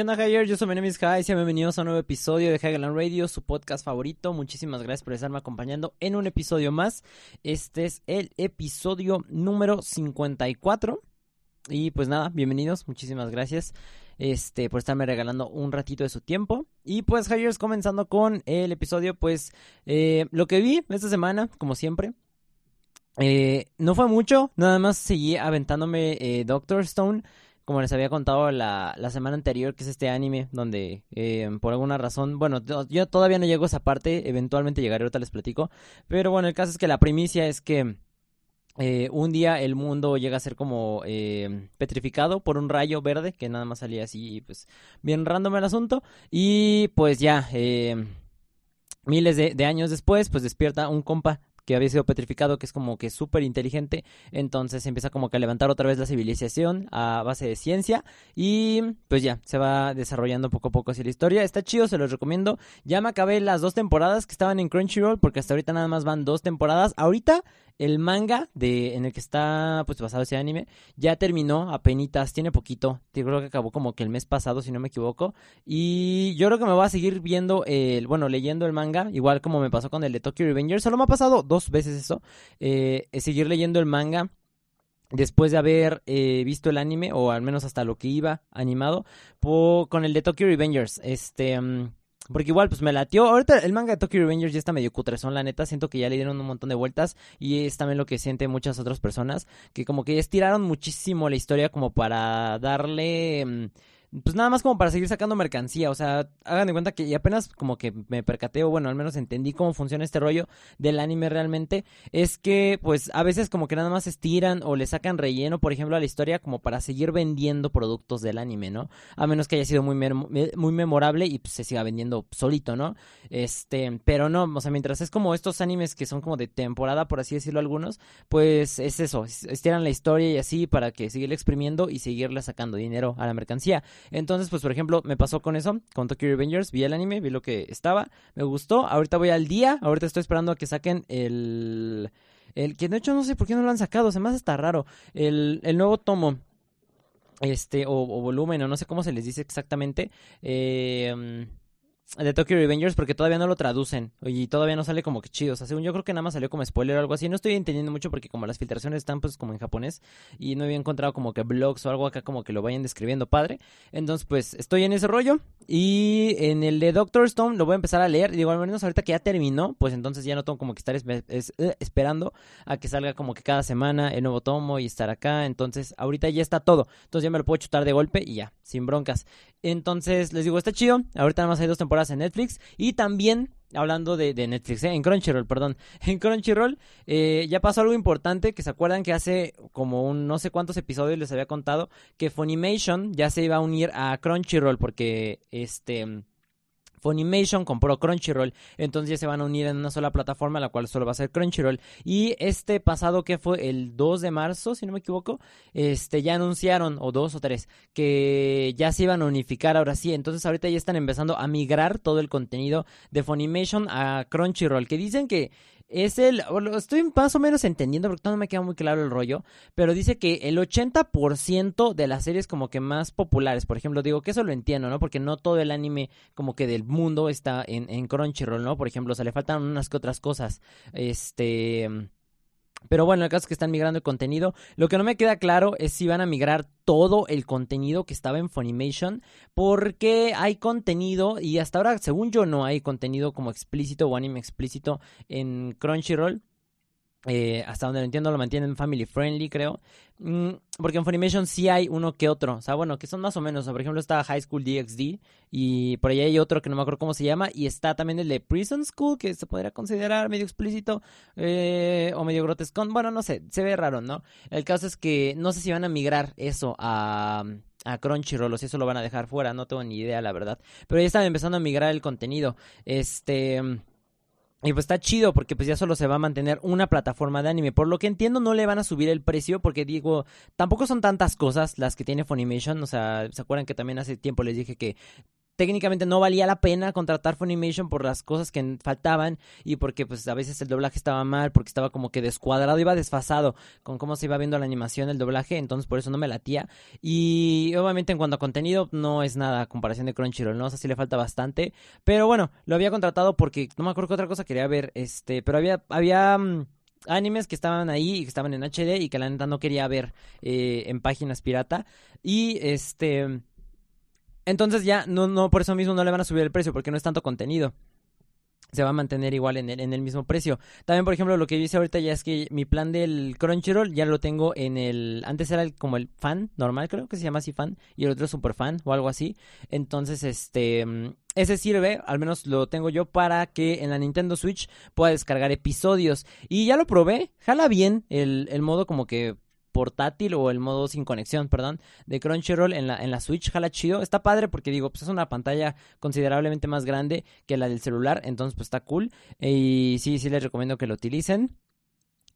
¿Qué onda? Yo soy Menemis High. Sean bienvenidos a un nuevo episodio de Highland Radio, su podcast favorito. Muchísimas gracias por estarme acompañando en un episodio más. Este es el episodio número 54. Y pues nada, bienvenidos. Muchísimas gracias este, por estarme regalando un ratito de su tiempo. Y pues, Javier, comenzando con el episodio, pues eh, lo que vi esta semana, como siempre. Eh, no fue mucho, nada más seguí aventándome eh, Doctor Stone como les había contado la, la semana anterior, que es este anime, donde eh, por alguna razón, bueno, yo todavía no llego a esa parte, eventualmente llegaré, ahorita les platico, pero bueno, el caso es que la primicia es que eh, un día el mundo llega a ser como eh, petrificado por un rayo verde, que nada más salía así, pues bien random el asunto, y pues ya... Miles de, de años después, pues despierta un compa que había sido petrificado, que es como que súper inteligente, entonces empieza como que a levantar otra vez la civilización a base de ciencia y pues ya, se va desarrollando poco a poco así la historia, está chido, se los recomiendo, ya me acabé las dos temporadas que estaban en Crunchyroll, porque hasta ahorita nada más van dos temporadas, ahorita el manga de en el que está pues basado ese anime ya terminó apenas tiene poquito creo que acabó como que el mes pasado si no me equivoco y yo creo que me voy a seguir viendo el bueno leyendo el manga igual como me pasó con el de Tokyo Revengers solo me ha pasado dos veces eso eh, seguir leyendo el manga después de haber eh, visto el anime o al menos hasta lo que iba animado con el de Tokyo Revengers este mm, porque igual, pues me latió. Ahorita el manga de Tokyo Revengers ya está medio son la neta. Siento que ya le dieron un montón de vueltas. Y es también lo que sienten muchas otras personas. Que como que estiraron muchísimo la historia como para darle... Pues nada más como para seguir sacando mercancía. O sea, hagan de cuenta que apenas como que me percaté, o bueno, al menos entendí cómo funciona este rollo del anime realmente. Es que, pues, a veces como que nada más estiran o le sacan relleno, por ejemplo, a la historia como para seguir vendiendo productos del anime, ¿no? A menos que haya sido muy, muy memorable y pues, se siga vendiendo solito, ¿no? Este, pero no, o sea, mientras es como estos animes que son como de temporada, por así decirlo algunos, pues es eso, estiran la historia y así para que seguirle exprimiendo y seguirle sacando dinero a la mercancía. Entonces, pues por ejemplo, me pasó con eso, con Tokyo Revengers, vi el anime, vi lo que estaba, me gustó, ahorita voy al día, ahorita estoy esperando a que saquen el... El que de hecho no sé por qué no lo han sacado, se me hace hasta raro. El, el nuevo tomo este o, o, volumen o no sé cómo se les dice exactamente eh, de Tokyo Revengers porque todavía no lo traducen y todavía no sale como que chido. O sea, según yo creo que nada más salió como spoiler o algo así. No estoy entendiendo mucho porque como las filtraciones están pues como en japonés y no había encontrado como que blogs o algo acá como que lo vayan describiendo padre. Entonces pues estoy en ese rollo y en el de Doctor Stone lo voy a empezar a leer. Digo, al menos ahorita que ya terminó, pues entonces ya no tengo como que estar eh, esperando a que salga como que cada semana el nuevo tomo y estar acá. Entonces ahorita ya está todo. Entonces ya me lo puedo chutar de golpe y ya, sin broncas. Entonces les digo, está chido. Ahorita nada más hay dos temporadas en Netflix. Y también, hablando de, Netflix, ¿eh? en Crunchyroll, perdón. En Crunchyroll eh, ya pasó algo importante, que se acuerdan que hace como un no sé cuántos episodios les había contado que Funimation ya se iba a unir a Crunchyroll porque este Funimation compró Crunchyroll, entonces ya se van a unir en una sola plataforma, la cual solo va a ser Crunchyroll. Y este pasado que fue el 2 de marzo, si no me equivoco, este ya anunciaron, o dos o tres, que ya se iban a unificar ahora sí. Entonces ahorita ya están empezando a migrar todo el contenido de Funimation a Crunchyroll, que dicen que es el, estoy más o menos entendiendo porque no me queda muy claro el rollo, pero dice que el 80% de las series como que más populares, por ejemplo, digo que eso lo entiendo, ¿no? Porque no todo el anime como que del mundo está en, en Crunchyroll, ¿no? Por ejemplo, o le faltan unas que otras cosas, este... Pero bueno, el caso es que están migrando el contenido. Lo que no me queda claro es si van a migrar todo el contenido que estaba en Funimation. Porque hay contenido, y hasta ahora, según yo, no hay contenido como explícito o anime explícito en Crunchyroll. Eh, hasta donde lo entiendo lo mantienen family friendly creo. Mm, porque en Funimation sí hay uno que otro. O sea bueno que son más o menos. Por ejemplo está High School DxD y por ahí hay otro que no me acuerdo cómo se llama. Y está también el de Prison School que se podría considerar medio explícito eh, o medio grotesco bueno no sé se ve raro no el caso es que no sé si van a migrar eso a Crunchyroll o si eso lo van a dejar fuera, no tengo ni idea la verdad. Pero ya están empezando a migrar el contenido. Este, y pues está chido porque pues ya solo se va a mantener una plataforma de anime. Por lo que entiendo no le van a subir el precio porque digo, tampoco son tantas cosas las que tiene Funimation. O sea, ¿se acuerdan que también hace tiempo les dije que técnicamente no valía la pena contratar Funimation por las cosas que faltaban y porque pues a veces el doblaje estaba mal, porque estaba como que descuadrado, iba desfasado con cómo se iba viendo la animación, el doblaje, entonces por eso no me latía. Y obviamente en cuanto a contenido no es nada a comparación de Crunchyroll, ¿no? O sea, sí le falta bastante, pero bueno, lo había contratado porque no me acuerdo qué otra cosa quería ver, este, pero había había mm, animes que estaban ahí y que estaban en HD y que la neta no quería ver eh, en páginas pirata y este entonces ya, no, no, por eso mismo no le van a subir el precio, porque no es tanto contenido. Se va a mantener igual en el, en el mismo precio. También, por ejemplo, lo que hice ahorita ya es que mi plan del Crunchyroll ya lo tengo en el. Antes era como el fan normal, creo que se llama así fan. Y el otro es super fan o algo así. Entonces, este. Ese sirve, al menos lo tengo yo, para que en la Nintendo Switch pueda descargar episodios. Y ya lo probé, jala bien el, el modo como que portátil o el modo sin conexión, perdón, de Crunchyroll en la, en la Switch, jala chido. Está padre porque digo, pues es una pantalla considerablemente más grande que la del celular, entonces pues está cool. Y sí, sí les recomiendo que lo utilicen.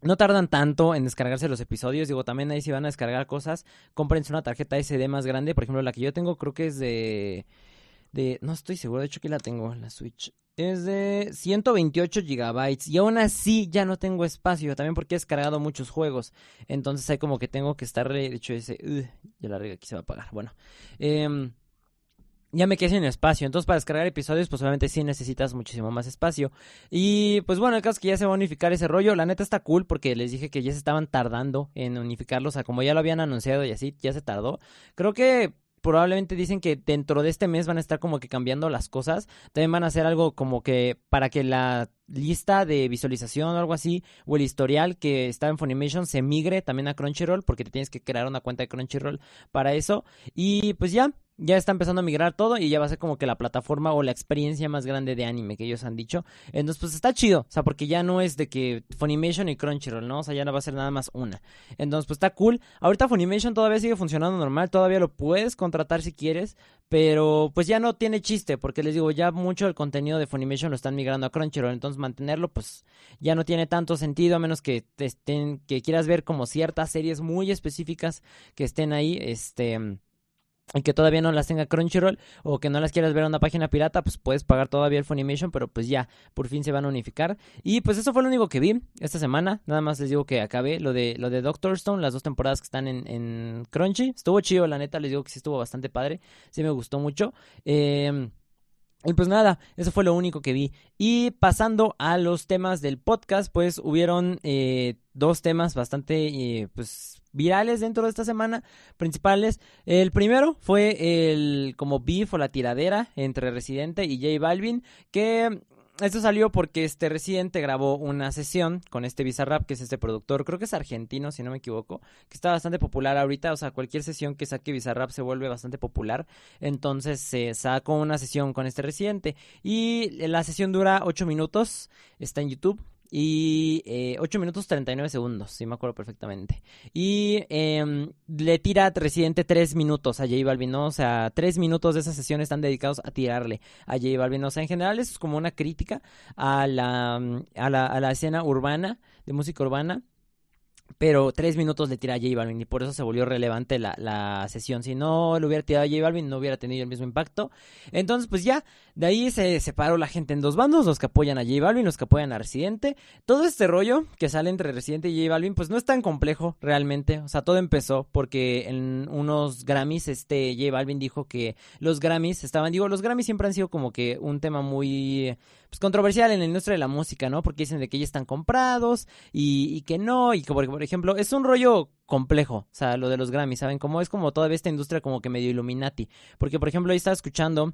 No tardan tanto en descargarse los episodios. Digo, también ahí si van a descargar cosas, cómprense una tarjeta SD más grande. Por ejemplo, la que yo tengo creo que es de... de no estoy seguro, de hecho que la tengo en la Switch es de 128 gigabytes y aún así ya no tengo espacio, también porque he descargado muchos juegos, entonces hay como que tengo que estar, de hecho ese, ya la regla aquí se va a apagar, bueno, eh, ya me quedé sin espacio. Entonces, para descargar episodios, pues obviamente sí necesitas muchísimo más espacio. Y pues bueno, el caso es que ya se va a unificar ese rollo. La neta está cool porque les dije que ya se estaban tardando en unificarlo. O sea, como ya lo habían anunciado y así, ya se tardó. Creo que probablemente dicen que dentro de este mes van a estar como que cambiando las cosas. También van a hacer algo como que para que la lista de visualización o algo así, o el historial que está en Funimation se migre también a Crunchyroll, porque te tienes que crear una cuenta de Crunchyroll para eso. Y pues ya, ya está empezando a migrar todo y ya va a ser como que la plataforma o la experiencia más grande de anime que ellos han dicho. Entonces, pues está chido, o sea, porque ya no es de que Funimation y Crunchyroll, ¿no? O sea, ya no va a ser nada más una. Entonces, pues está cool. Ahorita Funimation todavía sigue funcionando normal, todavía lo puedes contratar si quieres, pero pues ya no tiene chiste, porque les digo, ya mucho el contenido de Funimation lo están migrando a Crunchyroll, entonces mantenerlo pues ya no tiene tanto sentido a menos que estén que quieras ver como ciertas series muy específicas que estén ahí, este y que todavía no las tenga Crunchyroll o que no las quieras ver en una página pirata, pues puedes pagar todavía el Funimation, pero pues ya, por fin se van a unificar. Y pues eso fue lo único que vi esta semana. Nada más les digo que acabé lo de lo de Doctor Stone, las dos temporadas que están en, en Crunchy. Estuvo chido, la neta, les digo que sí estuvo bastante padre. Sí me gustó mucho. Eh, y pues nada, eso fue lo único que vi. Y pasando a los temas del podcast, pues hubieron eh, dos temas bastante eh, pues virales dentro de esta semana, principales. El primero fue el como beef o la tiradera entre Residente y J Balvin, que esto salió porque este Residente grabó una sesión con este Bizarrap, que es este productor, creo que es argentino, si no me equivoco, que está bastante popular ahorita, o sea, cualquier sesión que saque Bizarrap se vuelve bastante popular. Entonces se sacó una sesión con este Residente y la sesión dura 8 minutos, está en YouTube, y eh, 8 minutos 39 segundos, si me acuerdo perfectamente. Y eh, le tira Residente 3 minutos a J Balvin, ¿no? O sea, 3 minutos de esa sesión están dedicados a tirarle a J Balvin. O sea, en general eso es como una crítica a la, a la, a la escena urbana, de música urbana pero tres minutos le tira a J Balvin y por eso se volvió relevante la, la sesión. Si no lo hubiera tirado a J Balvin, no hubiera tenido el mismo impacto. Entonces, pues ya, de ahí se separó la gente en dos bandos, los que apoyan a J Balvin, los que apoyan a Residente. Todo este rollo que sale entre Residente y J Balvin, pues no es tan complejo realmente. O sea, todo empezó porque en unos Grammys, este J Balvin dijo que los Grammys estaban, digo, los Grammys siempre han sido como que un tema muy pues, controversial en la industria de la música, ¿no? Porque dicen de que ya están comprados y, y que no, y que por ejemplo, es un rollo complejo, o sea, lo de los Grammys, ¿saben? Como es como todavía esta industria como que medio Illuminati. Porque, por ejemplo, ahí estaba escuchando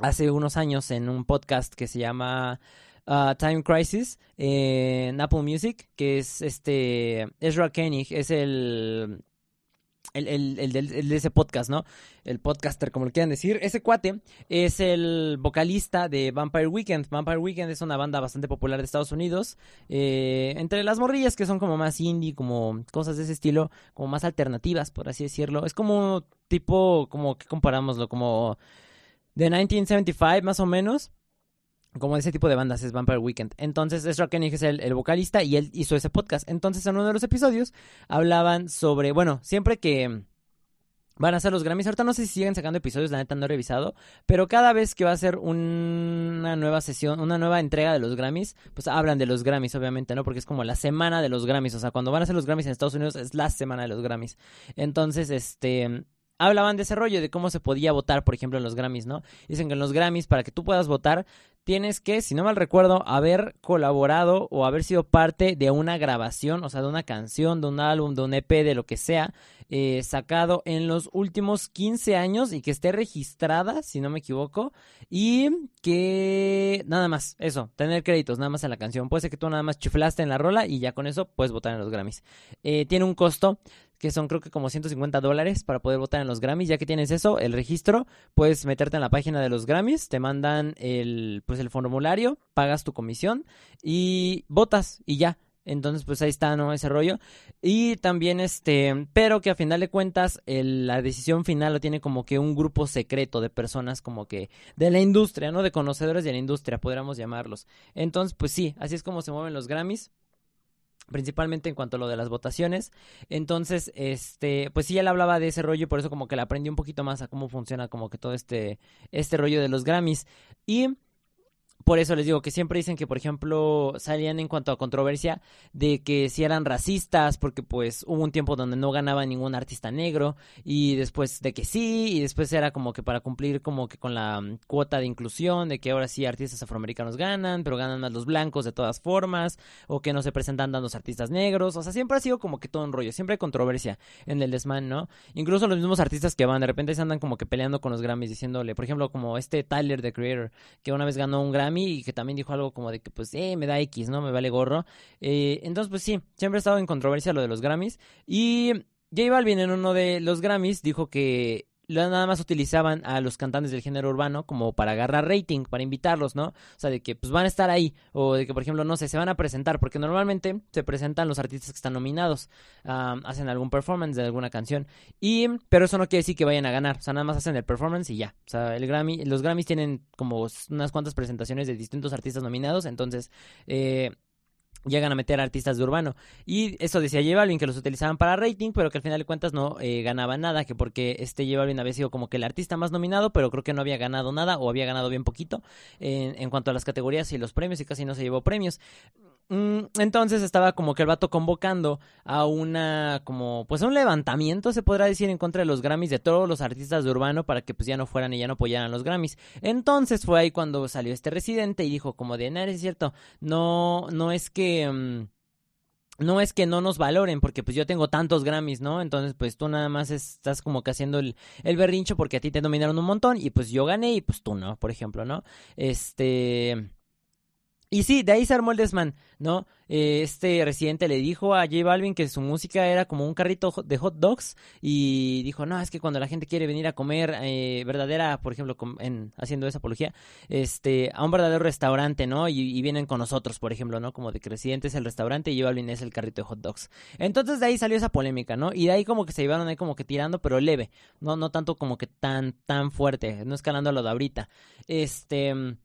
hace unos años en un podcast que se llama uh, Time Crisis en Apple Music, que es este Ezra Koenig, es el el, el, el, de ese podcast, ¿no? El podcaster, como lo quieran decir. Ese cuate es el vocalista de Vampire Weekend. Vampire Weekend es una banda bastante popular de Estados Unidos. Eh, entre las morrillas que son como más indie, como cosas de ese estilo, como más alternativas, por así decirlo. Es como tipo, como que comparámoslo, como de 1975 más o menos como ese tipo de bandas es Vampire Weekend. Entonces, Ezra Koenig es el, vocalista y él hizo ese podcast. Entonces, en uno de los episodios hablaban sobre, bueno, siempre que van a ser los Grammys. Ahorita no sé si siguen sacando episodios, la neta no he revisado. Pero cada vez que va a ser una nueva sesión, una nueva entrega de los Grammys, pues hablan de los Grammys, obviamente, ¿no? Porque es como la semana de los Grammys. O sea, cuando van a ser los Grammys en Estados Unidos es la semana de los Grammys. Entonces, este hablaban de ese rollo, de cómo se podía votar, por ejemplo, en los Grammys, ¿no? Dicen que en los Grammys, para que tú puedas votar, tienes que, si no mal recuerdo, haber colaborado o haber sido parte de una grabación, o sea, de una canción, de un álbum, de un EP, de lo que sea, eh, sacado en los últimos 15 años y que esté registrada, si no me equivoco, y que nada más, eso, tener créditos, nada más en la canción. Puede ser que tú nada más chiflaste en la rola y ya con eso puedes votar en los Grammys. Eh, tiene un costo que son creo que como 150 dólares para poder votar en los Grammys. Ya que tienes eso, el registro, puedes meterte en la página de los Grammys, te mandan el, pues el formulario, pagas tu comisión y votas y ya. Entonces, pues ahí está, ¿no? Ese rollo. Y también, este, pero que a final de cuentas, la decisión final lo tiene como que un grupo secreto de personas como que de la industria, ¿no? De conocedores de la industria, podríamos llamarlos. Entonces, pues sí, así es como se mueven los Grammys principalmente en cuanto a lo de las votaciones. Entonces, este, pues sí, él hablaba de ese rollo y por eso como que le aprendí un poquito más a cómo funciona como que todo este, este rollo de los Grammys. Y por eso les digo que siempre dicen que, por ejemplo, salían en cuanto a controversia de que si eran racistas, porque pues hubo un tiempo donde no ganaba ningún artista negro, y después de que sí, y después era como que para cumplir como que con la mm, cuota de inclusión, de que ahora sí artistas afroamericanos ganan, pero ganan más los blancos de todas formas, o que no se presentan dando artistas negros, o sea, siempre ha sido como que todo un rollo, siempre hay controversia en el desmán, ¿no? Incluso los mismos artistas que van, de repente se andan como que peleando con los Grammys, diciéndole, por ejemplo, como este Tyler, the Creator, que una vez ganó un Grammy, y que también dijo algo como de que pues, eh, me da X, ¿no? Me vale gorro. Eh, entonces, pues sí, siempre ha estado en controversia lo de los Grammys. Y J Balvin en uno de los Grammys dijo que nada más utilizaban a los cantantes del género urbano como para agarrar rating, para invitarlos, ¿no? O sea, de que pues van a estar ahí, o de que, por ejemplo, no sé, se van a presentar, porque normalmente se presentan los artistas que están nominados, hacen algún performance de alguna canción, y, pero eso no quiere decir que vayan a ganar, o sea, nada más hacen el performance y ya. O sea, el Grammy, los Grammys tienen como unas cuantas presentaciones de distintos artistas nominados, entonces, eh, llegan a meter artistas de urbano. Y eso decía J Balvin, que los utilizaban para rating, pero que al final de cuentas no eh, nada, que porque este J Balvin había sido como que el artista más nominado, pero creo que no había ganado nada o había ganado bien poquito en, en cuanto a las categorías y los premios y casi no se llevó premios. Mm, entonces estaba como que el vato convocando a una, como, pues a un levantamiento, se podrá decir, en contra de los Grammys de todos los artistas de urbano para que pues ya no fueran y ya no apoyaran los Grammys. Entonces fue ahí cuando salió este residente y dijo como de, no, es cierto, no, no es que... Mm, no es que no nos valoren, porque pues yo tengo tantos Grammys, ¿no? Entonces, pues tú nada más estás como que haciendo el, el berrincho porque a ti te nominaron un montón y pues yo gané y pues tú no, por ejemplo, ¿no? Este... Y sí, de ahí se armó el desmán, ¿no? Eh, este residente le dijo a J Balvin que su música era como un carrito de hot dogs y dijo, no, es que cuando la gente quiere venir a comer eh, verdadera, por ejemplo, en, haciendo esa apología, este, a un verdadero restaurante, ¿no? Y, vienen con nosotros, por ejemplo, ¿no? Como de que residente es el restaurante y J Balvin es el carrito de hot dogs. Entonces de ahí salió esa polémica, ¿no? Y de ahí como que se llevaron ahí como que tirando, pero leve, no, no tanto como que tan, tan fuerte, no escalando lo de ahorita. Este...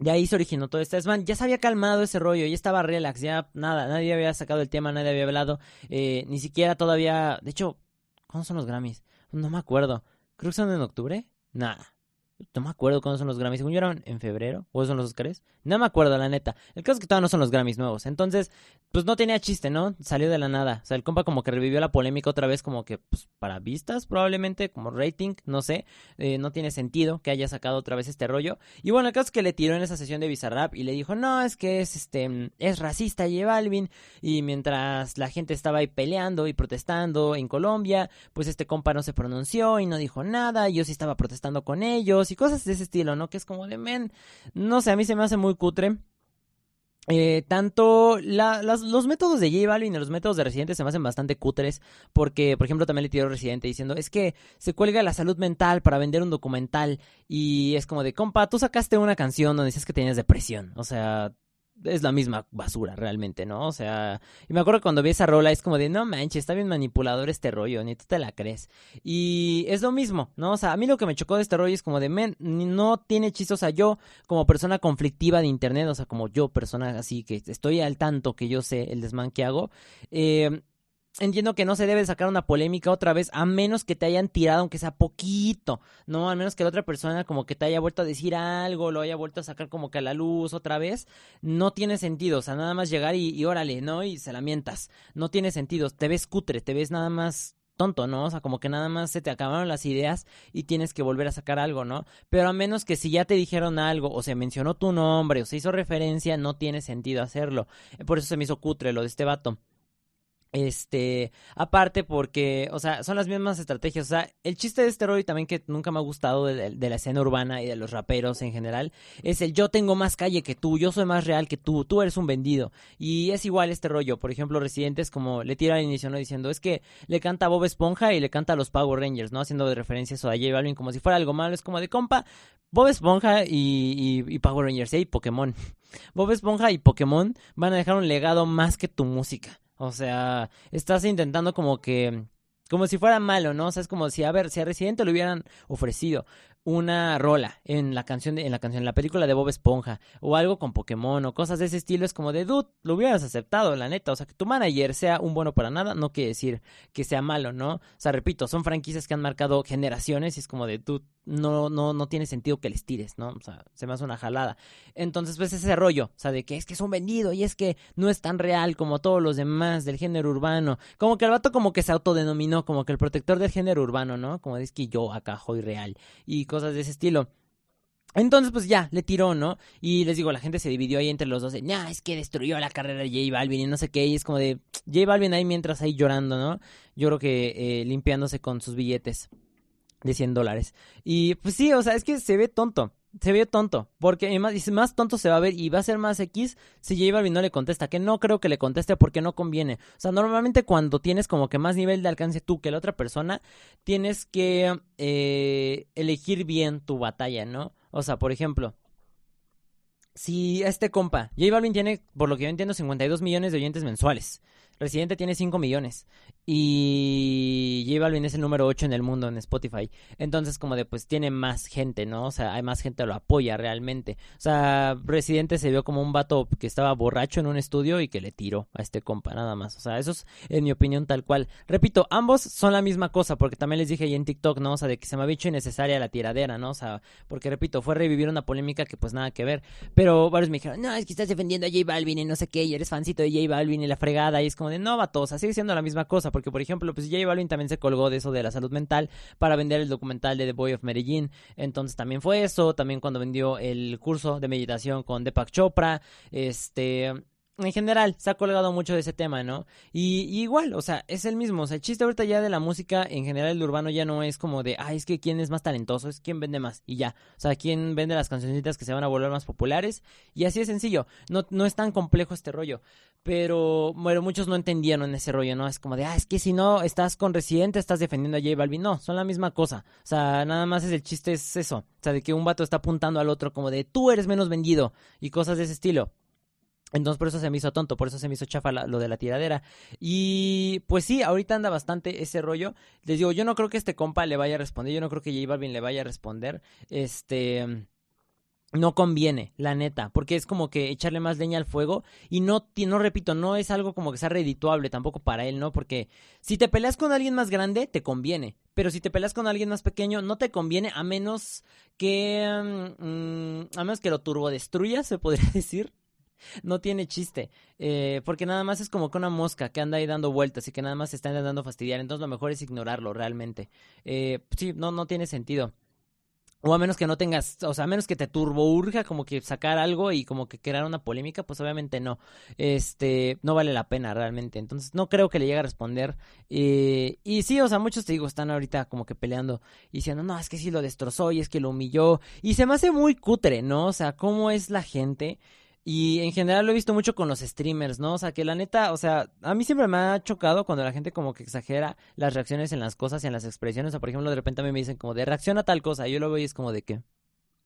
De ahí se originó todo este desmán. Ya se había calmado ese rollo, ya estaba relax, ya nada, nadie había sacado el tema, nadie había hablado, eh, ni siquiera todavía. De hecho, ¿cuándo son los Grammys? No me acuerdo. Creo que son en octubre. Nada. No me acuerdo cuándo son los Grammys. Según yo eran en febrero. ¿O son los Oscars? No me acuerdo, la neta. El caso es que todavía no son los Grammys nuevos. Entonces, pues no tenía chiste, ¿no? Salió de la nada. O sea, el compa como que revivió la polémica otra vez, como que, pues, para vistas, probablemente, como rating, no sé. Eh, no tiene sentido que haya sacado otra vez este rollo. Y bueno, el caso es que le tiró en esa sesión de Bizarrap y le dijo, no, es que es este, es racista J Balvin. Y mientras la gente estaba ahí peleando y protestando en Colombia, pues este compa no se pronunció y no dijo nada. Yo sí estaba protestando con ellos y cosas de ese estilo, ¿no? Que es como de, men, no sé, a mí se me hace muy cutre. Eh, tanto los métodos de J Balvin y los métodos de Residente se me hacen bastante cutres porque, por ejemplo, también le tiró Residente diciendo, es que se cuelga la salud mental para vender un documental y es como de, compa, tú sacaste una canción donde dices que tenías depresión, o sea, es la misma basura realmente, ¿no? O sea, y me acuerdo cuando vi esa rola es como de, no manches, está bien manipulador este rollo, ni tú te la crees. Y es lo mismo, ¿no? O sea, a mí lo que me chocó de este rollo es como de, men, no tiene chiste, o sea, yo como persona conflictiva de internet, o sea, como yo persona así que estoy al tanto que yo sé el desmán que hago, eh, entiendo que no se debe sacar una polémica otra vez, a menos que te hayan tirado, aunque sea poquito, ¿no? Al menos que la otra persona como que te haya vuelto a decir algo, lo haya vuelto a sacar como que a la luz otra vez, no tiene sentido, o sea, nada más llegar y, y órale, ¿no? Y se la mientas, no tiene sentido, te ves cutre, te ves nada más tonto, ¿no? O sea, como que nada más se te acabaron las ideas y tienes que volver a sacar algo, ¿no? Pero a menos que si ya te dijeron algo o se mencionó tu nombre o se hizo referencia, no tiene sentido hacerlo. Por eso se me hizo cutre lo de este vato. Este, aparte porque, o sea, son las mismas estrategias. O sea, el chiste de este rollo también que nunca me ha gustado de, la escena urbana y de los raperos en general, es el yo tengo más calle que tú, yo soy más real que tú, tú eres un vendido. Y es igual este rollo. Por ejemplo, Residentes como le tira al inicio, ¿no? Diciendo, es que le canta a Bob Esponja y le canta a los Power Rangers, ¿no? Haciendo de referencia eso a J Balvin como si fuera algo malo. Es como de compa, Bob Esponja y, y, Power Rangers, ¿eh? Y Pokémon. Bob Esponja y Pokémon van a dejar un legado más que tu música. O sea, estás intentando como que como si fuera malo, ¿no? O sea, es como si, a ver, si a Residente le hubieran ofrecido una rola en la canción de, en la canción en la película de Bob Esponja o algo con Pokémon o cosas de ese estilo es como de dude lo hubieras aceptado la neta o sea que tu manager sea un bueno para nada no quiere decir que sea malo no o sea repito son franquicias que han marcado generaciones y es como de dude no, no, no tiene sentido que les tires, ¿no? O sea, se me hace una jalada. Entonces, pues ese rollo, o sea, de que es que es un vendido y es que no es tan real como todos los demás del género urbano. Como que el vato como que se autodenominó como que el protector del género urbano, ¿no? Como es que yo acá soy real y cosas de ese estilo. Entonces, pues ya, le tiró, ¿no? Y les digo, la gente se dividió ahí entre los dos. De, es que destruyó la carrera de J Balvin y no sé qué. Y es como de, J Balvin ahí mientras ahí llorando, ¿no? Yo creo que eh, limpiándose con sus billetes de 100 dólares. Y pues sí, o sea, es que se ve tonto. Se ve tonto. Porque más, más tonto se va a ver y va a ser más X si J Balvin no le contesta. Que no creo que le conteste porque no conviene. O sea, normalmente cuando tienes como que más nivel de alcance tú que la otra persona, tienes que eh, elegir bien tu batalla, ¿no? O sea, por ejemplo, si este compa, J Balvin tiene, por lo que yo entiendo, 52 millones de oyentes mensuales. Residente tiene 5 millones. Y J Balvin es el número 8 en el mundo en Spotify. Entonces, como de, pues tiene más gente, ¿no? O sea, hay más gente que lo apoya realmente. O sea, Residente se vio como un vato que estaba borracho en un estudio y que le tiró a este compa, nada más. O sea, eso es, en mi opinión, tal cual. Repito, ambos son la misma cosa, porque también les dije ahí en TikTok, ¿no? O sea, de que se me había hecho innecesaria la tiradera, ¿no? O sea, porque repito, fue revivir una polémica que pues nada que ver. Pero varios me dijeron, no, es que estás defendiendo a J Balvin y no sé qué, y eres fancito de J Balvin y la fregada. Y es como de, no, sea, sigue siendo la misma cosa, porque por ejemplo, pues J Balvin también se colgó de eso de la salud mental para vender el documental de The Boy of Medellín, entonces también fue eso, también cuando vendió el curso de meditación con Deepak Chopra, este, en general se ha colgado mucho de ese tema, ¿no? Y, igual, o sea, es el mismo. O sea, el chiste ahorita ya de la música, en general el urbano ya no es como de, ay, es que quién es más talentoso, es quién vende más. Y ya. O sea, quién vende las cancioncitas que se van a volver más populares. Y así es sencillo. No, no es tan complejo este rollo. Pero, bueno, muchos no entendieron ese rollo, ¿no? Es como de, ah, es que si no estás con Residente, estás defendiendo a J Balvin. No, son la misma cosa. O sea, nada más es el chiste, es eso. O sea, de que un vato está apuntando al otro como de, tú eres menos vendido. Y cosas de ese estilo. Entonces por eso se me hizo tonto, por eso se me hizo chafa lo de la tiradera. Y pues sí, ahorita anda bastante ese rollo. Les digo, yo no creo que este compa le vaya a responder, yo no creo que J Balvin le vaya a responder. Este no conviene, la neta, porque es como que echarle más leña al fuego y no, no repito, no es algo como que sea redituable tampoco para él, ¿no? Porque si te peleas con alguien más grande, te conviene, pero si te peleas con alguien más pequeño, no te conviene a menos que, mm, a menos que lo turbodestruyas, se podría decir no tiene chiste. Eh, porque nada más es como que una mosca que anda ahí dando vueltas y que nada más se está intentando fastidiar. Entonces lo mejor es ignorarlo realmente. Eh, sí, no, no tiene sentido. O a menos que no tengas, o sea, a menos que te turbo urja como que sacar algo y como que crear una polémica, pues obviamente no. Este, no vale la pena realmente. Entonces no creo que le llegue a responder. Eh, y sí, o sea, muchos te digo, están ahorita como que peleando y diciendo, no, es que sí lo destrozó y es que lo humilló. Y se me hace muy cutre, ¿no? O sea, cómo es la gente y en general lo he visto mucho con los streamers, ¿no? O sea, que la neta, o sea, a mí siempre me ha chocado cuando la gente como que exagera las reacciones en las cosas y en las expresiones. O por ejemplo, de repente a mí me dicen como de reacción a tal cosa. Yo lo veo y es como de qué.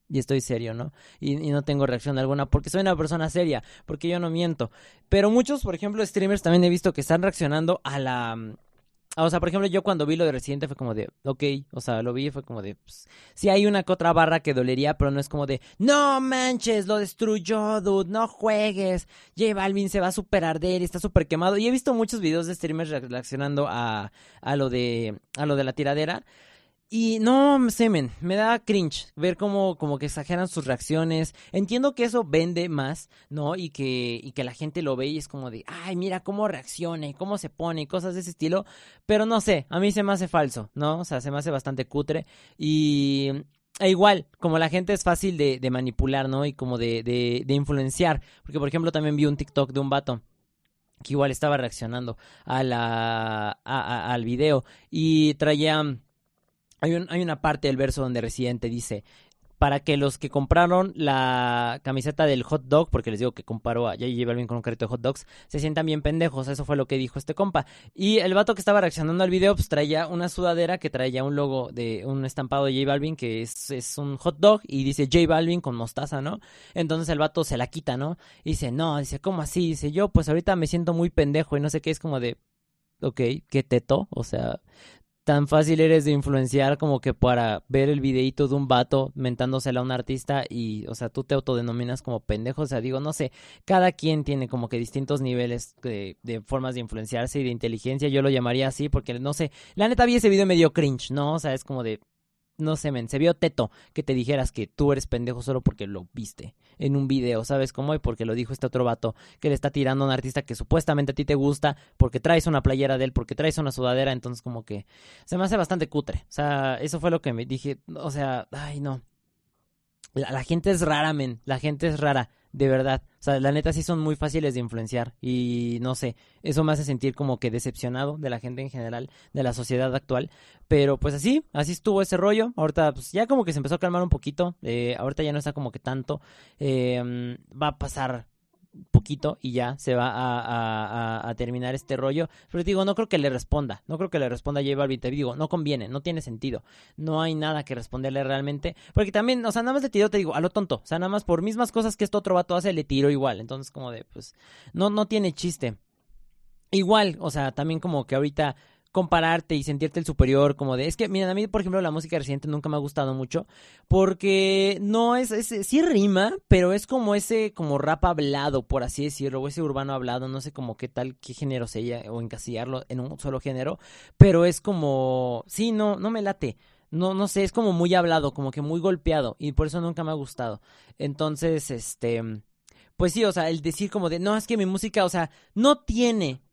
Y estoy serio, ¿no? Y, y, no tengo reacción alguna porque soy una persona seria, porque yo no miento. Pero muchos, por ejemplo, streamers también he visto que están reaccionando a la o sea, por ejemplo, yo cuando vi lo de Residente fue como de, ok, o sea, lo vi y fue como de, pues, sí hay una que otra barra que dolería, pero no es como de, no manches, lo destruyó, dude, no juegues, J Balvin se va a super arder y está súper quemado. Y he visto muchos videos de streamers reaccionando a, a lo de, a lo de la tiradera. Y no, semen, me da cringe ver cómo como que exageran sus reacciones. Entiendo que eso vende más, ¿no? Y que, y que la gente lo ve y es como de, ay, mira cómo reacciona y cómo se pone y cosas de ese estilo. Pero no sé, a mí se me hace falso, ¿no? O sea, se me hace bastante cutre. Y e igual, como la gente es fácil de, de manipular, ¿no? Y como de, de, de influenciar. Porque, por ejemplo, también vi un TikTok de un vato que igual estaba reaccionando a la, al video y traía hay, una parte del verso donde Residente dice, para que los que compraron la camiseta del hot dog, porque les digo que comparó a J Balvin con un carrito de hot dogs, se sientan bien pendejos. Eso fue lo que dijo este compa. Y el vato que estaba reaccionando al video, pues traía una sudadera que traía un logo de un estampado de J Balvin, que es, es un hot dog, y dice J Balvin con mostaza, ¿no? Entonces el vato se la quita, ¿no? Y dice, no, dice, ¿cómo así? Dice, yo pues ahorita me siento muy pendejo y no sé qué, es como de, ok, qué teto, o sea, tan fácil eres de influenciar como que para ver el videíto de un vato mentándosela a un artista y, o sea, tú te autodenominas como pendejo, o sea, digo, no sé, cada quien tiene como que distintos niveles de, de formas de influenciarse y de inteligencia, yo lo llamaría así porque, no sé, la neta vi ese video medio cringe, ¿no? O sea, es como de, no sé, men, se vio teto que te dijeras que tú eres pendejo solo porque lo viste en un video, ¿sabes cómo? Y porque lo dijo este otro vato que le está tirando a un artista que supuestamente a ti te gusta porque traes una playera de él, porque traes una sudadera, entonces como que se me hace bastante cutre. O sea, eso fue lo que me dije, o sea, ay no. La, la gente es rara, men, la gente es rara de verdad. O sea, la neta sí son muy fáciles de influenciar y no sé, eso me hace sentir como que decepcionado de la gente en general, de la sociedad actual. Pero pues así, así estuvo ese rollo. Ahorita pues ya como que se empezó a calmar un poquito. Eh, ahorita ya no está como que tanto. Eh, va a pasar poquito y ya se va a, a, terminar este rollo. Pero digo, no creo que le responda, no creo que le responda a J Balvin, te digo, no conviene, no tiene sentido, no hay nada que responderle realmente, porque también, o sea, nada más le tiro, te digo, a lo tonto, o sea, nada más por mismas cosas que este otro vato hace, le tiro igual, entonces como de, pues, no, no tiene chiste. Igual, o sea, también como que ahorita compararte y sentirte el superior, como de, es que, miren, a mí, por ejemplo, la música reciente nunca me ha gustado mucho, porque no es, es, sí rima, pero es como ese, como rap hablado, por así decirlo, o ese urbano hablado, no sé como qué tal, qué género sería, o encasillarlo en un solo género, pero es como, sí, no, no me late. No, no sé, es como muy hablado, como que muy golpeado, y por eso nunca me ha gustado. Entonces, este, pues sí, o sea, el decir como de, no, es que mi música, o sea, no tiene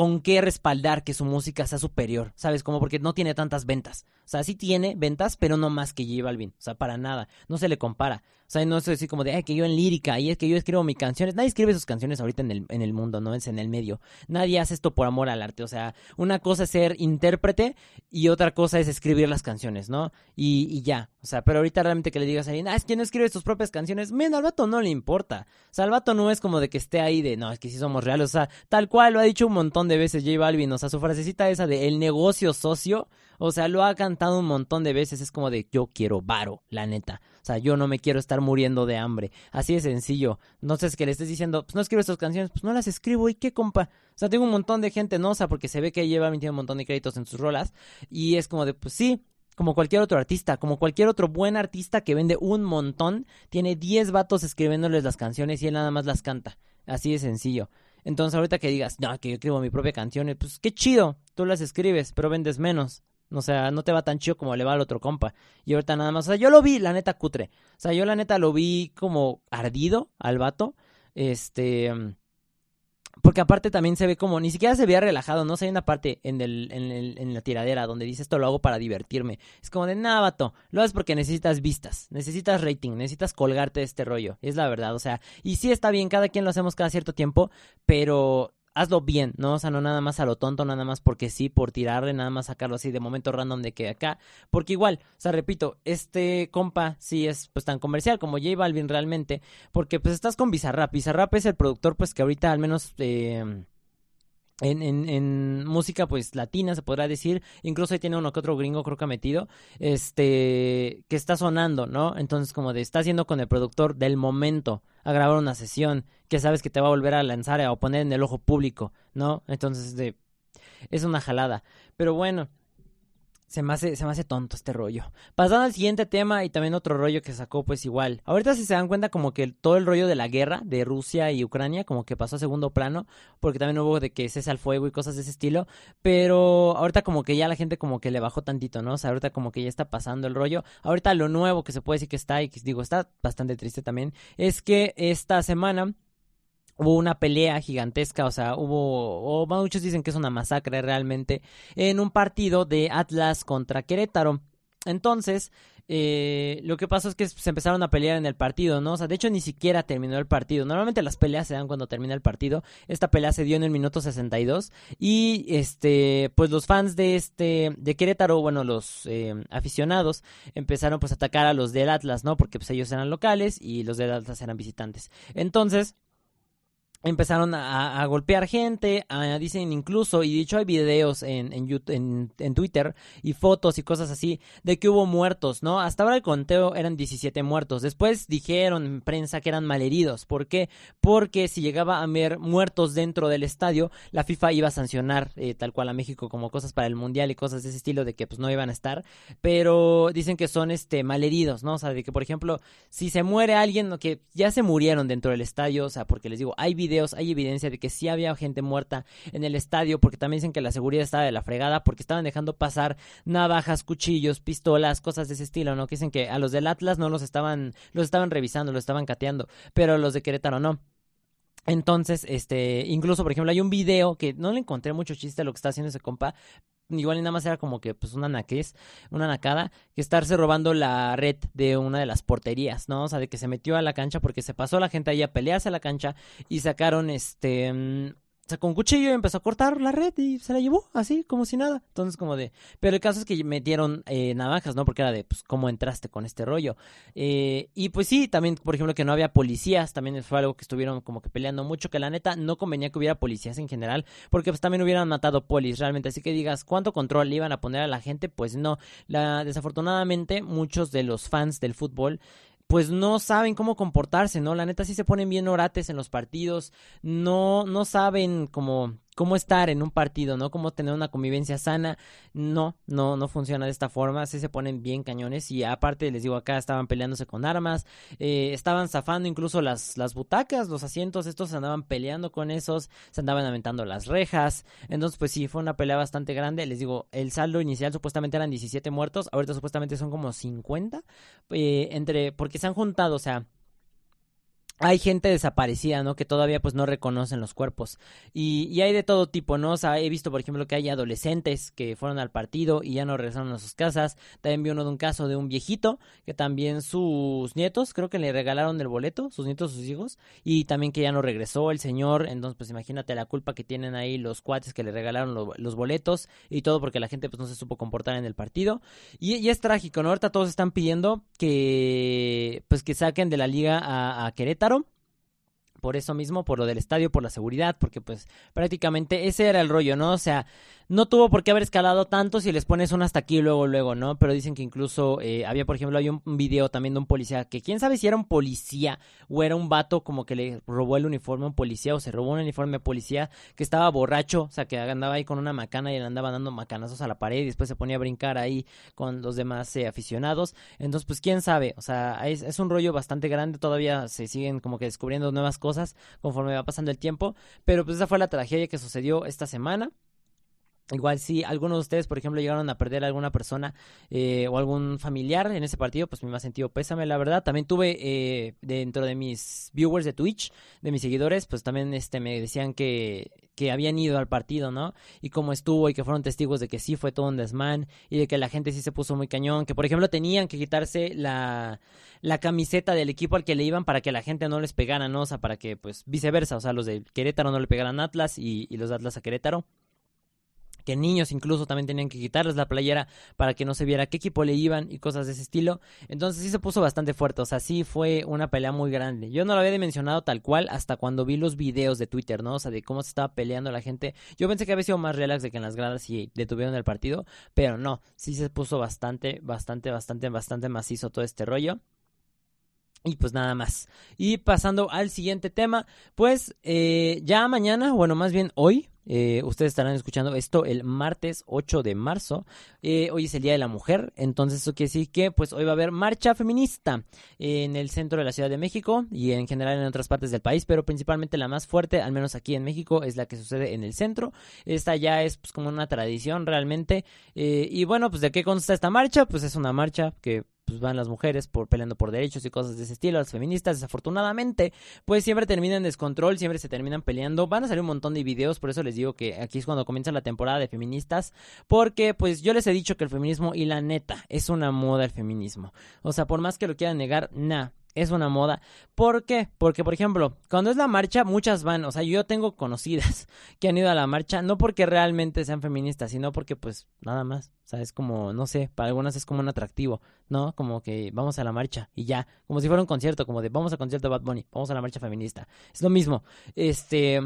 con qué respaldar que su música sea superior, ¿sabes? Como porque no tiene tantas ventas. O sea, sí tiene ventas, pero no más que J Balvin. O sea, para nada. No se le compara. O sea, no es decir como de, ay, que yo en lírica, y es que yo escribo mis canciones. Nadie escribe sus canciones ahorita en el, en el mundo, ¿no? Es en el medio. Nadie hace esto por amor al arte. O sea, una cosa es ser intérprete y otra cosa es escribir las canciones, ¿no? Y, y ya. O sea, pero ahorita realmente que le digas a alguien, ah, es que no escribe sus propias canciones. Men, al vato no le importa. O sea, al vato no es como de que esté ahí de, no, es que sí somos reales. O sea, tal cual lo ha dicho un montón de veces J Balvin. O sea, su frasecita esa de el negocio socio. O sea, lo ha cantado un montón de veces. Es como de yo quiero varo, la neta. O sea, yo no me quiero estar muriendo de hambre. Así de sencillo. No sé, es que le estés diciendo, pues no escribo estas canciones, pues no las escribo. ¿Y qué, compa? O sea, tengo un montón de gente, ¿no? O sea, porque se ve que lleva tiene un montón de créditos en sus rolas. Y es como de, pues sí, como cualquier otro artista, como cualquier otro buen artista que vende un montón, tiene 10 vatos escribiéndoles las canciones y él nada más las canta. Así de sencillo. Entonces ahorita que digas, no, que yo escribo mi propia canción, pues qué chido, tú las escribes, pero vendes menos. O sea, no te va tan chido como le va al otro compa. Y ahorita nada más, o sea, yo lo vi, la neta, cutre. O sea, yo la neta lo vi como ardido al vato. Este. Porque aparte también se ve como, ni siquiera se veía relajado, ¿no? O sea, hay una parte en, el, en, el, en la tiradera donde dice esto lo hago para divertirme. Es como de, nada, vato, lo haces porque necesitas vistas, necesitas rating, necesitas colgarte de este rollo. Es la verdad, o sea, y sí está bien, cada quien lo hacemos cada cierto tiempo, pero hazlo bien, ¿no? O sea, no nada más a lo tonto, nada más porque sí, por tirarle, nada más sacarlo así de momento random de que acá. Porque igual, o sea, repito, este compa sí es pues tan comercial como J Balvin realmente, porque pues estás con Bizarrap. Bizarrap es el productor pues que ahorita al menos... Eh, en, en, en, música pues latina se podrá decir. Incluso ahí tiene uno que otro gringo creo que ha metido este que está sonando no entonces como de está haciendo con el productor del momento a grabar una sesión que sabes que te va a volver a lanzar o poner en el ojo público no entonces de es una jalada. Pero bueno, se me, hace, se me hace tonto este rollo. Pasando al siguiente tema y también otro rollo que sacó, pues igual. Ahorita si se dan cuenta como que todo el rollo de la guerra de Rusia y Ucrania como que pasó a segundo plano, porque también hubo de que cese al fuego y cosas de ese estilo, pero ahorita como que ya la gente como que le bajó tantito, ¿no? O sea, ahorita como que ya está pasando el rollo. Ahorita lo nuevo que se puede decir que está y digo, está bastante triste también, es que esta semana hubo una pelea gigantesca, o sea, hubo, o muchos dicen que es una masacre realmente, en un partido de Atlas contra Querétaro. Entonces, eh, lo que pasó es que se empezaron a pelear en el partido, ¿no? O sea, de hecho ni siquiera terminó el partido. Normalmente las peleas se dan cuando termina el partido. Esta pelea se dio en el minuto 62 y este, pues los fans de este, de Querétaro, bueno, los eh, aficionados empezaron pues a atacar a los del Atlas, ¿no? Porque pues ellos eran locales y los del Atlas eran visitantes. Entonces, empezaron a, golpear gente, dicen incluso, y dicho hay videos en, en, Twitter y fotos y cosas así, de que hubo muertos, ¿no? Hasta ahora el conteo eran 17 muertos. Después dijeron en prensa que eran malheridos. ¿Por qué? Porque si llegaba a haber muertos dentro del estadio, la FIFA iba a sancionar eh, tal cual a México como cosas para el Mundial y cosas de ese estilo de que pues no iban a estar. Pero dicen que son este malheridos, ¿no? O sea, de que por ejemplo, si se muere alguien, que ya se murieron dentro del estadio, o sea, porque les digo, hay videos hay evidencia de que sí había gente muerta en el estadio, porque también dicen que la seguridad estaba de la fregada, porque estaban dejando pasar navajas, cuchillos, pistolas, cosas de ese estilo, ¿no? Que dicen que a los del Atlas no los estaban, los estaban revisando, los estaban cateando, pero los de Querétaro no. Entonces, este, incluso, por ejemplo, hay un video que no le encontré mucho chiste a lo que está haciendo ese compa. Igual y nada más era como que, pues, una naquez, una nacada, que estarse robando la red de una de las porterías, ¿no? O sea, de que se metió a la cancha porque se pasó la gente ahí a pelearse a la cancha y sacaron, este, mm, sacó un cuchillo y empezó a cortar la red y se la llevó así, como si nada. Entonces, como de. Pero el caso es que metieron eh, navajas, ¿no? Porque era de, pues, ¿cómo entraste con este rollo? Eh, y pues sí, también, por ejemplo, que no había policías, también fue algo que estuvieron como que peleando mucho, que la neta no convenía que hubiera policías en general, porque pues también hubieran matado polis realmente. Así que digas, ¿cuánto control le iban a poner a la gente? Pues no. La, desafortunadamente, muchos de los fans del fútbol pues no saben cómo comportarse, ¿no? La neta sí se ponen bien orates en los partidos, no, no saben cómo cómo estar en un partido, ¿no? Cómo tener una convivencia sana. No, no, no funciona de esta forma. Sí se ponen bien cañones y aparte les digo acá estaban peleándose con armas, eh, estaban zafando incluso las, las butacas, los asientos, estos se andaban peleando con esos, se andaban aventando las rejas. Entonces, pues sí, fue una pelea bastante grande. Les digo, el saldo inicial supuestamente eran 17 muertos, ahorita supuestamente son como 50, eh, entre, porque se han juntado, o sea, hay gente desaparecida, ¿no? Que todavía pues no reconocen los cuerpos. Y, y, hay de todo tipo, ¿no? O sea, he visto, por ejemplo, que hay adolescentes que fueron al partido y ya no regresaron a sus casas. También vi uno de un caso de un viejito que también sus nietos, creo que le regalaron el boleto, sus nietos, sus hijos, y también que ya no regresó el señor. Entonces, pues imagínate la culpa que tienen ahí los cuates que le regalaron los boletos y todo porque la gente pues no se supo comportar en el partido. Y, es trágico, ¿no? Ahorita todos están pidiendo que pues que saquen de la liga a Querétaro por eso mismo, por lo del estadio, por la seguridad, porque pues prácticamente ese era el rollo, ¿no? O sea, no tuvo por qué haber escalado tanto si les pones un hasta aquí luego, luego, ¿no? Pero dicen que incluso eh, había, por ejemplo, un video también de un policía que quién sabe si era un policía o era un vato como que le robó el uniforme a un policía o se robó un uniforme a policía que estaba borracho, o sea, que andaba ahí con una macana y le andaba dando macanazos a la pared y después se ponía a brincar ahí con los demás eh, aficionados. Entonces, pues quién sabe, o sea, es un rollo bastante grande, todavía se siguen como que descubriendo nuevas cosas conforme va pasando el tiempo, pero pues esa fue la tragedia que sucedió esta semana. Igual si algunos de ustedes, por ejemplo, llegaron a perder a alguna persona eh, o algún familiar en ese partido, pues me ha sentido pésame, la verdad. También tuve eh, dentro de mis viewers de Twitch, de mis seguidores, pues también este me decían que, que habían ido al partido, ¿no? Y cómo estuvo y que fueron testigos de que sí fue todo un desmán y de que la gente sí se puso muy cañón, que por ejemplo tenían que quitarse la, la camiseta del equipo al que le iban para que la gente no les pegara, ¿no? O sea, para que pues viceversa, o sea, los de Querétaro no le pegaran Atlas y, y los de Atlas a Querétaro que niños incluso también tenían que quitarles la playera para que no se viera qué equipo le iban y cosas de ese estilo. Entonces sí se puso bastante fuerte, o sea, sí fue una pelea muy grande. Yo no lo había dimensionado tal cual hasta cuando vi los videos de Twitter, ¿no? O sea, de cómo se estaba peleando la gente. Yo pensé que había sido más relax de que en las gradas y detuvieron el partido, pero no, sí se puso bastante, bastante, bastante, bastante macizo todo este rollo. Y pues nada más. Y pasando al siguiente tema, pues eh, ya mañana, bueno, más bien hoy, eh, ustedes estarán escuchando esto el martes 8 de marzo. Eh, hoy es el Día de la Mujer, entonces eso quiere decir que pues hoy va a haber marcha feminista en el centro de la Ciudad de México y en general en otras partes del país, pero principalmente la más fuerte, al menos aquí en México, es la que sucede en el centro. Esta ya es pues como una tradición realmente. y bueno, pues de qué consta esta marcha? Pues es una marcha que pues van las mujeres por peleando por derechos y cosas de ese estilo, las feministas desafortunadamente pues siempre terminan en descontrol, siempre se terminan peleando, van a salir un montón de videos, por eso les digo que aquí es cuando comienza la temporada de feministas, porque pues yo les he dicho que el feminismo y la neta es una moda el feminismo, o sea, por más que lo quieran negar, nah, es una moda. ¿Por qué? Porque, por ejemplo, cuando es la marcha, muchas van, o sea, yo tengo conocidas que han ido a la marcha, no porque realmente sean feministas, sino porque, pues, nada más. O sea, es como, no sé, para algunas es como un atractivo, ¿no? Como que vamos a la marcha y ya, como si fuera un concierto, como de vamos al concierto de Bad Bunny, vamos a la marcha feminista. Es lo mismo. Este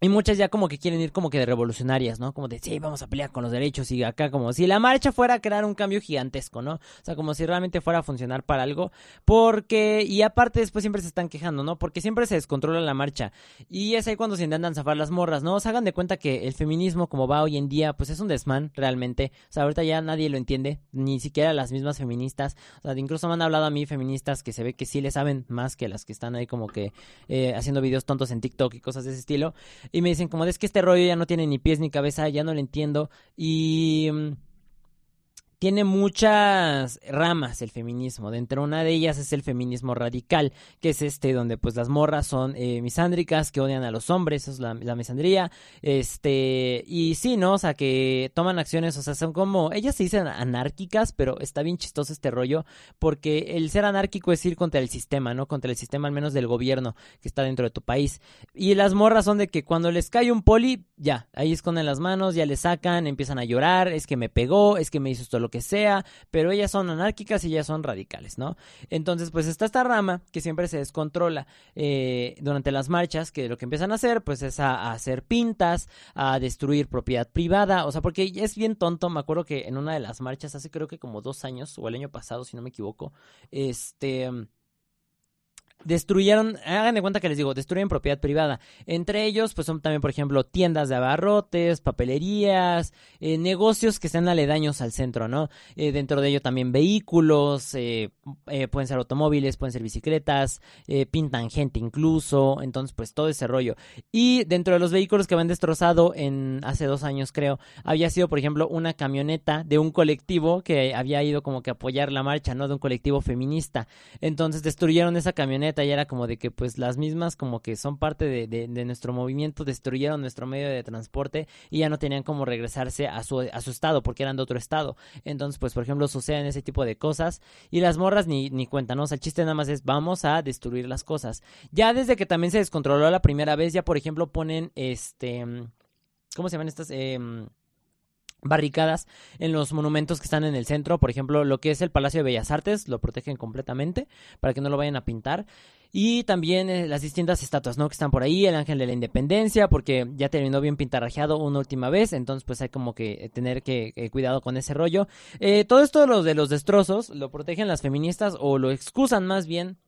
y muchas ya como que quieren ir como que de revolucionarias, ¿no? Como de, sí, vamos a pelear con los derechos y acá como si la marcha fuera a crear un cambio gigantesco, ¿no? O sea, como si realmente fuera a funcionar para algo. Porque, y aparte después siempre se están quejando, ¿no? Porque siempre se descontrola la marcha. Y es ahí cuando se intentan zafar las morras, ¿no? O sea, hagan de cuenta que el feminismo como va hoy en día, pues es un desmán realmente. O sea, ahorita ya nadie lo entiende, ni siquiera las mismas feministas. O sea, incluso me han hablado a mí feministas que se ve que sí le saben más que las que están ahí como que eh, haciendo videos tontos en TikTok y cosas de ese estilo y me dicen como es que este rollo ya no tiene ni pies ni cabeza, ya no lo entiendo y mm, tiene muchas ramas el feminismo. Dentro de una de ellas es el feminismo radical, que es este donde pues las morras son eh, misándricas, que odian a los hombres, eso es la, misandría. Este, y sí, ¿no? O sea, que toman acciones, o sea, son como, ellas se dicen anárquicas, pero está bien chistoso este rollo, porque el ser anárquico es ir contra el sistema, ¿no? Contra el sistema al menos del gobierno que está dentro de tu país. Y las morras son de que cuando les cae un poli, ya, ahí esconden las manos, ya le sacan, empiezan a llorar, es que me pegó, es que me hizo esto lo que sea, pero ellas son anárquicas y ellas son radicales, ¿no? Entonces, pues está esta rama que siempre se descontrola eh, durante las marchas, que lo que empiezan a hacer, pues es a, hacer pintas, a destruir propiedad privada, o sea, porque es bien tonto, me acuerdo que en una de las marchas, hace creo que como dos años, o el año pasado, si no me equivoco, este destruyeron, hagan de cuenta que les digo, destruyen propiedad privada. Entre ellos, pues son también, por ejemplo, tiendas de abarrotes, papelerías, eh, negocios que están aledaños al centro, ¿no? Eh, dentro de ello también vehículos, eh, pueden ser automóviles, pueden ser bicicletas, pintan gente incluso, entonces pues todo ese rollo. Y dentro de los vehículos que habían destrozado en hace dos años creo, había sido, por ejemplo, una camioneta de un colectivo que había ido como que apoyar la marcha, ¿no? De un colectivo feminista. Entonces destruyeron esa camioneta y era como de que pues las mismas como que son parte de, nuestro movimiento destruyeron nuestro medio de transporte y ya no tenían como regresarse a su, a su estado porque eran de otro estado. Entonces pues por ejemplo suceden ese tipo de cosas y las morras ni, ni cuentan. O sea, el chiste nada más es vamos a destruir las cosas. Ya desde que también se descontroló la primera vez, ya por ejemplo ponen este... ¿Cómo se llaman estas? Eh, barricadas en los monumentos que están en el centro, por ejemplo, lo que es el Palacio de Bellas Artes, lo protegen completamente para que no lo vayan a pintar. Y también eh, las distintas estatuas, ¿no? Que están por ahí, el Ángel de la Independencia, porque ya terminó bien pintarrajeado una última vez, entonces pues hay como que tener que eh, cuidado con ese rollo. Eh, todo esto de los destrozos lo protegen las feministas o lo excusan más bien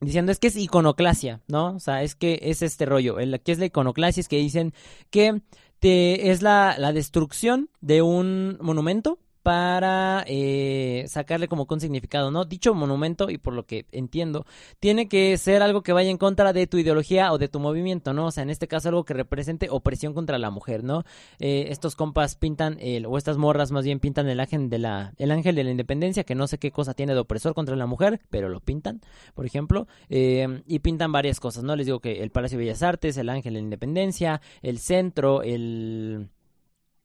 diciendo es que es iconoclasia, ¿no? O sea, es que es este rollo, el es la iconoclasia es que dicen que es la, la destrucción de un monumento para eh, sacarle como con significado, ¿no? Dicho monumento, y por lo que entiendo, tiene que ser algo que vaya en contra de tu ideología o de tu movimiento, ¿no? O sea, en este caso algo que represente opresión contra la mujer, ¿no? Eh, estos compas pintan, el, o estas morras más bien pintan el ángel de la, el ángel de la independencia, que no sé qué cosa tiene de opresor contra la mujer, pero lo pintan, por ejemplo, eh, y pintan varias cosas, ¿no? Les digo que el Palacio de Bellas Artes, el ángel de la independencia, el centro, el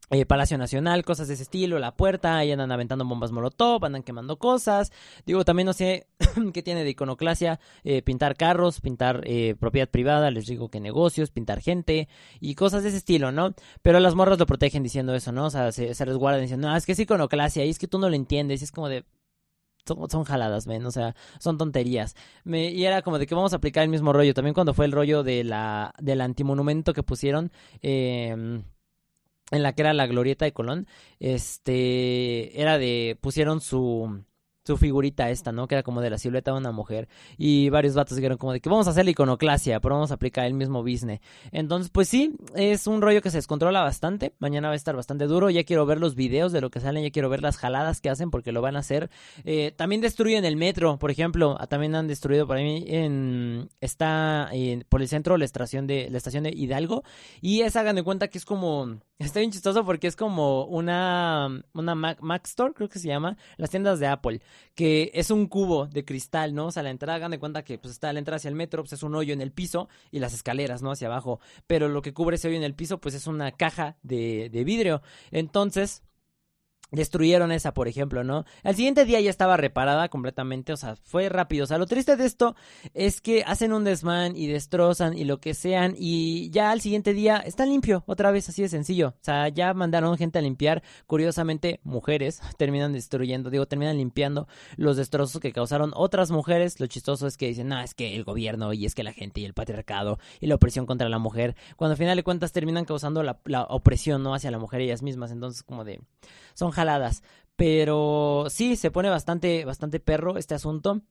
eh, Palacio Nacional, cosas de ese estilo, la puerta, ahí andan aventando bombas molotov, andan quemando cosas. Digo, también no sé qué tiene de iconoclasia, eh, pintar carros, pintar eh, propiedad privada, les digo que negocios, pintar gente y cosas de ese estilo, ¿no? Pero las morras lo protegen diciendo eso, ¿no? O sea, se, resguardan diciendo, no, es que es iconoclasia y es que tú no lo entiendes, y es como de, son, jaladas, ven, o sea, son tonterías. Me, y era como de que vamos a aplicar el mismo rollo. También cuando fue el rollo de la, del antimonumento que pusieron, eh, en la que era la glorieta de Colón, este, era de, pusieron su, su figurita esta, ¿no? Que era como de la silueta de una mujer. Y varios vatos dijeron como de que vamos a hacer la iconoclasia, pero vamos a aplicar el mismo business. Entonces, pues sí, es un rollo que se descontrola bastante. Mañana va a estar bastante duro. Ya quiero ver los videos de lo que salen, ya quiero ver las jaladas que hacen porque lo van a hacer. Eh, también destruyen el metro, por ejemplo. Ah, también han destruido para mí en... Está por el centro la estación de, la estación de Hidalgo. Y esa hagan de cuenta que es como Está bien chistoso porque es como una, una Mac, Store, creo que se llama, las tiendas de Apple, que es un cubo de cristal, ¿no? O sea, la entrada, hagan de cuenta que pues está la entrada hacia el metro, pues es un hoyo en el piso y las escaleras, ¿no? Hacia abajo. Pero lo que cubre ese hoyo en el piso, pues es una caja de, de vidrio. Entonces, Destruyeron esa, por ejemplo, ¿no? Al siguiente día ya estaba reparada completamente, o sea, fue rápido. O sea, lo triste de esto es que hacen un desmán y destrozan y lo que sean y ya al siguiente día está limpio, otra vez así de sencillo. O sea, ya mandaron gente a limpiar, curiosamente mujeres terminan destruyendo, digo, terminan limpiando los destrozos que causaron otras mujeres. Lo chistoso es que dicen, no, es que el gobierno y es que la gente y el patriarcado y la opresión contra la mujer, cuando al final de cuentas terminan causando la, la opresión, ¿no? Hacia la mujer ellas mismas. Entonces, como de, son jaladas. Pero sí, se pone bastante, bastante perro este asunto.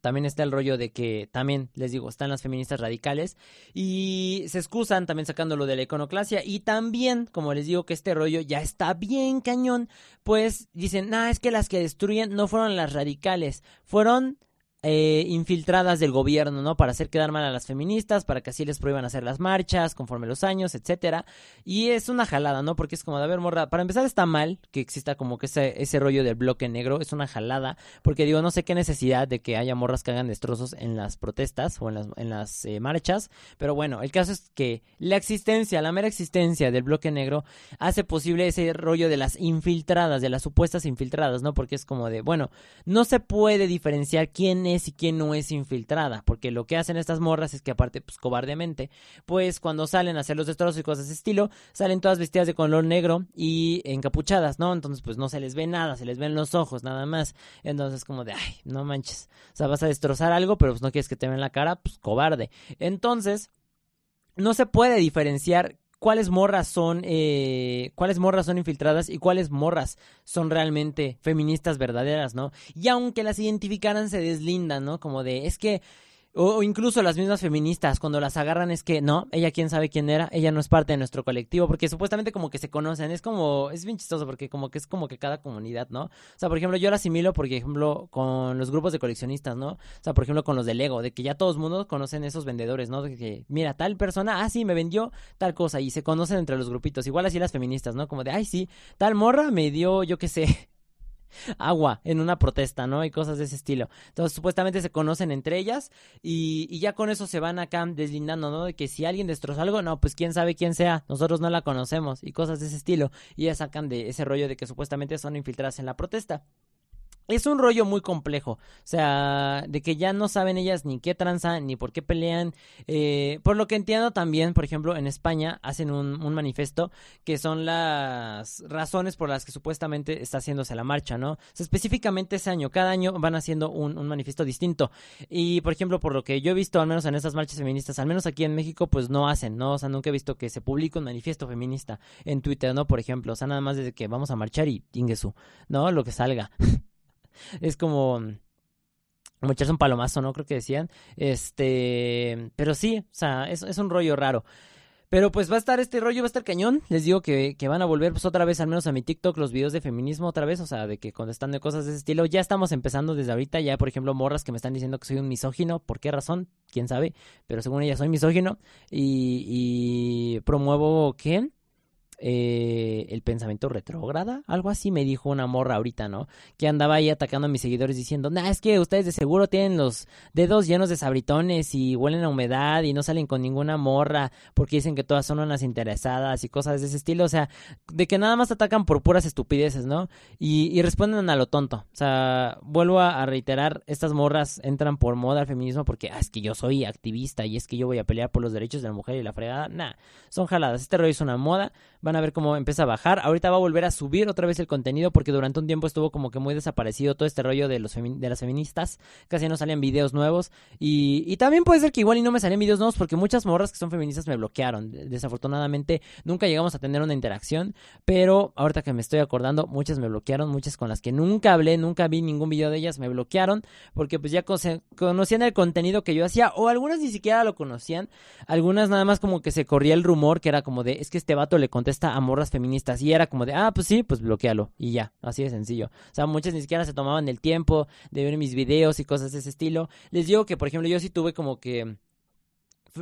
También está el rollo de que también, les digo, están las feministas radicales y se excusan también sacándolo de la iconoclasia y también, como les digo, que este rollo ya está bien cañón, pues dicen, nah, es que las que destruyen no fueron las radicales, fueron eh, infiltradas del gobierno, ¿no? Para hacer quedar mal a las feministas, para que así les prohíban hacer las marchas conforme los años, etcétera. Y es una jalada, ¿no? Porque es como de haber morra. Para empezar, está mal que exista como que ese, ese rollo del bloque negro. Es una jalada. Porque digo, no sé qué necesidad de que haya morras que hagan destrozos en las protestas o en las, en las eh, marchas. Pero bueno, el caso es que la existencia, la mera existencia del bloque negro hace posible ese rollo de las infiltradas, de las supuestas infiltradas, ¿no? Porque es como de, bueno, no se puede diferenciar quién es y quién no es infiltrada, porque lo que hacen estas morras es que aparte, pues cobardemente, pues cuando salen a hacer los destrozos y cosas de ese estilo, salen todas vestidas de color negro y encapuchadas, ¿no? Entonces, pues no se les ve nada, se les ven los ojos nada más. Entonces, como de, ay, no manches, o sea, vas a destrozar algo, pero pues no quieres que te vean la cara, pues cobarde. Entonces, no se puede diferenciar cuáles morras son eh, cuáles morras son infiltradas y cuáles morras son realmente feministas verdaderas, ¿no? Y aunque las identificaran se deslindan, ¿no? Como de es que o, incluso las mismas feministas, cuando las agarran es que no, ella quién sabe quién era, ella no es parte de nuestro colectivo, porque supuestamente como que se conocen, es como, es bien chistoso porque como que es como que cada comunidad, ¿no? O sea, por ejemplo, yo la asimilo, por ejemplo, con los grupos de coleccionistas, ¿no? O sea, por ejemplo, con los de Lego, de que ya todos mundo conocen esos vendedores, ¿no? De que, mira, tal persona, ah, sí, me vendió tal cosa, y se conocen entre los grupitos, igual así las feministas, ¿no? Como de, ay, sí, tal morra me dio, yo qué sé, agua en una protesta, ¿no? Y cosas de ese estilo. Entonces, supuestamente se conocen entre ellas y, ya con eso se van acá deslindando, ¿no? De que si alguien destroza algo, no, pues quién sabe quién sea, nosotros no la conocemos y cosas de ese estilo. Y ya sacan de ese rollo de que supuestamente son infiltradas en la protesta es un rollo muy complejo. O sea, de que ya no saben ellas ni qué tranza, ni por qué pelean. Eh, por lo que entiendo también, por ejemplo, en España hacen un, un, manifiesto que son las razones por las que supuestamente está haciéndose la marcha, ¿no? Específicamente ese año, cada año van haciendo un, manifiesto distinto. Y, por ejemplo, por lo que yo he visto, al menos en estas marchas feministas, al menos aquí en México, pues no hacen, ¿no? O sea, nunca he visto que se publique un manifiesto feminista en Twitter, ¿no? Por ejemplo, o sea, nada más desde que vamos a marchar y su, ¿no? Lo que salga. es como como echarse un palomazo, ¿no? Creo que decían. Este, pero sí, o sea, es, es, un rollo raro. Pero pues va a estar este rollo, va a estar cañón. Les digo que, que, van a volver pues otra vez, al menos a mi TikTok, los videos de feminismo otra vez, o sea, de que contestando cosas de ese estilo. Ya estamos empezando desde ahorita, ya por ejemplo morras que me están diciendo que soy un misógino. ¿Por qué razón? ¿Quién sabe? Pero según ella soy misógino. Y, y promuevo, ¿qué? Eh, el pensamiento retrógrada, algo así me dijo una morra ahorita, ¿no? Que andaba ahí atacando a mis seguidores diciendo, nah, es que ustedes de seguro tienen los dedos llenos de sabritones y huelen a humedad y no salen con ninguna morra porque dicen que todas son unas interesadas y cosas de ese estilo, o sea, de que nada más atacan por puras estupideces, ¿no? Y, responden a lo tonto, o sea, vuelvo a, reiterar, estas morras entran por moda al feminismo porque, ah, es que yo soy activista y es que yo voy a pelear por los derechos de la mujer y la fregada, nah, son jaladas, este rollo es una moda, van a ver cómo empieza a bajar. Ahorita va a volver a subir otra vez el contenido porque durante un tiempo estuvo como que muy desaparecido todo este rollo de, los de las feministas. Casi no salían videos nuevos. Y, y también puede ser que igual y no me salían videos nuevos porque muchas morras que son feministas me bloquearon. Desafortunadamente nunca llegamos a tener una interacción. Pero ahorita que me estoy acordando, muchas me bloquearon. Muchas con las que nunca hablé, nunca vi ningún video de ellas me bloquearon porque pues ya conocían el contenido que yo hacía o algunas ni siquiera lo conocían. Algunas nada más como que se corría el rumor que era como de, es que este vato le contesta a morras feministas y era como de, ah, pues sí, pues bloquealo y ya, así de sencillo. O sea, muchas ni siquiera se tomaban el tiempo de ver mis videos y cosas de ese estilo. Les digo que, por ejemplo, yo sí tuve como que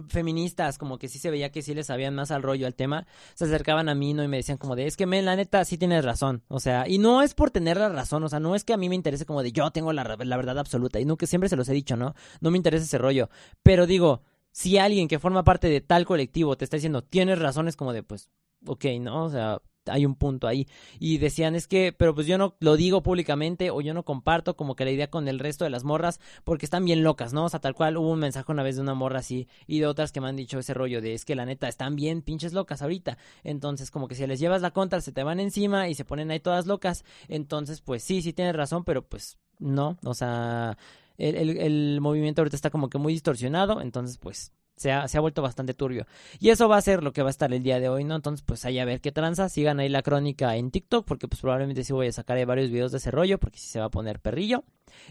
feministas, como que sí se veía que sí les sabían más al rollo al tema, se acercaban a mí ¿no? y me decían como de, es que men, la neta sí tienes razón, o sea, y no es por tener la razón, o sea, no es que a mí me interese como de yo tengo la, la verdad absoluta, y que siempre se los he dicho, ¿no? No me interesa ese rollo, pero digo, si alguien que forma parte de tal colectivo te está diciendo tienes razón, es como de, pues, ok, ¿no? O sea, hay un punto ahí. Y decían, es que, pero pues yo no lo digo públicamente o yo no comparto como que la idea con el resto de las morras porque están bien locas, ¿no? O sea, tal cual hubo un mensaje una vez de una morra así y de otras que me han dicho ese rollo de es que la neta están bien pinches locas ahorita. Entonces, como que si les llevas la contra, se te van encima y se ponen ahí todas locas. Entonces, pues sí, sí tienes razón, pero pues no, o sea, el, el, movimiento ahorita está como que muy distorsionado, entonces pues se ha, se ha, vuelto bastante turbio. Y eso va a ser lo que va a estar el día de hoy, ¿no? Entonces, pues ahí a ver qué tranza. Sigan ahí la crónica en TikTok, porque pues probablemente sí voy a sacar varios videos de ese rollo, porque sí se va a poner perrillo.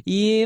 Y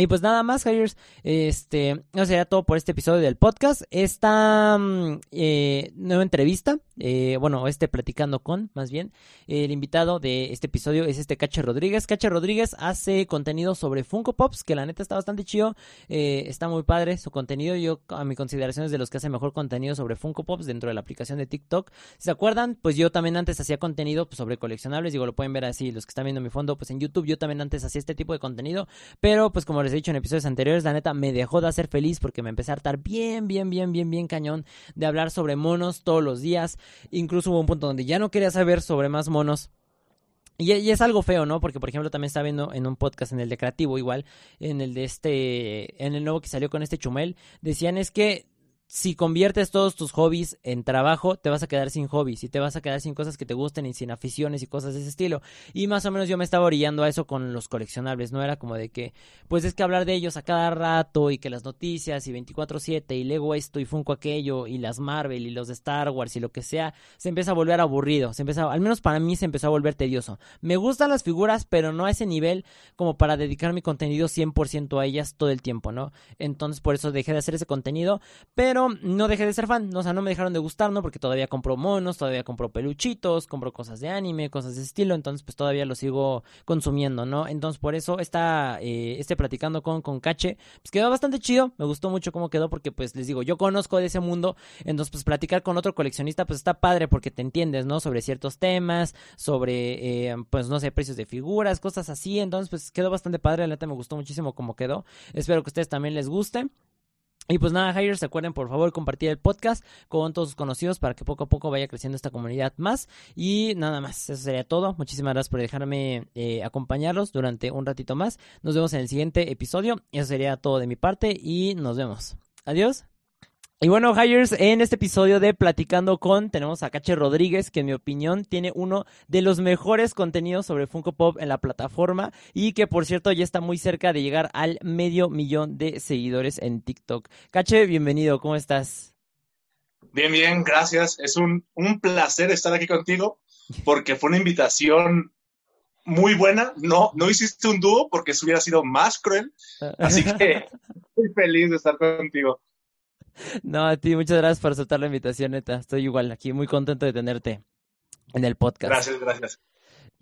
y pues nada más, Hires, este, no sería todo por este episodio del podcast. Esta mm, eh, nueva entrevista, eh, bueno, este platicando con, más bien, el invitado de este episodio es este Cache Rodríguez. Cache Rodríguez hace contenido sobre Funko Pops, que la neta está bastante chido, eh, está muy padre su contenido. Yo, a mi consideración, es de los que hace mejor contenido sobre Funko Pops dentro de la aplicación de TikTok. Si se acuerdan, pues yo también antes hacía contenido pues, sobre coleccionables, digo, lo pueden ver así, los que están viendo mi fondo, pues en YouTube yo también antes hacía este tipo de contenido, pero pues como les he dicho en episodios anteriores, la neta me dejó de hacer feliz porque me empecé a hartar bien, bien, bien, bien, bien cañón de hablar sobre monos todos los días. Incluso hubo un punto donde ya no quería saber sobre más monos. Y, y, es algo feo, ¿no? Porque, por ejemplo, también estaba viendo en un podcast, en el de Creativo, igual, en el de este, en el nuevo que salió con este Chumel, decían es que si conviertes todos tus hobbies en trabajo, te vas a quedar sin hobbies y te vas a quedar sin cosas que te gusten y sin aficiones y cosas de ese estilo. Y más o menos yo me estaba orillando a eso con los coleccionables, no era como de que, pues es que hablar de ellos a cada rato y que las noticias y 24/7 y Lego esto y Funko aquello y las Marvel y los de Star Wars y lo que sea, se empieza a volver aburrido, se empieza, al menos para mí se empezó a volver tedioso. Me gustan las figuras, pero no a ese nivel como para dedicar mi contenido 100% a ellas todo el tiempo, ¿no? Entonces por eso dejé de hacer ese contenido, pero no dejé de ser fan, o sea, no me dejaron de gustar, ¿no? Porque todavía compro monos, todavía compro peluchitos, compro cosas de anime, cosas de estilo, entonces pues todavía lo sigo consumiendo, ¿no? Entonces por eso está, eh, este platicando con, con Cache, pues quedó bastante chido, me gustó mucho cómo quedó porque pues les digo, yo conozco de ese mundo, entonces pues platicar con otro coleccionista pues está padre porque te entiendes, ¿no? Sobre ciertos temas, sobre, eh, pues no sé, precios de figuras, cosas así, entonces pues quedó bastante padre, la neta me gustó muchísimo cómo quedó, espero que a ustedes también les guste. Y pues nada, Hires, acuerden por favor compartir el podcast con todos sus conocidos para que poco a poco vaya creciendo esta comunidad más. Y nada más, eso sería todo. Muchísimas gracias por dejarme eh, acompañarlos durante un ratito más. Nos vemos en el siguiente episodio. Eso sería todo de mi parte y nos vemos. Adiós. Y bueno, Hires, en este episodio de Platicando con, tenemos a Cache Rodríguez, que en mi opinión tiene uno de los mejores contenidos sobre Funko Pop en la plataforma y que por cierto ya está muy cerca de llegar al medio millón de seguidores en TikTok. Cache, bienvenido, ¿cómo estás? Bien, bien, gracias. Es un, un placer estar aquí contigo porque fue una invitación muy buena. No, no hiciste un dúo porque eso hubiera sido más cruel. Así que estoy feliz de estar contigo. No, a ti, muchas gracias por aceptar la invitación, neta. Estoy igual aquí, muy contento de tenerte en el podcast. Gracias, gracias.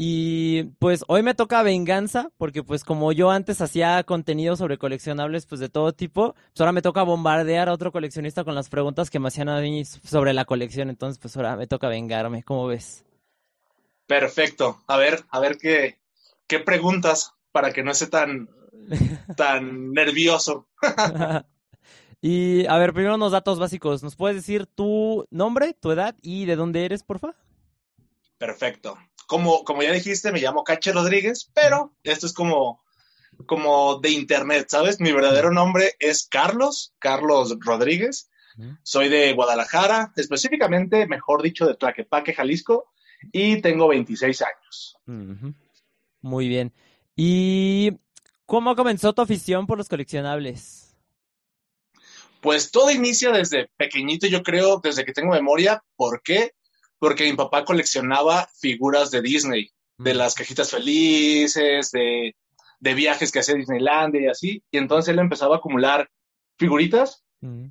Y pues hoy me toca venganza, porque pues como yo antes hacía contenido sobre coleccionables pues de todo tipo, pues ahora me toca bombardear a otro coleccionista con las preguntas que me hacían a mí sobre la colección, entonces pues ahora me toca vengarme, ¿cómo ves? Perfecto, a ver, a ver qué, qué preguntas para que no esté tan, tan nervioso. Y a ver, primero unos datos básicos. ¿Nos puedes decir tu nombre, tu edad y de dónde eres, porfa? Perfecto. Como, como ya dijiste, me llamo Cache Rodríguez, pero esto es como, como de internet, ¿sabes? Mi verdadero nombre es Carlos, Carlos Rodríguez. Soy de Guadalajara, específicamente, mejor dicho, de Tlaquepaque, Jalisco, y tengo 26 años. Muy bien. ¿Y cómo comenzó tu afición por los coleccionables? Pues todo inicia desde pequeñito, yo creo, desde que tengo memoria. ¿Por qué? Porque mi papá coleccionaba figuras de Disney, de las cajitas felices, de, de viajes que hacía Disneylandia y así. Y entonces él empezaba a acumular figuritas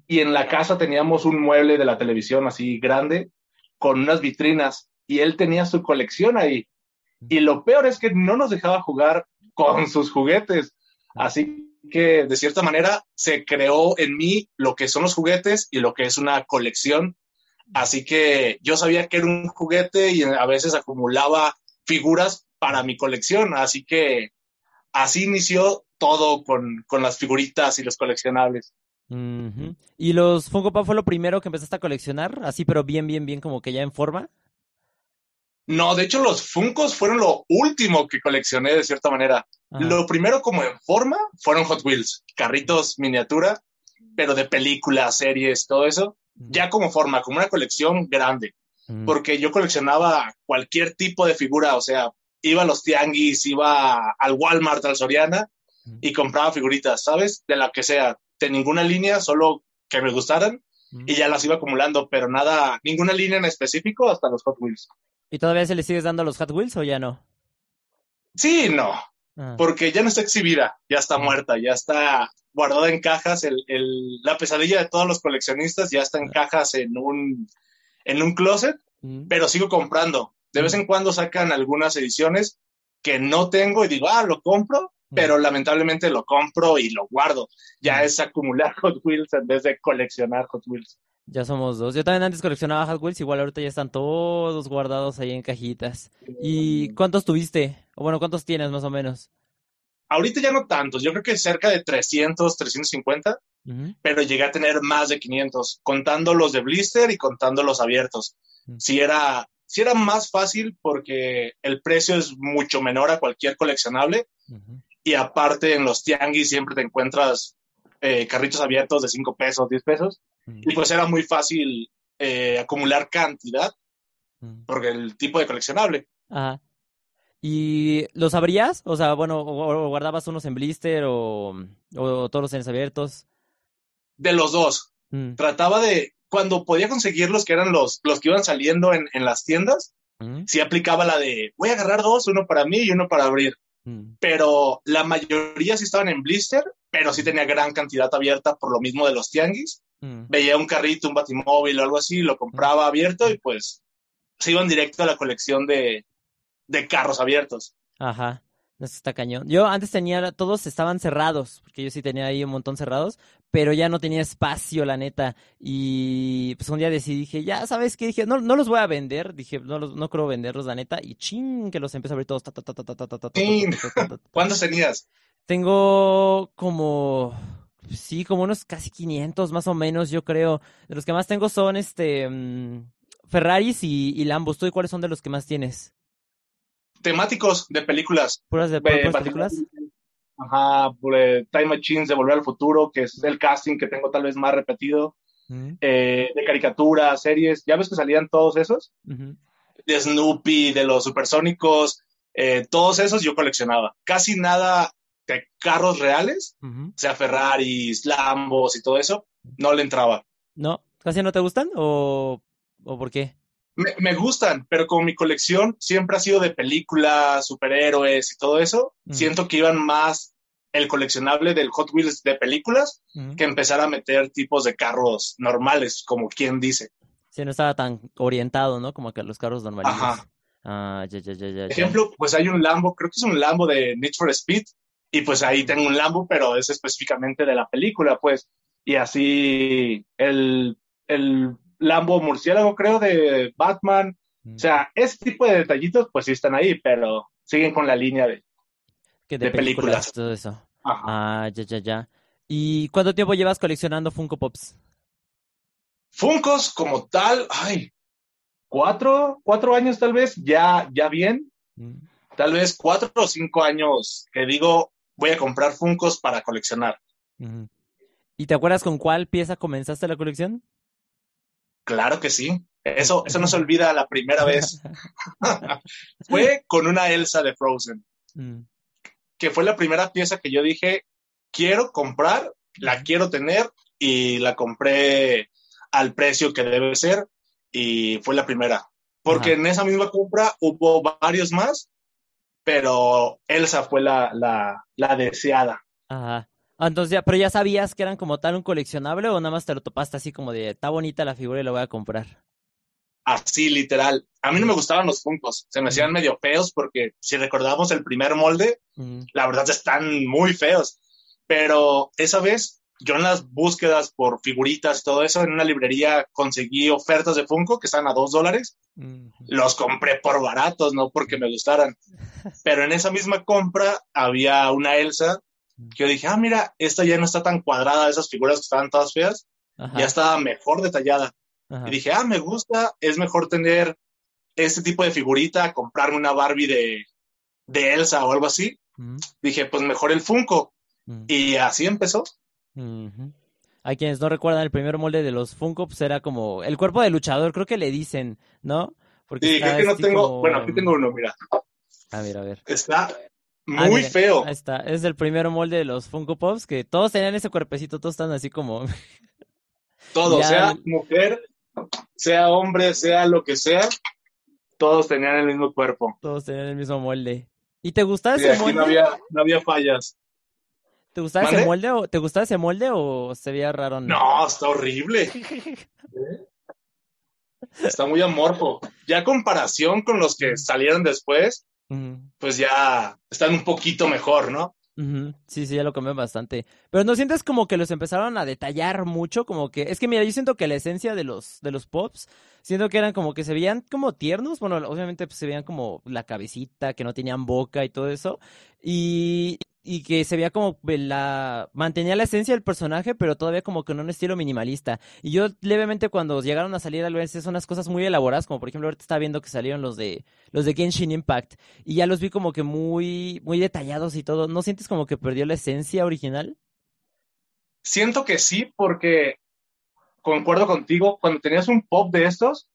y en la casa teníamos un mueble de la televisión así grande con unas vitrinas y él tenía su colección ahí. Y lo peor es que no nos dejaba jugar con sus juguetes. Así que, de cierta manera, se creó en mí lo que son los juguetes y lo que es una colección. Así que yo sabía que era un juguete y a veces acumulaba figuras para mi colección. Así que así inició todo con, con las figuritas y los coleccionables. ¿Y los Funko Pop fue lo primero que empezaste a coleccionar? Así, pero bien, bien, bien, como que ya en forma. No, de hecho los Funkos fueron lo último que coleccioné de cierta manera. Lo primero como en forma fueron Hot Wheels, carritos miniatura, pero de películas, series, todo eso. Ya como forma, como una colección grande. Porque yo coleccionaba cualquier tipo de figura, o sea, iba a los tianguis, iba al Walmart, al Soriana y compraba figuritas, ¿sabes? De la que sea, de ninguna línea, solo que me gustaran y ya las iba acumulando, pero nada, ninguna línea en específico hasta los Hot Wheels. ¿Y todavía se le sigues dando los Hot Wheels o ya no? Sí, no. Ah. Porque ya no está exhibida, ya está muerta, ya está guardada en cajas. El, el, la pesadilla de todos los coleccionistas ya está en ah. cajas en un, en un closet, pero sigo comprando. De vez en cuando sacan algunas ediciones que no tengo y digo, ah, lo compro, pero lamentablemente lo compro y lo guardo. Ya es acumular Hot Wheels en vez de coleccionar Hot Wheels. Ya somos dos. Yo también antes coleccionaba Hot Wheels, igual ahorita ya están todos guardados ahí en cajitas. ¿Y cuántos tuviste? O bueno, ¿cuántos tienes más o menos? Ahorita ya no tantos, yo creo que cerca de 300, 350, pero llegué a tener más de 500, contando los de blister y contando los abiertos. Si era, si era más fácil porque el precio es mucho menor a cualquier coleccionable y aparte en los tianguis siempre te encuentras eh, carritos abiertos de 5 pesos, 10 pesos y pues era muy fácil eh, acumular cantidad, porque el tipo de coleccionable. Ajá. ¿Y los abrías? O sea, bueno, o, guardabas unos en blister o, o, todos en abiertos. De los dos. Mm. Trataba de, cuando podía conseguir los que eran los, los que iban saliendo en, en las tiendas, mm. sí aplicaba la de, voy a agarrar dos, uno para mí y uno para abrir. Mm. Pero la mayoría sí estaban en blister, pero sí tenía gran cantidad abierta por lo mismo de los tianguis. Mm. Veía un carrito, un batimóvil o algo así, lo compraba mm. abierto y pues se iban directo a la colección de, de carros abiertos. Ajá. Eso está cañón. Yo antes tenía, todos estaban cerrados, porque yo sí tenía ahí un montón cerrados, pero ya no tenía espacio, la neta. Y pues un día decidí, dije, ya sabes qué, dije, no, no los voy a vender, dije, no, no creo venderlos, la neta, y ching, que los empecé a abrir todos. ¿Cuántos tenías? Tengo como Sí, como unos casi 500 más o menos, yo creo. De los que más tengo son este mm, Ferraris y, y Lambos. ¿Tú cuáles son de los que más tienes? Temáticos de películas. ¿Puras de, películas? Ajá, Time Machines de Volver al Futuro, que es el casting que tengo tal vez más repetido. Mm. Eh, de caricaturas, series. ¿Ya ves que salían todos esos? De Snoopy, de los supersónicos, eh, todos esos yo coleccionaba. Casi nada de carros reales, o sea, Ferraris, Lambos y todo eso, no le entraba. ¿No? ¿Casi no te gustan o, o por qué? Me, gustan, pero como mi colección siempre ha sido de películas, superhéroes y todo eso, siento que iban más el coleccionable del Hot Wheels de películas que empezar a meter tipos de carros normales, como quien dice. Sí, no estaba tan orientado, ¿no? Como que los carros normales. Ajá. Ah, ya, ya, ya, ya. Ejemplo, pues hay un Lambo, creo que es un Lambo de Need for Speed, y pues ahí tengo un Lambo, pero es específicamente de la película, pues. Y así el, el Lambo murciélago, creo, de Batman. O sea, ese tipo de detallitos, pues sí están ahí, pero siguen con la línea de, de, películas, Todo eso. Ah, ya, ya, ya. ¿Y cuánto tiempo llevas coleccionando Funko Pops? Funkos como tal, ay, cuatro, cuatro años tal vez, ya, ya bien. Mm. Tal vez cuatro o cinco años que digo, voy a comprar Funcos para coleccionar. ¿Y te acuerdas con cuál pieza comenzaste la colección? Claro que sí. Eso, eso no se olvida la primera vez. fue con una Elsa de Frozen. Mm. Que fue la primera pieza que yo dije, quiero comprar, la quiero tener y la compré al precio que debe ser y fue la primera. Porque en esa misma compra hubo varios más, pero Elsa fue la, la, la deseada. Ajá. Ah, entonces ya, pero ya sabías que eran como tal un coleccionable o nada más te lo topaste así como de, está bonita la figura y la voy a comprar. Así, literal. A mí no me gustaban los Funkos, se me hacían medio feos porque si recordamos el primer molde, la verdad están muy feos. Pero esa vez yo en las búsquedas por figuritas y todo eso, en una librería conseguí ofertas de Funko que están a dos dólares. Los compré por baratos, no porque me gustaran. Pero en esa misma compra había una Elsa que yo dije, ah, mira, esta ya no está tan cuadrada, esas figuras que estaban todas feas, ya estaba mejor detallada. Y dije, ah, me gusta, es mejor tener este tipo de figurita, comprarme una Barbie de, de Elsa o algo así. Dije, pues mejor el Funko. Y así empezó. Hay quienes no recuerdan el primer molde de los Funko, pues era como el cuerpo de luchador, creo que le dicen, ¿no? Porque sí, creo que no tengo, bueno, aquí tengo uno, mira. A ver, a ver. Está Ah, muy feo. Ahí está, es el primer molde de los Funko Pops, que todos tenían ese cuerpecito, todos están así como... Todo, sea mujer, sea hombre, sea lo que sea, todos tenían el mismo cuerpo. Todos tenían el mismo molde. ¿Y te gustaba ese molde? No había, no había fallas. ¿Te gustaba ese molde o te gustaba ese molde o se veía raro? No, está horrible. está muy amorfo. Ya comparación con los que salieron después, pues ya están un poquito mejor, ¿no? Sí, sí, ya lo cambió bastante. Pero ¿no sientes como que los empezaron a detallar mucho? Como que, es que mira, yo siento que la esencia de los, de los pops, siento que eran como que se veían como tiernos, bueno, obviamente pues, se veían como la cabecita, que no tenían boca y todo eso. Y, y que se veía como la mantenía la esencia del personaje, pero todavía como que en un estilo minimalista. Y yo levemente cuando llegaron a salir al ver son unas cosas muy elaboradas, como por ejemplo ahorita estaba viendo que salieron los de los de Genshin Impact y ya los vi como que muy muy detallados y todo. ¿No sientes como que perdió la esencia original? Siento que sí, porque concuerdo contigo, cuando tenías un pop de estos,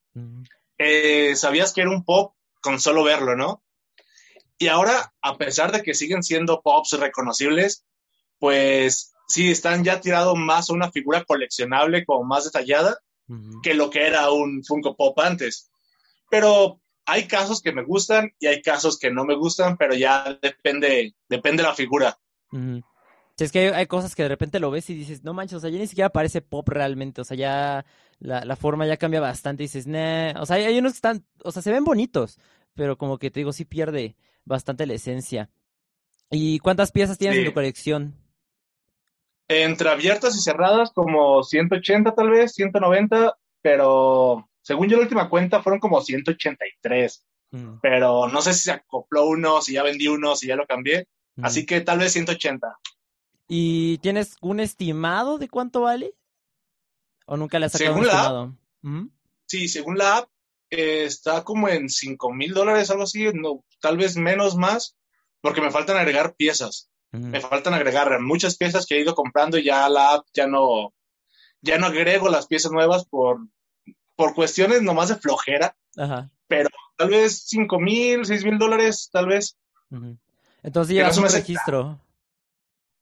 eh, sabías que era un pop con solo verlo, ¿no? Y ahora, a pesar de que siguen siendo pops reconocibles, pues sí, están ya tirado más a una figura coleccionable como más detallada que lo que era un Funko Pop antes. Pero hay casos que me gustan y hay casos que no me gustan, pero ya depende, depende de la figura. Si es que hay, cosas que de repente lo ves y dices, no manches, o sea, ya ni siquiera parece pop realmente, o sea, ya la, forma ya cambia bastante y dices, nah, o sea, hay, hay, unos que están, o sea, se ven bonitos, pero como que te digo, sí pierde, bastante la esencia. ¿Y cuántas piezas tienes en tu colección? Entre abiertas y cerradas, como 180 tal vez, 190, pero según yo la última cuenta fueron como 183. Mm. Pero no sé si se acopló uno, si ya vendí uno, si ya lo cambié. Mm. Así que tal vez 180. ¿Y tienes un estimado de cuánto vale? ¿O nunca le has sacado un estimado? ¿Mm? Sí, según la app, eh, está como en 5 mil dólares, algo así, no, tal vez menos más, porque me faltan agregar piezas. Me faltan agregar muchas piezas que he ido comprando y ya la app ya no, ya no agrego las piezas nuevas por, por cuestiones nomás de flojera. Pero tal vez 5 mil, 6 mil dólares, tal vez. Entonces ya un registro.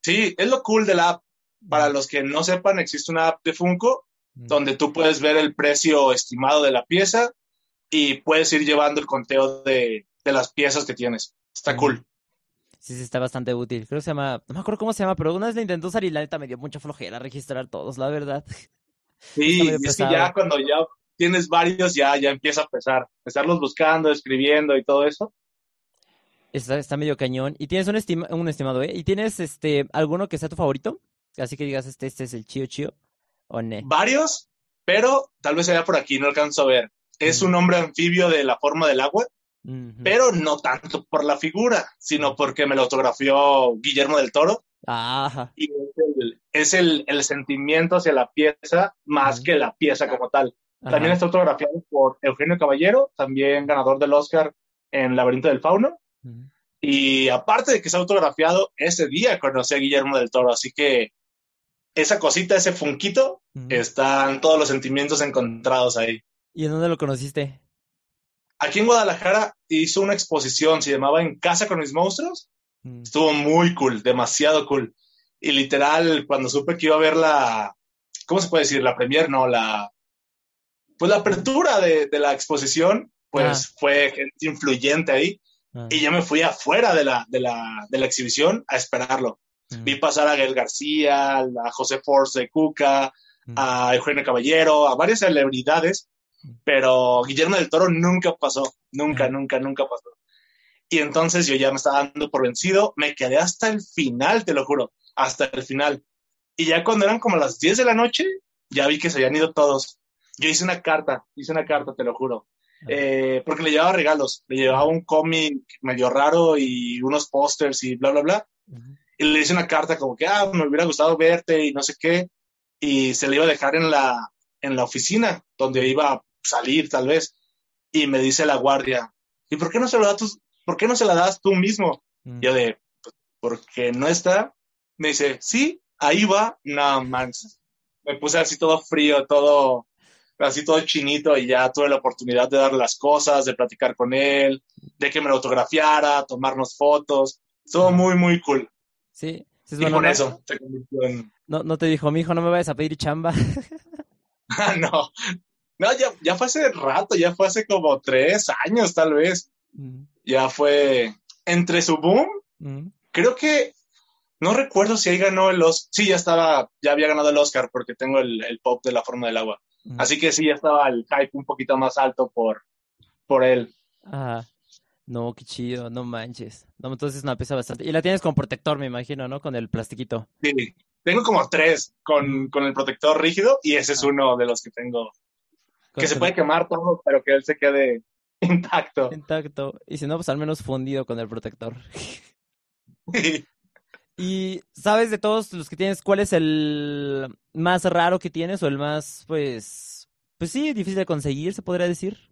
Sí, es lo cool de la app. Para los que no sepan, existe una app de Funko donde tú puedes ver el precio estimado de la pieza y puedes ir llevando el conteo de, las piezas que tienes. Está cool. Sí, sí, está bastante útil. Creo que se llama, no me acuerdo cómo se llama, pero una vez la intentó usar y la neta me dio mucha flojera registrar todos, la verdad. Sí, es que ya cuando ya tienes varios, ya, ya empieza a pesar. Estarlos buscando, escribiendo y todo eso. Está, está medio cañón. ¿Y tienes un, estima, un estimado, eh? ¿Y tienes este alguno que sea tu favorito? Así que digas, este, este es el chío chío. ¿O no? Varios, pero tal vez sea por aquí, no alcanzo a ver es un hombre anfibio de la forma del agua, pero no tanto por la figura, sino porque me lo autografió Guillermo del Toro. Y es, el, sentimiento hacia la pieza más que la pieza como tal. También está autografiado por Eugenio Caballero, también ganador del Oscar en Laberinto del Fauno. Y aparte de que está autografiado, ese día conocí a Guillermo del Toro, así que esa cosita, ese funquito, están todos los sentimientos encontrados ahí. ¿Y en dónde lo conociste? Aquí en Guadalajara hizo una exposición, se llamaba En casa con mis monstruos. Estuvo muy cool, demasiado cool. Y literal, cuando supe que iba a ver la, ¿cómo se puede decir? La premier, no, la, pues la apertura de, la exposición, pues ah. fue gente influyente ahí. Ah. Y yo me fui afuera de la, de la, de la exhibición a esperarlo. Vi pasar a Gael García, a José Force de Cuca, a Eugenio Caballero, a varias celebridades, pero Guillermo del Toro nunca pasó, nunca, nunca, nunca pasó. Y entonces yo ya me estaba dando por vencido, me quedé hasta el final, te lo juro, hasta el final. Y ya cuando eran como las 10 de la noche, ya vi que se habían ido todos. Yo hice una carta, hice una carta, te lo juro. Eh, porque le llevaba regalos, le llevaba un cómic medio raro y unos pósters y bla, bla, bla. Y le hice una carta como que, ah, me hubiera gustado verte y no sé qué. Y se le iba a dejar en la, en la oficina, donde iba salir tal vez. Y me dice la guardia, ¿y por qué no se lo das tú, por qué no se la das tú mismo? Yo de, pues, porque no está. Me dice, sí, ahí va, no más. Me puse así todo frío, todo, así todo chinito y ya tuve la oportunidad de dar las cosas, de platicar con él, de que me lo autografiara, tomarnos fotos. Todo muy, muy cool. Sí. sí y con eso No, no te dijo, mi hijo, no me vayas a pedir chamba. no, no, ya, ya fue hace rato, ya fue hace como tres años tal vez. Ya fue entre su boom. Creo que no recuerdo si ahí ganó el Oscar. Sí, ya estaba, ya había ganado el Oscar porque tengo el, pop de la forma del agua. Así que sí, ya estaba el hype un poquito más alto por, por él. Ajá. No, qué chido, no manches. No, entonces una pieza bastante. Y la tienes con protector, me imagino, ¿no? Con el plastiquito. Sí, tengo como tres con, con el protector rígido y ese es ah. uno de los que tengo. Que se puede quemar todo, pero que él se quede intacto. Intacto. Y si no, pues al menos fundido con el protector. y sabes de todos los que tienes, ¿cuál es el más raro que tienes o el más, pues, pues sí, difícil de conseguir, se podría decir?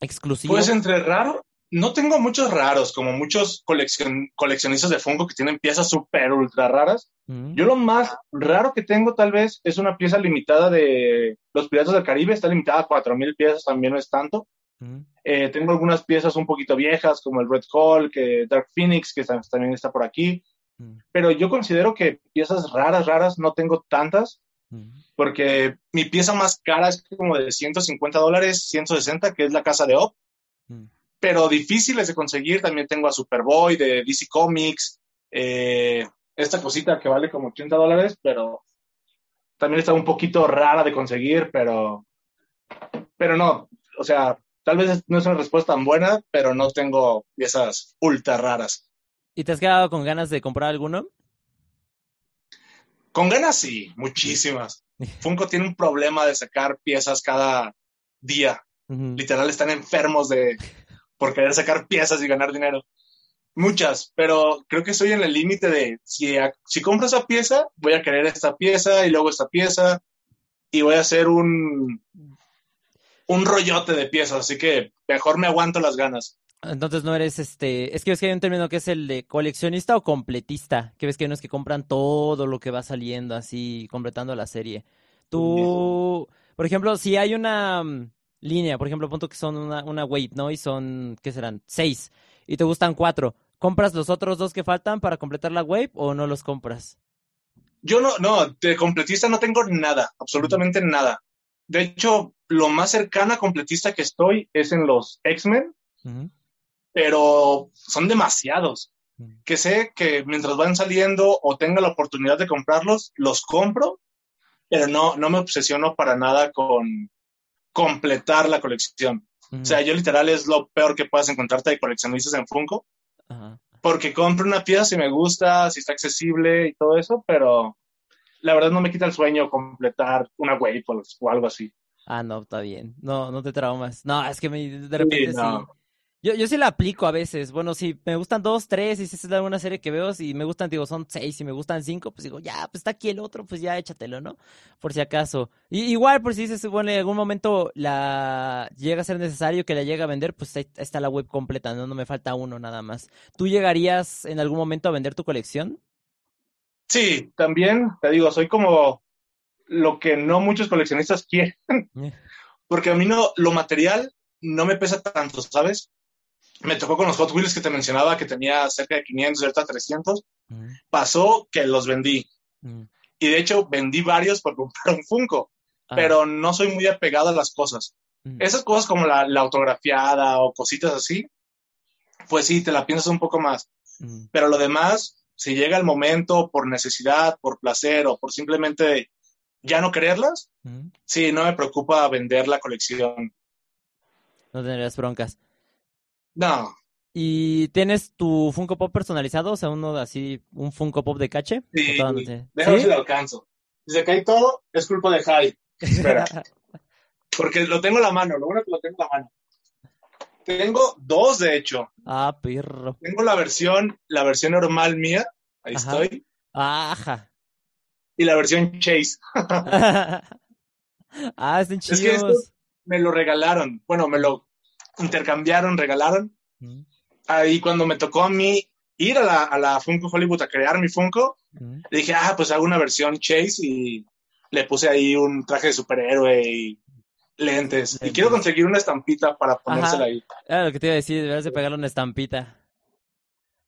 Exclusivo. Pues entre raro, no tengo muchos raros, como muchos coleccionistas de Funko que tienen piezas súper ultra raras. Mm. Yo lo más raro que tengo tal vez es una pieza limitada de Los Piratas del Caribe, está limitada a 4.000 piezas, también no es tanto. Mm. Eh, tengo algunas piezas un poquito viejas, como el Red Hall, que Dark Phoenix, que también está por aquí. Mm. Pero yo considero que piezas raras, raras, no tengo tantas, porque mi pieza más cara es como de 150 dólares, 160, que es la casa de Op pero difíciles de conseguir. También tengo a Superboy de DC Comics, eh, esta cosita que vale como 80 dólares, pero también está un poquito rara de conseguir, pero, pero no, o sea, tal vez no es una respuesta tan buena, pero no tengo piezas ultra raras. ¿Y te has quedado con ganas de comprar alguno? Con ganas sí, muchísimas. Funko tiene un problema de sacar piezas cada día. Literal están enfermos de, por querer sacar piezas y ganar dinero. Muchas, pero creo que estoy en el límite de si, si compro esa pieza, voy a querer esta pieza y luego esta pieza y voy a hacer un, un rollote de piezas, así que mejor me aguanto las ganas. Entonces no eres este, es que ves que hay un término que es el de coleccionista o completista, que ves que hay unos que compran todo lo que va saliendo así, completando la serie. Tú, por ejemplo, si hay una, línea, por ejemplo, punto que son una, una wave, ¿no? Y son, ¿qué serán? Seis. Y te gustan cuatro. ¿Compras los otros dos que faltan para completar la wave o no los compras? Yo no, no, de completista no tengo nada, absolutamente nada. De hecho, lo más cercana a completista que estoy es en los X-Men, pero son demasiados. Que sé que mientras van saliendo o tenga la oportunidad de comprarlos, los compro, pero no, no me obsesiono para nada con, completar la colección. O sea, yo literal es lo peor que puedas encontrarte de coleccionistas en Funko. Porque compro una pieza si me gusta, si está accesible y todo eso, pero la verdad no me quita el sueño completar una wave o algo así. Ah, no, está bien. No, no te traumas. No, es que me, de repente sí. Yo, yo sí la aplico a veces. Bueno, si me gustan dos, tres, y si es alguna serie que veo, si me gustan, digo, son seis, si me gustan cinco, pues digo, ya, pues está aquí el otro, pues ya échatelo, ¿no? Por si acaso. Y, igual, por si dices, bueno, en algún momento la llega a ser necesario que la llegue a vender, pues ahí está la web completa, ¿no? No me falta uno nada más. ¿Tú llegarías en algún momento a vender tu colección? Sí, también, te digo, soy como lo que no muchos coleccionistas quieren, Eh, porque a mí no, lo material no me pesa tanto, ¿sabes? Me tocó con los Hot Wheels que te mencionaba que tenía cerca de 500, ahorita 300. mm, Pasó que los vendí. mm. Y de hecho vendí varios por comprar un Funko, Ah, pero no soy muy apegado a las cosas. mm, Esas cosas como la, la autografiada o cositas así, pues sí, te la piensas un poco más. Pero lo demás, si llega el momento por necesidad, por placer o por simplemente ya no quererlas, sí, no me preocupa vender la colección. No tendrías broncas. No, ¿Y tienes tu Funko Pop personalizado? O sea, uno así, un Funko Pop de cache. sí, ¿O todo no te- déjame ¿Sí? si lo alcanzo. Si se cae todo, es culpa de Jai. Espera, porque lo tengo en la mano, lo bueno es que lo tengo en la mano. Tengo dos, de hecho. ah, perro. Tengo la versión, la versión normal mía, ahí Ajá. estoy, Ajá. y la versión Chase. ah, están que chidos. estos- Me lo regalaron, bueno, me lo intercambiaron, regalaron. Mm, Ahí cuando me tocó a mí ir a la, a la Funko Hollywood a crear mi Funko, mm. le dije, ah, pues hago una versión Chase y le puse ahí un traje de superhéroe y lentes. Y quiero conseguir una estampita para ponérsela Ajá. ahí. Era lo que te iba a decir, deberías de pegarle una estampita.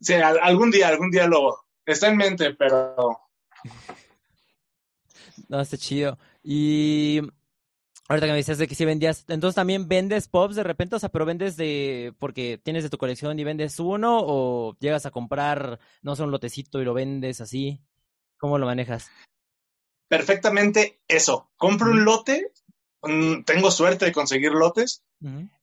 Sí, al- algún día, algún día lo está en mente, pero No, está chido. Y ahorita que me dices de que sí vendías, entonces también vendes pops de repente, o sea, pero vendes de, porque tienes de tu colección y vendes uno, o llegas a comprar, no sé, un lotecito y lo vendes así. ¿Cómo lo manejas? perfectamente eso. Compro un lote, mm, tengo suerte de conseguir lotes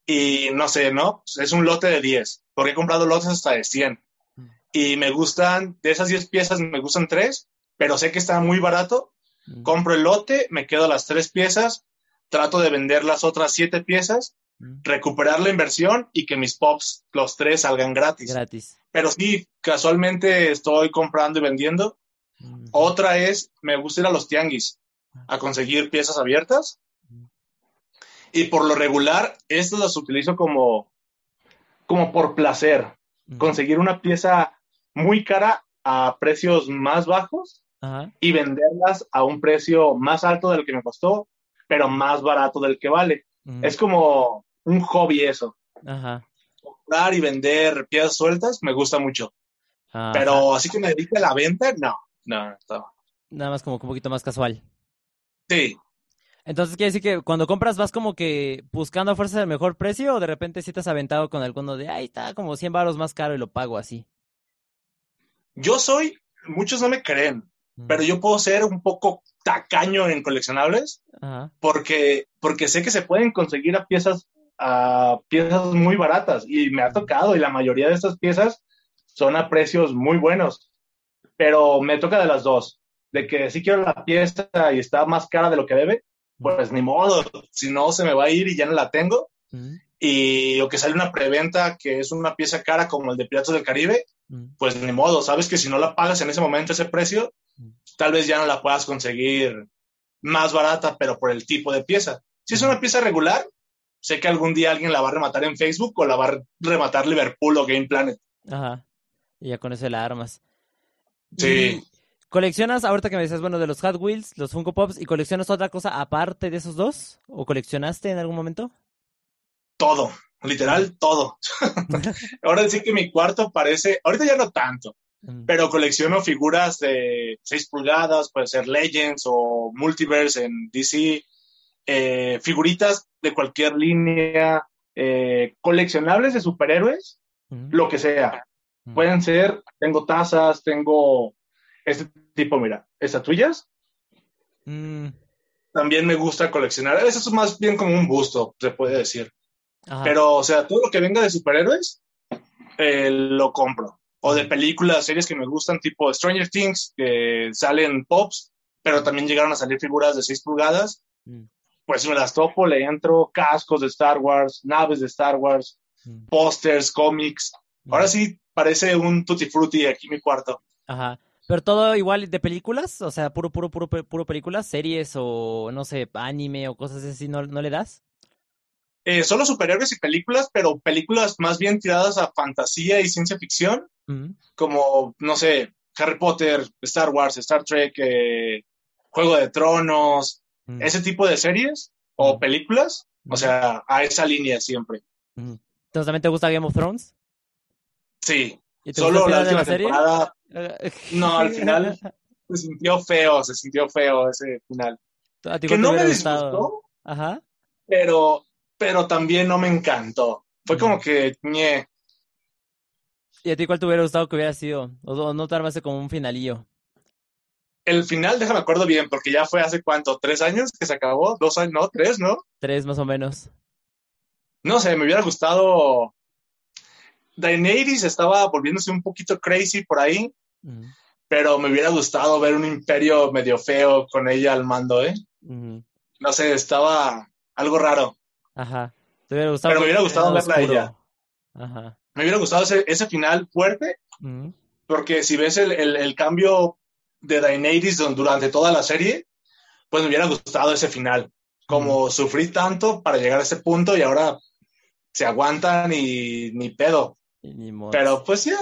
y no sé, ¿no? Es un lote de 10, porque he comprado lotes hasta de 100. Mm. Y me gustan, de esas 10 piezas me gustan 3, pero sé que está muy barato. ujú, Compro el lote, me quedo las 3 piezas, trato de vender las otras 7 piezas, ujú. recuperar la inversión y que mis pops, los 3, salgan gratis. Gratis. Pero sí, casualmente estoy comprando y vendiendo. Ujú, Otra es, me gusta ir a los tianguis a conseguir piezas abiertas. Y por lo regular, estas las utilizo como, como por placer. Conseguir una pieza muy cara a precios más bajos Ajá. y venderlas a un precio más alto del que me costó, pero más barato del que vale. Es como un hobby eso. Ajá. Comprar y vender piezas sueltas me gusta mucho. ajá. Pero así que me dedique a la venta, no. No, no. Nada más como que un poquito más casual. Sí, Entonces quiere decir que cuando compras vas como que buscando a fuerza el mejor precio o de repente sí te has aventado con alguno de, ay, está como 100 baros más caro y lo pago así. yo soy, muchos no me creen, Pero yo puedo ser un poco tacaño en coleccionables Ajá. porque, porque sé que se pueden conseguir a piezas, a piezas muy baratas y me ha tocado y la mayoría de estas piezas son a precios muy buenos, pero me toca de las dos, de que si quiero la pieza y está más cara de lo que debe, pues ni modo, si no se me va a ir y ya no la tengo. Y o que sale una preventa que es una pieza cara como el de Piratas del Caribe, pues ni modo, sabes que si no la pagas en ese momento ese precio, tal vez ya no la puedas conseguir más barata, pero por el tipo de pieza. Si es una pieza regular, sé que algún día alguien la va a rematar en Facebook o la va a rematar Liverpool o Game Planet. Ajá. Y ya con eso la armas. Sí. Y ¿Coleccionas, ahorita que me decías, bueno, de los Hot Wheels, los Funko Pops, y coleccionas otra cosa aparte de esos dos? ¿O coleccionaste en algún momento? Todo, literal todo. Ahora decir que mi cuarto parece, ahorita ya no tanto, pero colecciono figuras de 6 pulgadas, puede ser Legends o Multiverse en DC, eh, figuritas de cualquier línea, eh, coleccionables de superhéroes, lo que sea. Pueden ser, tengo tazas, tengo este tipo, mira, estatuillas. Mm, También me gusta coleccionar. Eso es más bien como un gusto, se puede decir. Pero, o sea, todo lo que venga de superhéroes, eh, lo compro. O de películas, series que me gustan, tipo Stranger Things, que salen pops, pero también llegaron a salir figuras de 6 pulgadas. Mm, Pues me las topo, le entro cascos de Star Wars, naves de Star Wars, mm, pósters, cómics. Ahora mm. sí parece un tutti frutti aquí mi cuarto. Ajá. Pero todo igual de películas, o sea, puro, puro, puro, puro películas, series o, no sé, anime o cosas así, ¿no, no le das? Eh, solo superhéroes y películas, pero películas más bien tiradas a fantasía y ciencia ficción, Como, no sé, Harry Potter, Star Wars, Star Trek, eh, Juego de Tronos, ese tipo de series o películas, o sea, a esa línea siempre. Entonces, ¿también te gusta Game of Thrones? Sí, ¿Y solo la final de última la serie? temporada no, al final se sintió feo, se sintió feo ese final. ¿A ti Que no me disgustó, gustado? Ajá. pero, pero también no me encantó. Fue como que, ñe, ¿Y a ti cuál te hubiera gustado que hubiera sido? ¿O, no te armaste como un finalillo? el final, déjame acuerdo bien, porque ya fue hace cuánto, tres años que se acabó, dos años, no, tres, ¿no? Tres más o menos. No sé, me hubiera gustado. Daenerys estaba volviéndose un poquito crazy por ahí, pero me hubiera gustado ver un imperio medio feo con ella al mando, ¿eh? No sé, estaba algo raro. Ajá. ¿Te hubiera gustado Pero me hubiera gustado verla a ella. Ajá. Me hubiera gustado ese, ese final fuerte, Ujú, porque si ves el, el- el cambio de Daenerys durante toda la serie, pues me hubiera gustado ese final. Como sufrí tanto para llegar a ese punto y ahora se aguantan y ni pedo. y ni modo. Pero pues ya,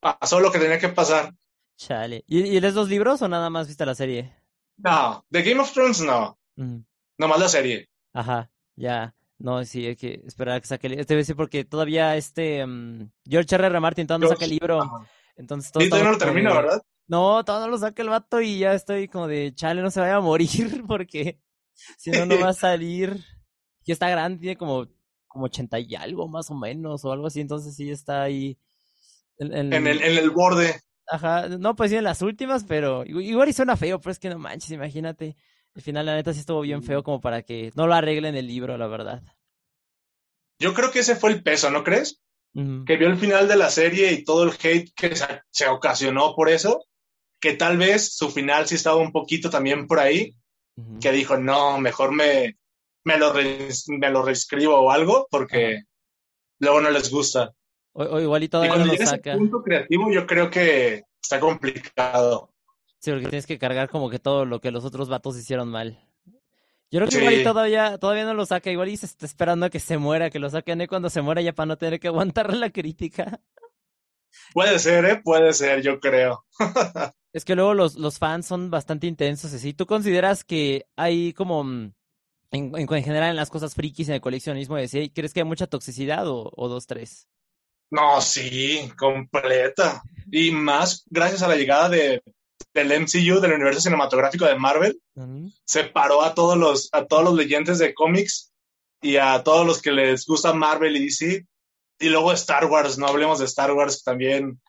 pasó lo que tenía que pasar. Chale. ¿Y, y lees los libros o nada más viste la serie? No, de Game of Thrones no, Ujú. nomás la serie. Ajá, ya. No, sí, hay que esperar a que saque el libro. Te voy a decir porque todavía este mm, George R. R. Martin todavía no saca el libro. Entonces todavía no lo de- ¿verdad? No, todavía no lo saca el vato y ya estoy como de chale, no se vaya a morir porque si no, no va a salir. Y está grande, tiene como, como 80 y algo más o menos o algo así, entonces sí está ahí. En, en- En el, en el borde. Ajá, no, pues sí en las últimas, pero igu- igual y suena feo, pero es que no manches, imagínate. El final, la neta, sí estuvo bien feo como para que no lo arreglen el libro, la verdad. Yo creo que ese fue el peso, ¿no crees? Ujú. Que vio el final de la serie y todo el hate que se, se ocasionó por eso, que tal vez su final sí estaba un poquito también por ahí, Ujú. que dijo, no, mejor me, me, lo, re- me lo reescribo o algo, porque luego no les gusta. O, o igual y Y todavía no cuando lo llega ese saca. punto creativo, yo creo que está complicado. Sí, porque tienes que cargar como que todo lo que los otros vatos hicieron mal. Yo creo que Sí. igual y todavía, todavía no lo saca, igual y se está esperando a que se muera, que lo saquen ahí cuando se muera ya para no tener que aguantar la crítica. Puede ser, ¿eh? Puede ser, yo creo. Es que luego los, los fans son bastante intensos, así. ¿Tú consideras que hay como, mm, en, en, en general en las cosas frikis, en el coleccionismo, si ¿crees que hay mucha toxicidad o, o dos, tres? No, sí, completa. Y más gracias a la llegada de, del MCU, del universo cinematográfico de Marvel, Ujú. separó a todos los, a todos los leyentes de cómics y a todos los que les gusta Marvel y DC. Y luego Star Wars, no hablemos de Star Wars, también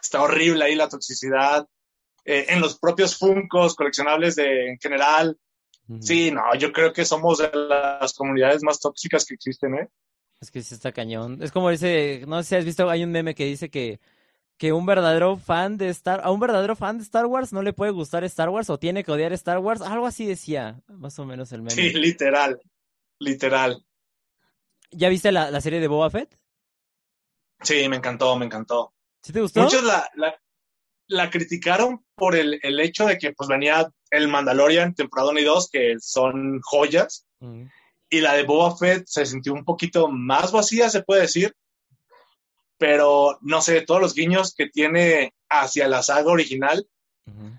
está horrible ahí la toxicidad. Eh, en los propios Funkos coleccionables de, en general. Sí, no, yo creo que somos de las comunidades más tóxicas que existen, ¿eh? Es que sí está cañón. Es como ese, no sé si has visto, hay un meme que dice que, que un verdadero fan de Star, a un verdadero fan de Star Wars no le puede gustar Star Wars o tiene que odiar Star Wars. Algo así decía, más o menos el meme. Sí, literal, literal. ¿Ya viste la, la serie de Boba Fett? Sí, me encantó, me encantó. ¿Sí te gustó? Muchos la, la, la criticaron por el, el hecho de que pues venía el Mandalorian, temporada 1 y 2, que son joyas, Ujú. y la de Boba Fett se sintió un poquito más vacía, se puede decir, pero no sé, todos los guiños que tiene hacia la saga original,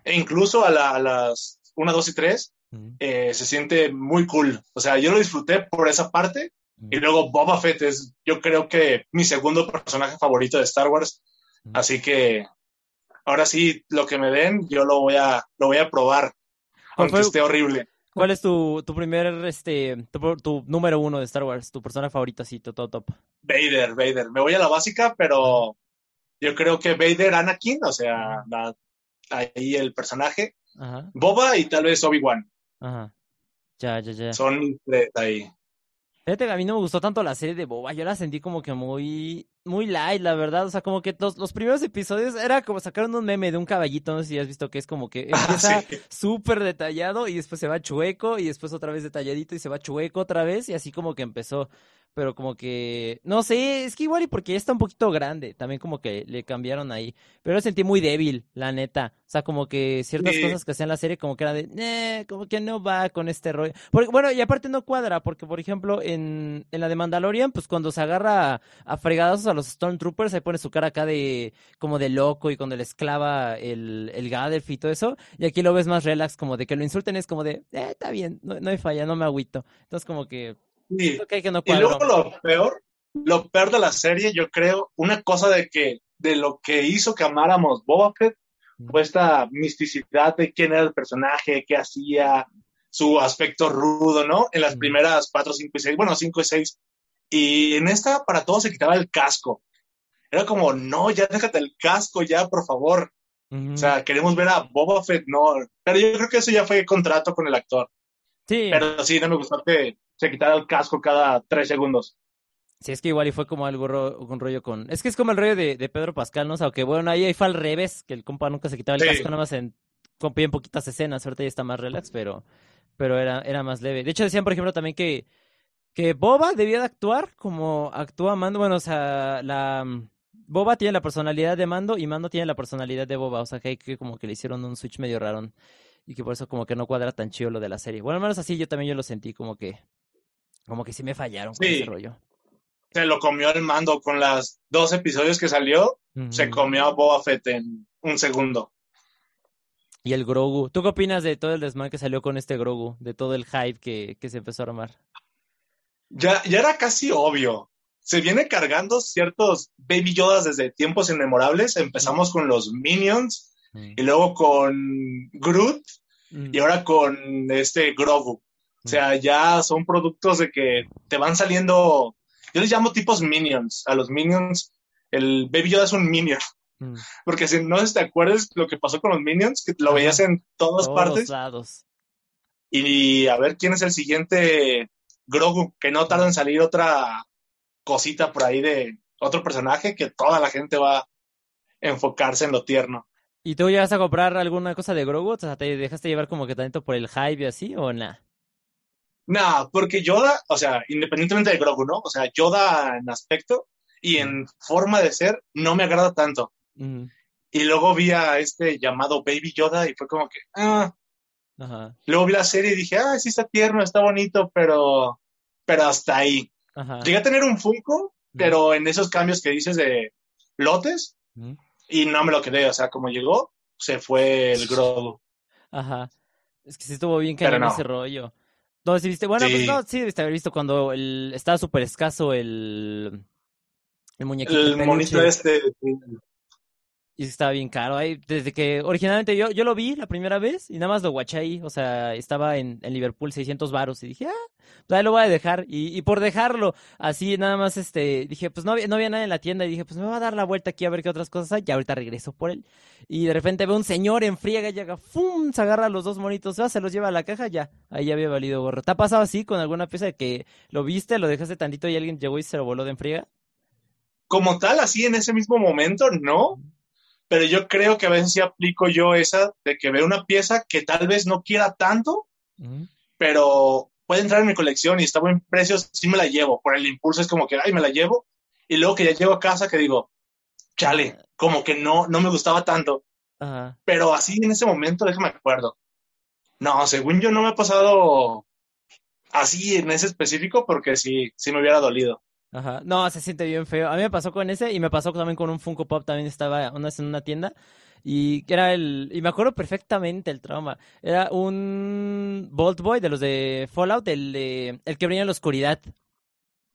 e incluso a, la- a las 1, 2 y 3, Ujú. eh, se siente muy cool. O sea, yo lo disfruté por esa parte, y luego Boba Fett es, yo creo que mi segundo personaje favorito de Star Wars, así que ahora sí, lo que me den, yo lo voy a, lo voy a probar, ¿Cuál aunque fue- esté horrible. ¿Cuál es tu, tu primer, este, tu, tu número uno de Star Wars? Tu persona favorita, así, tu top, top. Vader, Vader. Me voy a la básica, pero yo creo que Vader, Anakin, o sea, la- ahí el personaje, Ajá, Boba y tal vez Obi-Wan, ajá. Ya, ya, ya. son tres ahí. Fíjate a mí no me gustó tanto la serie de Boba, yo la sentí como que muy, muy light, la verdad, o sea, como que los, los primeros episodios era como sacaron un meme de un caballito, no sé si has visto que es como que Ah, empieza sí. súper detallado y después se va chueco y después otra vez detalladito y se va chueco otra vez y así como que empezó, pero como que, no sé, es que igual y porque ya está un poquito grande, también como que le cambiaron ahí, pero lo sentí muy débil, la neta, o sea, como que ciertas Sí. cosas que hacían la serie como que era de, "Nah, como que no va con este rollo, porque, bueno, y aparte no cuadra, porque por ejemplo en, en la de Mandalorian, pues cuando se agarra a, a fregadazos a a los Stormtroopers, ahí pone su cara acá de como de loco y cuando le esclava el, el Gaddafi y todo eso. Y aquí lo ves más relax, como de que lo insulten es como de, eh, está bien, no, no hay falla, no me agüito. Entonces como que... Sí. que no y luego lo peor, lo peor de la serie, yo creo, una cosa de que de lo que hizo que amáramos Boba Fett fue esta misticidad de quién era el personaje, qué hacía, su aspecto rudo, ¿no? En las primeras cuatro, cinco y seis, bueno, cinco y seis. Y en esta, para todos se quitaba el casco. Era como, no, ya déjate el casco, ya, por favor. O sea, queremos ver a Boba Fett, no. Pero yo creo que eso ya fue contrato con el actor. Sí. Pero sí, no me gustó que se quitara el casco cada tres segundos. Sí, es que igual y fue como algo un rollo con. Es que es como el rollo de, Pedro Pascal, ¿no? O sea, que bueno, ahí, fue al revés, que el compa nunca se quitaba el casco, nada más en, en poquitas escenas. Ahorita ya está más relax, pero pero era, era más leve. De hecho, decían, por ejemplo, también que, que Boba debía de actuar como actúa Mando. Bueno, o sea, la Boba tiene la personalidad de Mando y Mando tiene la personalidad de Boba. O sea, que hay que como que le hicieron un switch medio raro. Y que por eso como que no cuadra tan chido lo de la serie. Bueno, al menos así yo también yo lo sentí como que como que sí me fallaron con ese rollo. Se lo comió el mando con las dos episodios que salió. Se comió a Boba Fett en un segundo. Y el Grogu. ¿Tú qué opinas de todo el desmán que salió con este Grogu? De todo el hype que, que se empezó a armar. Ya, ya era casi obvio. Se viene cargando ciertos Baby Yodas desde tiempos inmemorables. Empezamos con los Minions y luego con Groot y ahora con este Grogu. O sea, ya son productos de que te van saliendo. Yo les llamo tipos Minions. A los Minions, el Baby Yoda es un Minion. Mm. Porque si no te acuerdas lo que pasó con los Minions, que lo veías en todas Todos partes. Lados. Y a ver quién es el siguiente Grogu, que no tarda en salir otra cosita por ahí de otro personaje que toda la gente va a enfocarse en lo tierno. ¿Y tú llegas a comprar alguna cosa de Grogu? O sea, ¿te dejaste llevar como que tanto por el hype y así o nada? Nah, porque Yoda, o sea, independientemente de Grogu, ¿no? O sea, Yoda en aspecto y en forma de ser no me agrada tanto. Y luego vi a este llamado Baby Yoda y fue como que, ah. Luego vi la serie y dije, ah, sí está tierno, está bonito, pero, pero hasta ahí. Llegué a tener un Funko, pero en esos cambios que dices de lotes, y no me lo quedé, o sea, como llegó, se fue el Grogu. Ajá. Es que sí estuvo bien que no. ese rollo. No, sí viste, bueno, pues no, sí debiste haber visto cuando el, estaba súper escaso el, el muñequito. El monito este. Y estaba bien caro. Ahí, desde que originalmente yo, yo lo vi la primera vez y nada más lo guaché ahí. O sea, estaba en, en Liverpool 600 varos y dije, ah, pues ahí lo voy a dejar. Y, y por dejarlo así, nada más, este, dije, pues no había, no había nada en la tienda y dije, pues me voy a dar la vuelta aquí a ver qué otras cosas hay. Y ahorita regreso por él. Y de repente veo un señor en friega y llega, ¡fum! Se agarra los dos monitos, se los lleva a la caja, ya. Ahí ya había valido gorro. ¿Te ha pasado así con alguna pieza de que lo viste, lo dejaste tantito y alguien llegó y se lo voló de en friega? Como tal, así en ese mismo momento, no pero yo creo que a veces sí aplico yo esa de que veo una pieza que tal vez no quiera tanto, pero puede entrar en mi colección y está buen precio, sí me la llevo. Por el impulso es como que, ay, me la llevo. Y luego que ya llego a casa que digo, chale, como que no, no me gustaba tanto. Pero así en ese momento, déjame acuerdo. No, según yo no me ha pasado así en ese específico porque sí, sí me hubiera dolido. Ajá. No, se siente bien feo. A mí me pasó con ese y me pasó también con un Funko Pop. También estaba una vez en una tienda y era el. Y me acuerdo perfectamente el trauma. Era un Bolt Boy de los de Fallout, el, de, el que brilla en la oscuridad.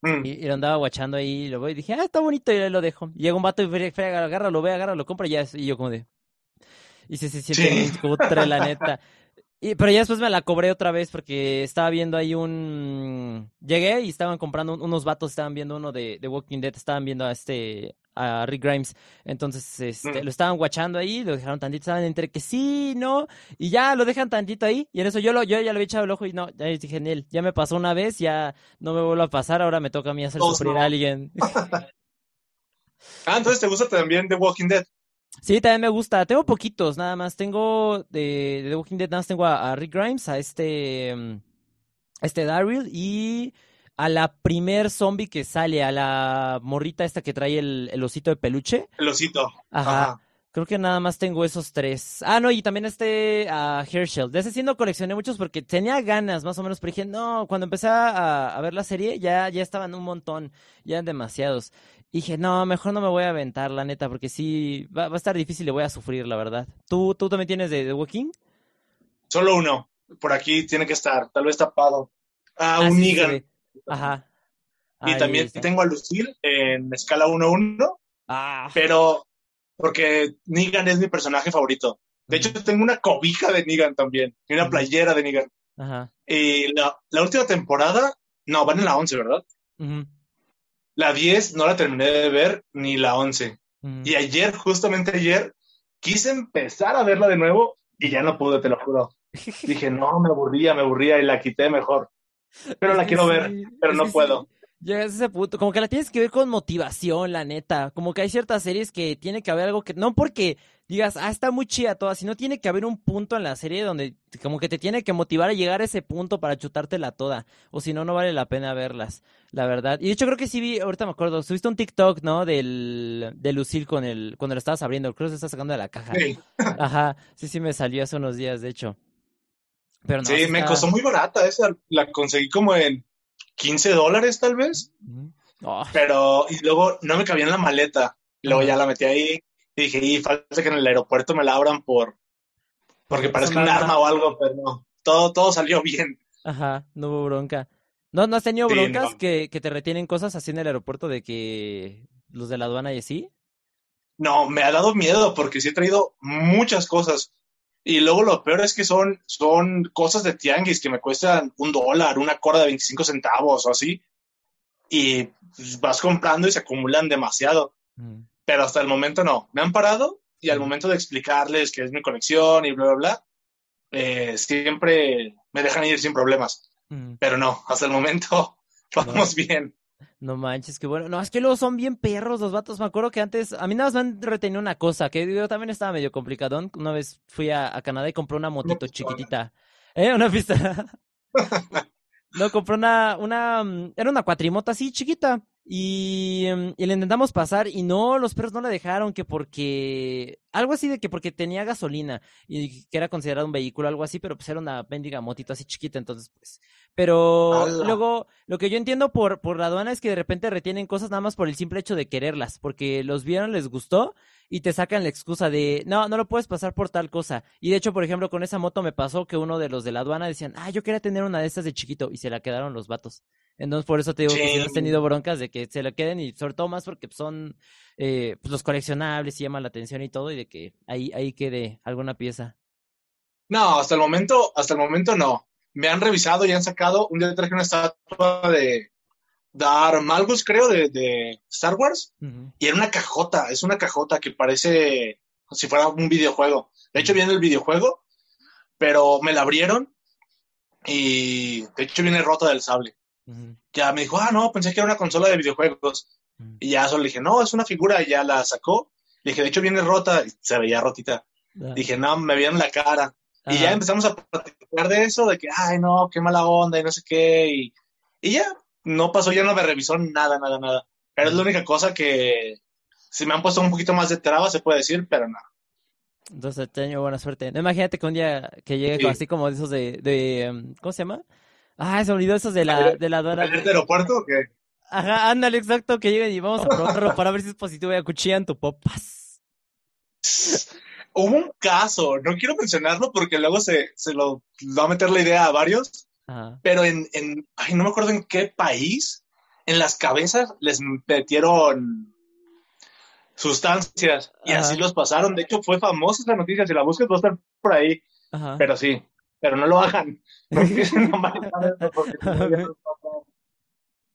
Mm. Y, lo andaba guachando ahí y lo voy y dije, ah, está bonito y lo dejo. Y llega un vato y frega, agarra, lo ve, agarra, lo compra y ya. Y yo como de. Y se, se siente sí. cutre, la neta. Y, pero ya después me la cobré otra vez porque estaba viendo ahí un... Llegué y estaban comprando unos vatos, estaban viendo uno de, de Walking Dead, estaban viendo a este a Rick Grimes. Entonces, este, mm. lo estaban guachando ahí, lo dejaron tantito, estaban entre que sí, no, y ya lo dejan tantito ahí. Y en eso yo lo, yo ya lo había echado el ojo y no, ya dije, genial, ya me pasó una vez, ya no me vuelvo a pasar, ahora me toca a mí hacer sufrir a alguien. ah, entonces te gusta también The Walking Dead. Sí, también me gusta. Tengo poquitos, nada más. Tengo de, The Walking Dead, nada más tengo a, Rick Grimes, a este, mm, a este Daryl y a la primer zombie que sale, a la morrita esta que trae el, el osito de peluche. El osito. Ajá. Creo que nada más tengo esos tres. Ah, no, y también este a Herschel. De ese sí no coleccioné muchos porque tenía ganas, más o menos, pero dije, no, cuando empecé a, a ver la serie ya, ya estaban un montón, ya eran demasiados. Dije, no, mejor no me voy a aventar, la neta, porque sí, va, va a estar difícil y voy a sufrir, la verdad. ¿Tú, tú también tienes de The Walking? Solo uno. Por aquí tiene que estar, tal vez tapado. Ah, un sí. Ajá. Y también está. tengo a Lucille en escala 1-1, Ah, pero porque Negan es mi personaje favorito. De hecho, tengo una cobija de Negan también, y una playera de Negan. ajá. Y la, la última temporada, no, van en la 11, ¿verdad? ujú, La 10 no la terminé de ver, ni la 11. ujú. Y ayer, justamente ayer, quise empezar a verla de nuevo y ya no pude, te lo juro. Dije, no, me aburría, me aburría y la quité mejor. Pero la quiero ver, sí, pero no sí. puedo. Llegas a ese punto, como que la tienes que ver con motivación, la neta. Como que hay ciertas series que tiene que haber algo que, no porque digas, ah, está muy chida toda, sino tiene que haber un punto en la serie donde como que te tiene que motivar a llegar a ese punto para chutártela toda. O si no, no vale la pena verlas, la verdad. Y de hecho creo que sí vi, ahorita me acuerdo, subiste un TikTok, ¿no? Del, de Lucille con el, cuando lo estabas abriendo, creo que se está sacando de la caja. Sí, Ajá, sí, sí me salió hace unos días, de hecho. Pero no, sí, me costó muy barata esa. La conseguí como en 15 dólares, tal vez. Oh, Pero, y luego no me cabía en la maleta. Luego ya la metí ahí y dije, y falta que en el aeropuerto me la abran por, porque parezca un arma. o algo, pero no. Todo, todo salió bien. Ajá, no hubo bronca. ¿No, no has tenido Sí, broncas no. que, que te retienen cosas así en el aeropuerto de que los de la aduana y así? No, me ha dado miedo porque sí he traído muchas cosas. Y luego lo peor es que son, son cosas de tianguis que me cuestan un dólar, una corda de 25 centavos o así. Y pues, vas comprando y se acumulan demasiado. Mm, Pero hasta el momento no. Me han parado y al momento de explicarles que es mi conexión y bla, bla, bla, eh, siempre me dejan ir sin problemas. mm. Pero no, hasta el momento vamos bien. No manches, qué bueno. No, es que luego son bien perros los vatos. Me acuerdo que antes, a mí nada más me han retenido una cosa, que yo también estaba medio complicadón. Una vez fui a, a Canadá y compré una motito chiquitita. ¿Eh? Una pista. No, compré una, una, mm, era una cuatrimota así chiquita. Y, mm, y le intentamos pasar y no, los perros no la dejaron, que porque, algo así de que porque tenía gasolina y que era considerado un vehículo, algo así, pero pues era una bendiga motito así chiquita, entonces pues. Pero luego, lo que yo entiendo por, por la aduana es que de repente retienen cosas nada más por el simple hecho de quererlas, porque los vieron, les gustó y te sacan la excusa de, no, no lo puedes pasar por tal cosa. Y de hecho, por ejemplo, con esa moto me pasó que uno de los de la aduana decían, ah, yo quería tener una de estas de chiquito y se la quedaron los vatos. Entonces, por eso te digo que si no has Sí. tenido broncas de que se la queden y sobre todo más porque son eh, pues, los coleccionables y llaman la atención y todo y de que ahí, ahí quede alguna pieza. No, hasta el momento, hasta el momento no. Me han revisado y han sacado, un día traje una estatua de Dar Malgus, creo, de, de Star Wars, y era una cajota, es una cajota que parece si fuera un videojuego. De hecho, viene el videojuego, pero me la abrieron y de hecho viene rota del sable. Ya me dijo, ah, no, pensé que era una consola de videojuegos. Y ya solo le dije, no, es una figura, y ya la sacó. Le dije, de hecho viene rota, y se veía rotita. Dije, no, me vieron la cara. Y ya empezamos a platicar de eso, de que, ay, no, qué mala onda y no sé qué. Y, y ya, no pasó, ya no me revisó nada, nada, nada. Pero es la única cosa que se me han puesto un poquito más de traba, se puede decir, pero no. Entonces, te tengo buena suerte. No, imagínate que un día que llegue Sí. así como de esos de, de em, ¿cómo se llama? Ah, se olvidó esos de la, de la aduana. ¿En el aeropuerto o qué? Ajá, ándale, exacto, que lleguen y vamos a probarlo para ver si es positivo y acuchillan tu popas. Hubo un caso, no quiero mencionarlo porque luego se, se lo va a meter la idea a varios, Ajá. pero en, en, ay, no me acuerdo en qué país, en las cabezas les metieron sustancias y Ajá. así los pasaron. De hecho, fue famosa esa noticia, si la buscas va a estar por ahí, Ajá. pero sí, pero no lo hagan. No no, pasa.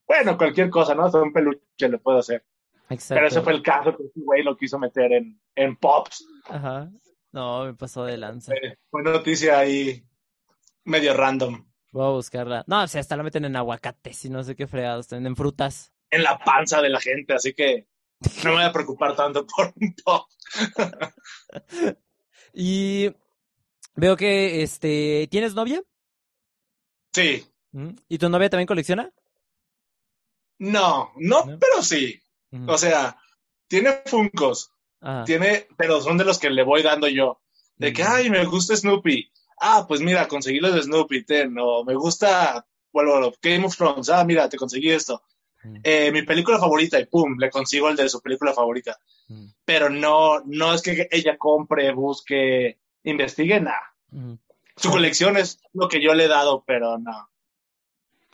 Bueno, cualquier cosa, ¿no? Hasta un peluche le puedo hacer. Exacto. Pero ese fue el caso que ese güey lo quiso meter en, en Pops. Ajá. No, me pasó de lanza. Fue, fue noticia ahí medio random. Voy a buscarla. No, o sea, hasta la meten en aguacates y no sé qué fregados, en frutas. En la panza de la gente, así que no me voy a preocupar tanto por un Pop. Y veo que, este, ¿tienes novia? Sí. ¿Mm? ¿Y tu novia también colecciona? No, no, ¿No? pero sí. O sea, tiene Funcos. tiene, pero son de los que le voy dando yo. De que, ay, me gusta Snoopy. Ah, pues mira, conseguí los de Snoopy, ten. O me gusta, bueno, Game of Thrones. Ah, mira, te conseguí esto. Eh, mi película favorita y pum, le consigo el de su película favorita. Pero no, no es que ella compre, busque, investigue, nada. Su colección es lo que yo le he dado, pero no.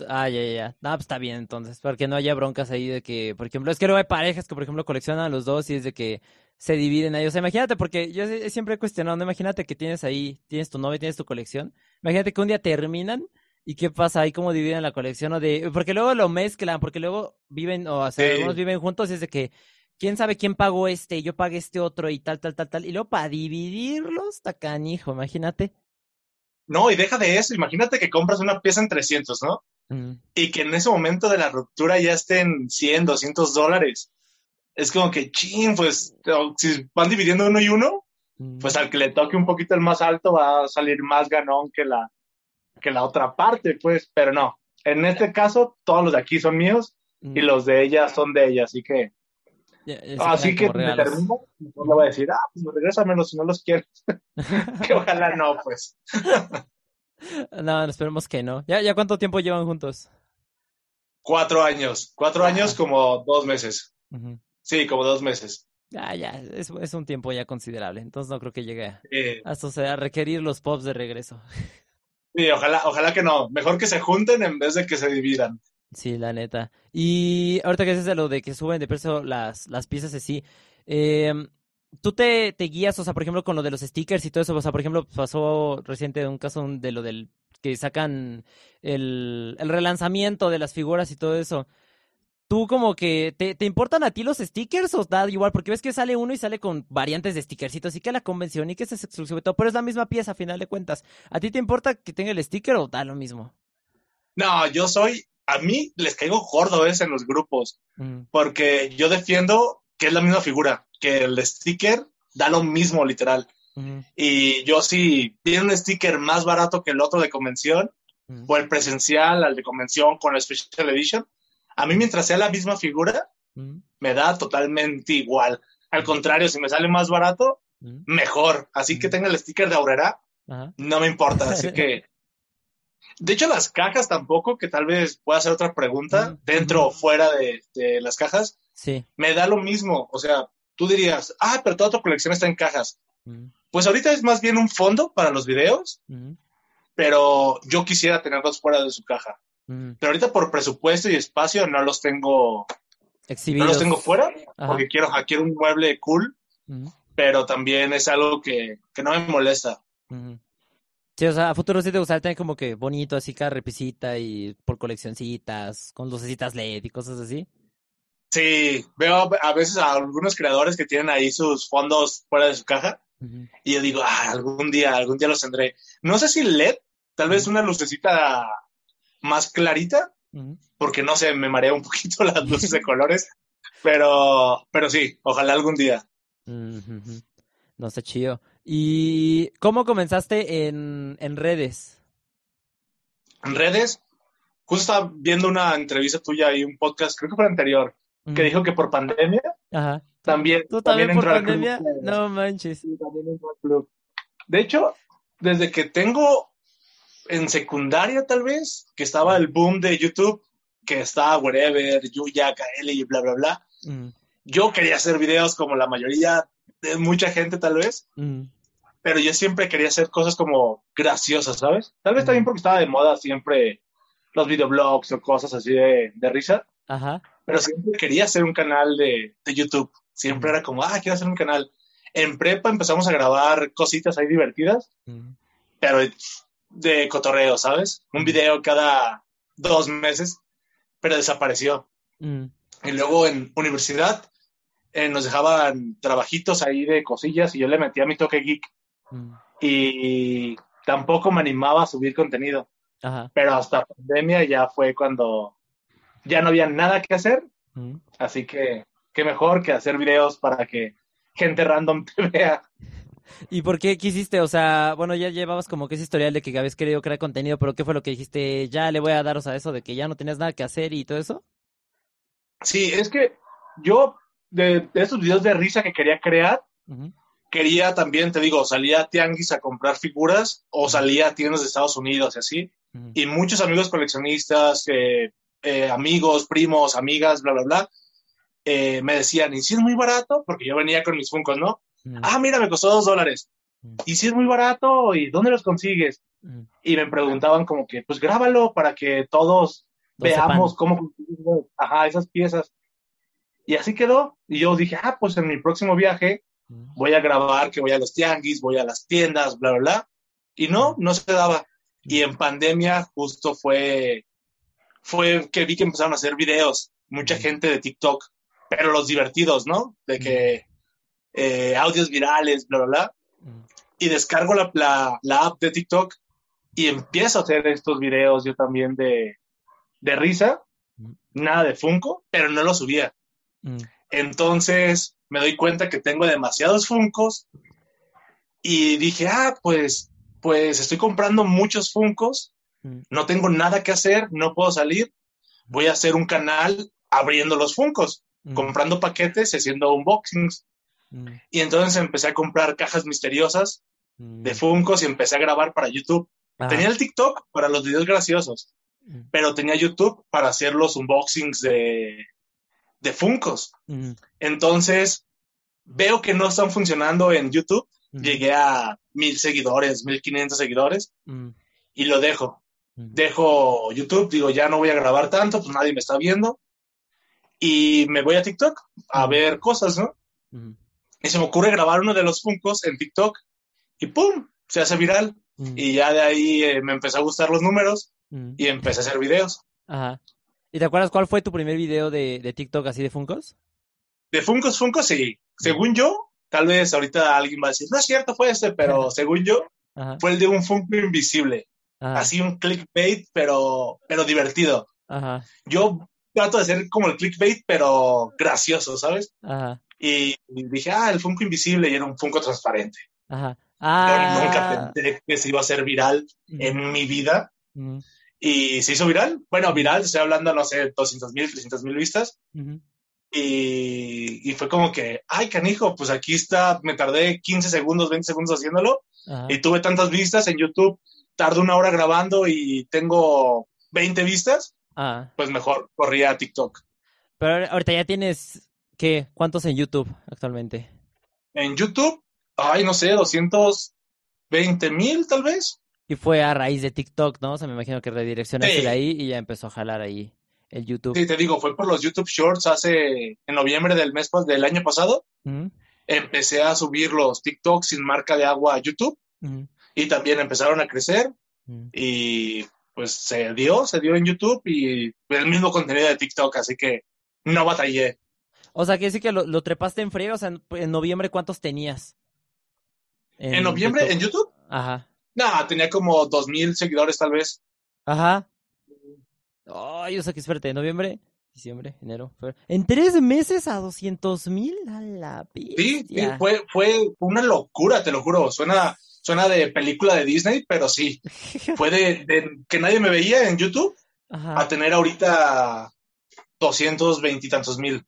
Ah, ya, ya. No, pues está bien entonces, porque no haya broncas ahí de que, por ejemplo, es que no hay parejas que, por ejemplo, coleccionan a los dos y es de que se dividen ahí. O sea, imagínate, porque yo siempre he cuestionado, imagínate que tienes ahí, tienes tu novia, tienes tu colección. Imagínate que un día terminan y qué pasa ahí, cómo dividen la colección o de, porque luego lo mezclan, porque luego viven, o sea, algunos viven juntos y es de que, quién sabe quién pagó este, yo pagué este otro y tal, tal, tal, tal. Y luego para dividirlos, está canijo, imagínate. No, y deja de eso, imagínate que compras una pieza en 300, ¿no? Y que en ese momento de la ruptura ya estén 100, 200 dólares. Es como que, ching, pues, si van dividiendo uno y uno, pues al que le toque un poquito el más alto va a salir más ganón que la, que la otra parte, pues, pero no. En este caso, todos los de aquí son míos y los de ella son de ella, así que. así que me termino, le voy a decir, ah, pues regrésamelos si no los quieres. que ojalá no, pues. No, esperemos que no. ¿Ya, ¿Ya cuánto tiempo llevan juntos? Cuatro años. Cuatro años como dos meses. Sí, como dos meses. Ya, ya, es, es, un tiempo ya considerable. Entonces no creo que llegue hasta a requerir los pops de regreso. Sí, ojalá, ojalá que no. Mejor que se junten en vez de que se dividan. Sí, la neta. Y ahorita que dices de lo de que suben de precio las, las piezas así, eh, tú te, te guías, o sea, por ejemplo, con lo de los stickers y todo eso, o sea, por ejemplo, pasó reciente un caso de lo del que sacan el, el relanzamiento de las figuras y todo eso. ¿Tú como que te, te, importan a ti los stickers o da igual? Porque ves que sale uno y sale con variantes de stickercitos y que la convención y que es exclusivo y todo, pero es la misma pieza a final de cuentas. ¿A ti te importa que tenga el sticker o da lo mismo? No, yo soy, a mí les caigo gordo ese en los grupos, mm. porque yo defiendo que es la misma figura que el sticker da lo mismo, literal. Y yo si tiene un sticker más barato que el otro de convención, o el presencial, al de convención con el Special Edition, a mí mientras sea la misma figura, me da totalmente igual. Al contrario, si me sale más barato, mejor. Así que tenga el sticker de Aurera, no me importa. Así que de hecho, las cajas tampoco, que tal vez pueda hacer otra pregunta, dentro o fuera de, de, las cajas, sí. me da lo mismo. O sea, tú dirías, ah, pero toda tu colección está en cajas. Mm. Pues ahorita es más bien un fondo para los videos, mm. pero yo quisiera tenerlos fuera de su caja. Mm. Pero ahorita por presupuesto y espacio no los tengo Exhibidos. No los tengo fuera porque quiero, quiero un mueble cool, pero también es algo que, que no me molesta. Sí, o sea, a futuro sí te gustaría tener como que bonito, así cada repisita y por coleccioncitas, con lucecitas LED y cosas así. Sí, veo a veces a algunos creadores que tienen ahí sus fondos fuera de su caja y yo digo, ah, algún día, algún día los tendré. No sé si LED, tal vez una lucecita más clarita, porque no sé, me marea un poquito las luces de colores, pero, pero sí, ojalá algún día. No está chido. ¿Y cómo comenzaste en, en redes? En redes, justo estaba viendo una entrevista tuya y un podcast, creo que fue anterior, que dijo que por pandemia Ajá. también. ¿Tú también, por pandemia? no manches. De hecho, desde que tengo en secundaria, tal vez, que estaba el boom de YouTube, que estaba Wherever, Yuya, KL y bla, bla, bla. Yo quería hacer videos como la mayoría de mucha gente, tal vez. Pero yo siempre quería hacer cosas como graciosas, ¿sabes? Tal vez también porque estaba de moda siempre los videoblogs o cosas así de, de risa. Ajá pero siempre quería hacer un canal de, de YouTube. Siempre era como, ah, quiero hacer un canal. En prepa empezamos a grabar cositas ahí divertidas, pero de cotorreo, ¿sabes? Un video cada dos meses, pero desapareció. Y luego en universidad eh, nos dejaban trabajitos ahí de cosillas y yo le metía mi toque geek. Y tampoco me animaba a subir contenido. Pero hasta pandemia ya fue cuando ya no había nada que hacer, así que qué mejor que hacer videos para que gente random te vea. ¿Y por qué quisiste? O sea, bueno, ya llevabas como que ese historial de que habías querido crear contenido, pero ¿qué fue lo que dijiste? Ya le voy a daros a eso de que ya no tenías nada que hacer y todo eso. Sí, es que yo de, de estos videos de risa que quería crear, quería también, te digo, salía a tianguis a comprar figuras o salía a tiendas de Estados Unidos y así. Y muchos amigos coleccionistas, eh, eh, amigos, primos, amigas, bla, bla, bla, eh, me decían, ¿y si es muy barato? Porque yo venía con mis funcos, ¿no? Ujú. Ah, mira, me costó dos dólares. Mm. ¿Y si es muy barato? ¿Y dónde los consigues? Ujú. Y me preguntaban como que, pues grábalo para que todos veamos sepan. cómo ajá, esas piezas. Y así quedó. Y yo dije, ah, pues en mi próximo viaje voy a grabar que voy a los tianguis, voy a las tiendas, bla, bla, bla. Y no, no se daba. Y en pandemia justo fue, fue que vi que empezaron a hacer videos, mucha gente de TikTok, pero los divertidos, ¿no? De que eh, audios virales, bla, bla, bla. Y descargo la, la, la app de TikTok y empiezo a hacer estos videos yo también de, de risa, nada de Funko, pero no lo subía. Entonces me doy cuenta que tengo demasiados Funcos y dije, ah, pues, pues estoy comprando muchos Funcos. No tengo nada que hacer, no puedo salir, voy a hacer un canal abriendo los Funcos, Ujú. comprando paquetes y haciendo unboxings. Ujú. Y entonces empecé a comprar cajas misteriosas Ujú. de Funcos y empecé a grabar para YouTube. Ajá. Tenía el TikTok para los videos graciosos, pero tenía YouTube para hacer los unboxings de, de Funcos. Entonces, veo que no están funcionando en YouTube. Llegué a mil seguidores, mil quinientos seguidores y lo dejo. Dejo YouTube, digo, ya no voy a grabar tanto, pues nadie me está viendo. Y me voy a TikTok a ver cosas, ¿no? Ujú. Y se me ocurre grabar uno de los Funcos en TikTok y ¡pum! Se hace viral. Y ya de ahí eh, me empezó a gustar los números Ujú. y empecé a hacer videos. Ajá. ¿Y te acuerdas cuál fue tu primer video de, de TikTok así de Funkos? De Funkos, Funkos, sí. Según yo, tal vez ahorita alguien va a decir, no es cierto, fue este, pero según yo, Ajá. fue el de un Funko invisible. Ajá. Así un clickbait, pero, pero divertido. Ajo. Yo trato de ser como el clickbait, pero gracioso, ¿sabes? Ajá. Y, dije, ah, el Funko invisible y era un Funko transparente. Ajá. Yo Ah. nunca pensé que se iba a hacer viral Ujú. en mi vida. Ujú. Y se hizo viral. Bueno, viral, estoy hablando, no sé, 200 mil, 300 mil vistas. Y, y fue como que, ay, canijo, pues aquí está, me tardé 15 segundos, 20 segundos haciéndolo. Ajá. Y tuve tantas vistas en YouTube, tardo una hora grabando y tengo 20 vistas, Ah. pues mejor corría a TikTok. Pero ahor- ahorita ya tienes, ¿qué? ¿Cuántos en YouTube actualmente? En YouTube, ay, no sé, 220 mil tal vez. Y fue a raíz de TikTok, ¿no? O sea, me imagino que redireccionaste Sí. de ahí y ya empezó a jalar ahí el YouTube. Sí, te digo, fue por los YouTube Shorts hace, en noviembre del mes pas- del año pasado. Empecé a subir los TikToks sin marca de agua a YouTube Ujú. Y también empezaron a crecer Ujú. y pues se dio, se dio en YouTube y el mismo contenido de TikTok, así que no batallé. O sea, que sí que lo, lo trepaste en friega, o sea, en, en noviembre, ¿cuántos tenías? En, noviembre YouTube? en YouTube, Ajá. no, tenía como dos mil seguidores tal vez. Ajá. Ay, o sea, que espérate, noviembre, diciembre, enero, febrero. En tres meses a 200 mil a la Sí, sí, fue, fue una locura, te lo juro. Suena, suena de película de Disney, pero sí. Fue de, de que nadie me veía en YouTube Ajá. a tener ahorita 220 y tantos mil.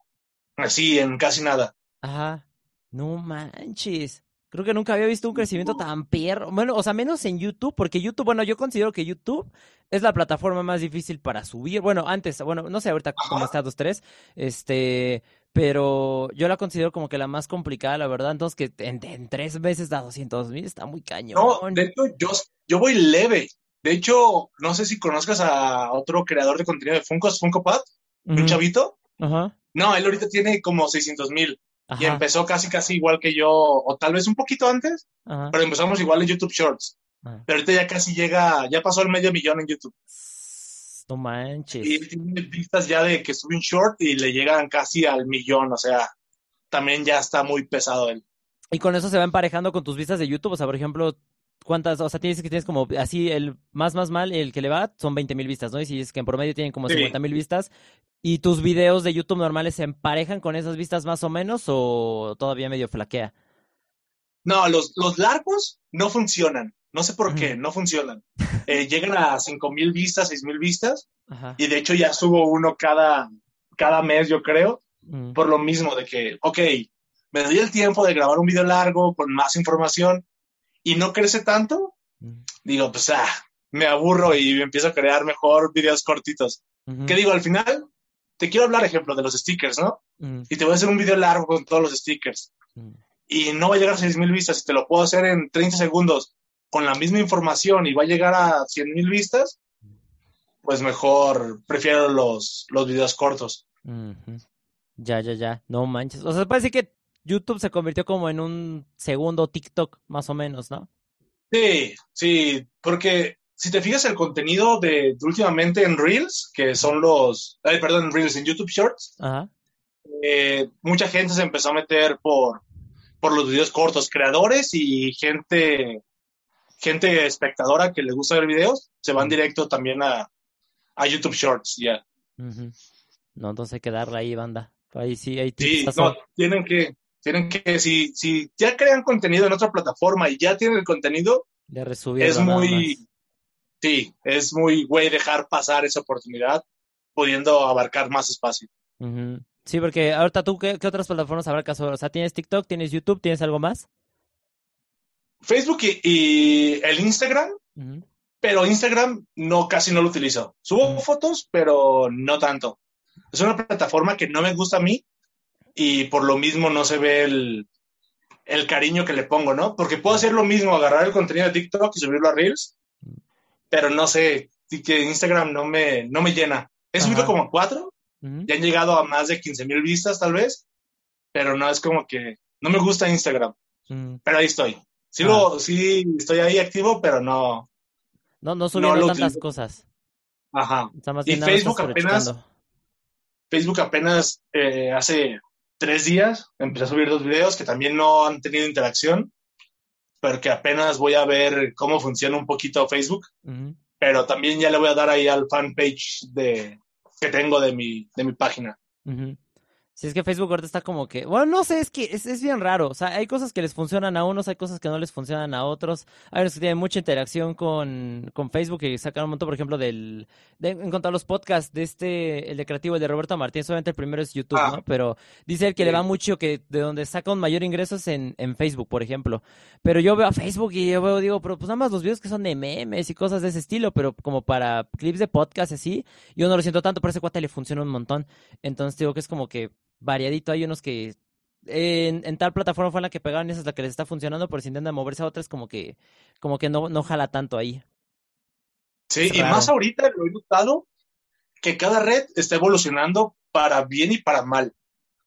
Así, en casi nada. Ajá. No manches. Creo que nunca había visto un crecimiento tan perro. Bueno, o sea, menos en YouTube, porque YouTube, bueno, yo considero que YouTube es la plataforma más difícil para subir. Bueno, antes, bueno, no sé ahorita cómo está 2-3, este, pero yo la considero como que la más complicada, la verdad. Entonces, que en, en tres meses da 200 mil está muy cañón. No, de hecho, yo, yo voy leve. De hecho, no sé si conozcas a otro creador de contenido de Funkos, Funko Pat, un chavito. Ajá. No, él ahorita tiene como 600 mil y empezó casi, casi igual que yo, o tal vez un poquito antes, Ajá. pero empezamos igual en YouTube Shorts. Ajá. Pero ahorita ya casi llega, ya pasó el medio millón en YouTube. No manches. Y él tiene vistas ya de que sube un short y le llegan casi al millón, o sea, también ya está muy pesado él. Y con eso se va emparejando con tus vistas de YouTube. O sea, por ejemplo, ¿cuántas? O sea, tienes que tienes como así el más, más mal, el que le va, son 20 mil vistas, ¿no? Y si es que en promedio tienen como Sí. 50 mil vistas. ¿Y tus videos de YouTube normales se emparejan con esas vistas más o menos o todavía medio flaquea? No, los, los largos no funcionan. No sé por qué, no funcionan. Eh, llegan a cinco mil vistas, seis mil vistas, Ajá. y de hecho ya subo uno cada, cada mes, yo creo. mm. por lo mismo de que, ok, me doy el tiempo de grabar un video largo con más información y no crece tanto, mm. digo, pues, ah, me aburro y empiezo a crear mejor videos cortitos. ¿Qué digo? Al final, te quiero hablar, ejemplo, de los stickers, ¿no? Y te voy a hacer un video largo con todos los stickers. Y no va a llegar a 6.000 vistas y te lo puedo hacer en 30 segundos con la misma información y va a llegar a 100.000 vistas, pues mejor prefiero los, los videos cortos. Ya, ya, ya. No manches. O sea, parece que YouTube se convirtió como en un segundo TikTok, más o menos, ¿no? Sí, sí, porque si te fijas el contenido de, últimamente en Reels, que son los, ay, perdón, Reels en YouTube Shorts, eh, mucha gente se empezó a meter por, por los videos cortos, creadores y gente gente espectadora que le gusta ver videos, se van directo también a, YouTube Shorts, ya. No, entonces hay que darle ahí, banda. Ahí sí, ahí sí, no, tienen que, tienen que, si, si ya crean contenido en otra plataforma y ya tienen el contenido, es muy, sí, es muy güey dejar pasar esa oportunidad, pudiendo abarcar más espacio. Sí, porque ahorita tú, ¿qué, otras plataformas abarcas? O sea, ¿tienes TikTok, tienes YouTube, tienes algo más? Facebook y, el Instagram, pero Instagram no casi no lo utilizo. Subo fotos, pero no tanto. Es una plataforma que no me gusta a mí y por lo mismo no se ve el, el cariño que le pongo, ¿no? Porque puedo hacer lo mismo, agarrar el contenido de TikTok y subirlo a Reels, pero no sé, que Instagram no me, no me llena. He subido como cuatro, ya han llegado a más de 15 mil vistas tal vez, pero no es como que, no me gusta Instagram, pero ahí estoy. Sí, ah. sí, estoy ahí activo, pero no. No, no subiendo tantas cosas. Ajá. y Facebook apenas, Facebook apenas eh, hace tres días empecé a subir dos videos que también no han tenido interacción, pero que apenas voy a ver cómo funciona un poquito Facebook. Pero también ya le voy a dar ahí al fanpage de, que tengo de mi, de mi página. Si es que Facebook ahorita está como que, bueno, no sé, es que es, es, bien raro. O sea, hay cosas que les funcionan a unos, hay cosas que no les funcionan a otros. Hay unos que tienen mucha interacción con, con Facebook y sacan un montón, por ejemplo, del, de, en cuanto a los podcasts de este, el de creativo, el de Roberto Martín, solamente el primero es YouTube, ah. ¿no? Pero dice él que le va mucho que de donde saca un mayor ingresos en, en Facebook, por ejemplo. Pero yo veo a Facebook y yo veo, digo, pero pues nada más los videos que son de memes y cosas de ese estilo, pero como para clips de podcast así, yo no lo siento tanto, pero ese cuate le funciona un montón. Entonces digo que es como que variadito. Hay unos que en, tal plataforma fue en la que pegaron y esa es la que les está funcionando, pero si intentan moverse a otras, como que, como que no, no jala tanto ahí. Sí, y más ahorita lo he notado que cada red está evolucionando para bien y para mal.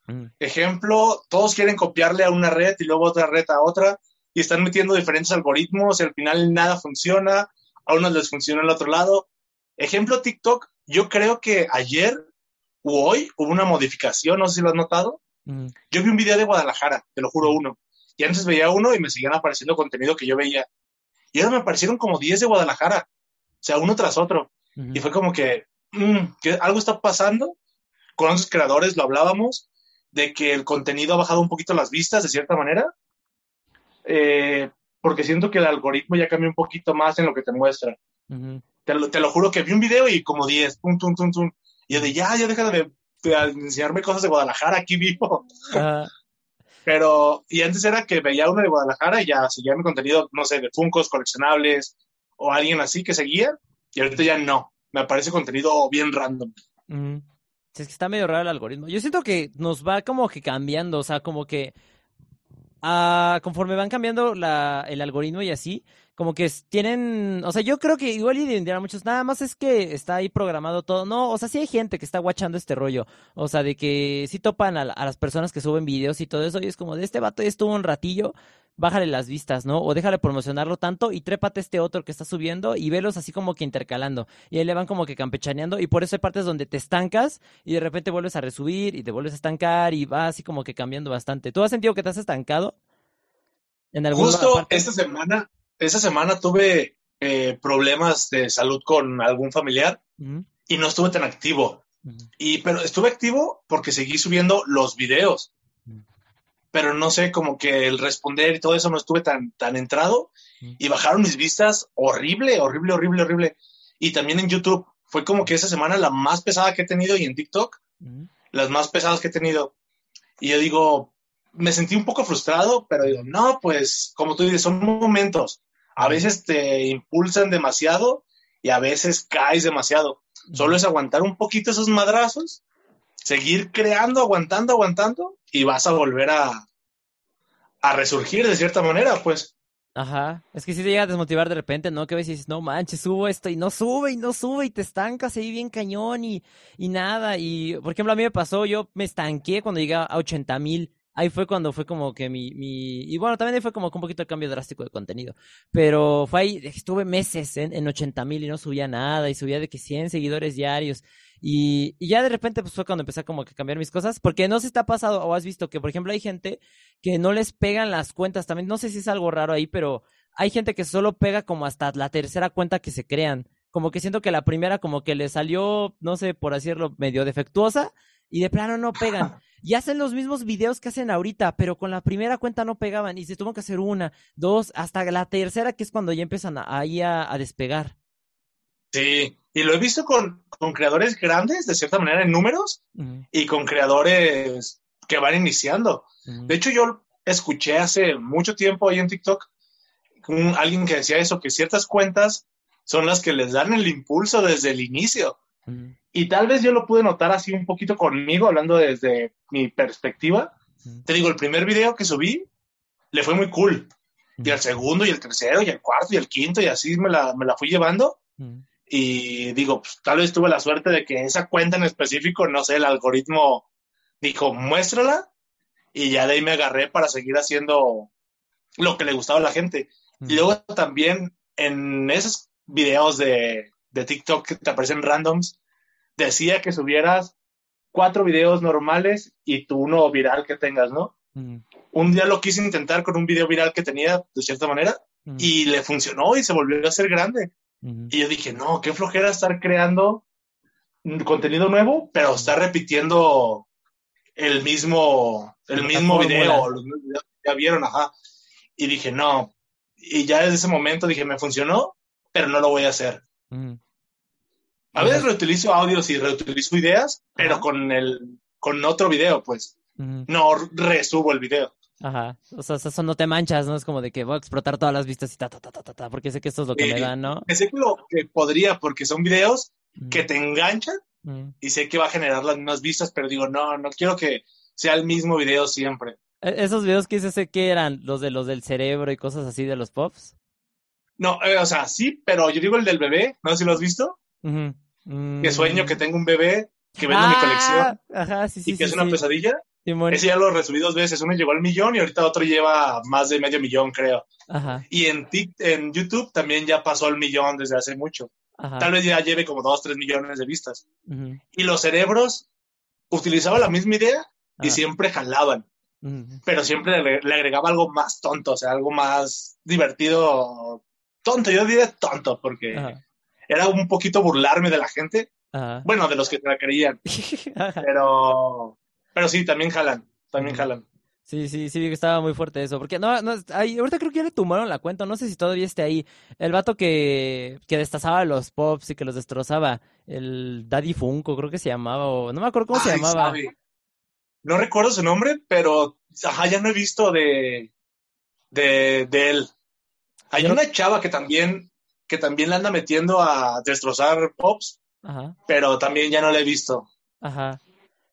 Mm. Ejemplo, todos quieren copiarle a una red y luego otra red a otra y están metiendo diferentes algoritmos y al final nada funciona, a unos les funciona al otro lado. Ejemplo, TikTok, yo creo que ayer hoy hubo una modificación, no sé si lo has notado. Mm. Yo vi un video de Guadalajara, te lo juro uno. Y antes veía uno y me seguían apareciendo contenido que yo veía. Y ahora me aparecieron como 10 de Guadalajara. O sea, uno tras otro. Y fue como que, mm, que algo está pasando. Con los creadores lo hablábamos, de que el contenido ha bajado un poquito las vistas, de cierta manera. Eh, porque siento que el algoritmo ya cambia un poquito más en lo que te muestra. te, lo, te, lo, juro que vi un video y como 10, tum, tum, tum, tum. Y yo de, ya, ya deja de, enseñarme cosas de Guadalajara, aquí vivo. Pero, y antes era que veía uno de Guadalajara y ya seguía mi contenido, no sé, de Funcos, coleccionables, o alguien así que seguía, y ahorita ya no. Me aparece contenido bien random. Es que está medio raro el algoritmo. Yo siento que nos va como que cambiando, o sea, como que ah, conforme van cambiando la, el algoritmo y así, como que tienen, o sea, yo creo que igual y a muchos, nada más es que está ahí programado todo, no, o sea, sí hay gente que está guachando este rollo, o sea, de que sí topan a, las personas que suben videos y todo eso, y es como de este vato ya estuvo un ratillo, bájale las vistas, ¿no? O déjale promocionarlo tanto y trépate este otro que está subiendo y velos así como que intercalando. Y ahí le van como que campechaneando y por eso hay partes donde te estancas y de repente vuelves a resubir y te vuelves a estancar y va así como que cambiando bastante. ¿Tú has sentido que te has estancado? En Justo esta semana esa semana tuve eh, problemas de salud con algún familiar y no estuve tan activo. y, pero estuve activo porque seguí subiendo los videos. Pero no sé, como que el responder y todo eso no estuve tan, tan entrado. Y bajaron mis vistas horrible, horrible, horrible, horrible. Y también en YouTube. Fue como que esa semana la más pesada que he tenido y en TikTok. las más pesadas que he tenido. Y yo digo, me sentí un poco frustrado, pero digo, no, pues como tú dices, son momentos. A veces te impulsan demasiado y a veces caes demasiado. Solo es aguantar un poquito esos madrazos, seguir creando, aguantando, aguantando y vas a volver a, a resurgir de cierta manera, pues. Ajá, es que si te llega a desmotivar de repente, ¿no? Que a veces dices, no manches, subo esto y no sube y no sube y te estancas ahí bien cañón y, y nada. Y, por ejemplo, a mí me pasó, yo me estanqué cuando llegué a 80 mil ahí fue cuando fue como que mi, mi, y bueno, también ahí fue como que un poquito el cambio drástico de contenido, pero fue ahí, estuve meses en, en 80 mil y no subía nada, y subía de que 100 seguidores diarios, y, y ya de repente pues fue cuando empecé como que a cambiar mis cosas, porque no sé si te ha pasado o has visto que, por ejemplo, hay gente que no les pegan las cuentas también, no sé si es algo raro ahí, pero hay gente que solo pega como hasta la tercera cuenta que se crean, como que siento que la primera como que le salió, no sé, por decirlo, medio defectuosa, y de plano no pegan. Y hacen los mismos videos que hacen ahorita, pero con la primera cuenta no pegaban y se tuvo que hacer una, dos, hasta la tercera, que es cuando ya empiezan ahí a, a, despegar. Sí, y lo he visto con, con creadores grandes, de cierta manera, en números, uh -huh. y con creadores que van iniciando. Uh -huh. De hecho, yo escuché hace mucho tiempo ahí en TikTok un, alguien que decía eso, que ciertas cuentas son las que les dan el impulso desde el inicio. Uh -huh. Y tal vez yo lo pude notar así un poquito conmigo, hablando desde mi perspectiva. Te digo, el primer video que subí le fue muy cool. Y el segundo, y el tercero, y el cuarto, y el quinto, y así me la, me la fui llevando. Y digo, pues, tal vez tuve la suerte de que esa cuenta en específico, no sé, el algoritmo dijo, muéstrala. Y ya de ahí me agarré para seguir haciendo lo que le gustaba a la gente. Y luego también en esos videos de, de TikTok que te aparecen randoms, decía que subieras cuatro videos normales y tu uno viral que tengas, ¿no? Mm. Un día lo quise intentar con un video viral que tenía, de cierta manera, mm. y le funcionó y se volvió a hacer grande. Mm. Y yo dije, no, qué flojera estar creando contenido nuevo, pero estar repitiendo el mismo, el mismo video, los mismos videos que ya vieron, ajá. Y dije, no. Y ya desde ese momento dije, me funcionó, pero no lo voy a hacer. A veces reutilizo audios y reutilizo ideas, pero con el con otro video, pues. No resubo el video. Ajá. O sea, eso no te manchas, ¿no? Es como de que voy a explotar todas las vistas y ta, ta, ta, ta, ta, ta porque sé que esto es lo que eh, me da, ¿no? Sé que lo que podría, porque son videos que te enganchan y sé que va a generar las mismas vistas, pero digo, no, no quiero que sea el mismo video siempre. E, ¿Esos videos que hice, que eran? ¿Los de los del cerebro y cosas así de los pops? No, eh, o sea, sí, pero yo digo el del bebé, no sé si lo has visto. Uh Mm. Que sueño que tengo un bebé que vendo ah, mi colección ajá, sí, sí, y que sí, es una pesadilla. Ese ya lo recibí dos veces. Uno llegó al millón y ahorita otro lleva más de medio millón, creo. Ajá. Y en, en YouTube también ya pasó el millón desde hace mucho. Ajá. Tal vez ya lleve como dos, tres millones de vistas. Uh -huh. Y los cerebros utilizaban la misma idea y siempre jalaban. Uh -huh. Pero siempre le, le, agregaba algo más tonto, o sea, algo más divertido. Tonto, yo diría tonto, porque era un poquito burlarme de la gente. Ajá. Bueno, de los que te la creían. pero, pero sí, también jalan, también jalan. Sí, sí, sí, estaba muy fuerte eso. Porque no, no ahí, ahorita creo que ya le tumbaron la cuenta. No sé si todavía esté ahí. El vato que, que destazaba los pops y que los destrozaba. El Daddy Funko, creo que se llamaba. O, no me acuerdo cómo Ay, se llamaba. Sabe. No recuerdo su nombre, pero ajá, ya no he visto de, de, de él. Hay Yo una chava que también que también la anda metiendo a destrozar pops, Ajá. pero también ya no la he visto. Ajá.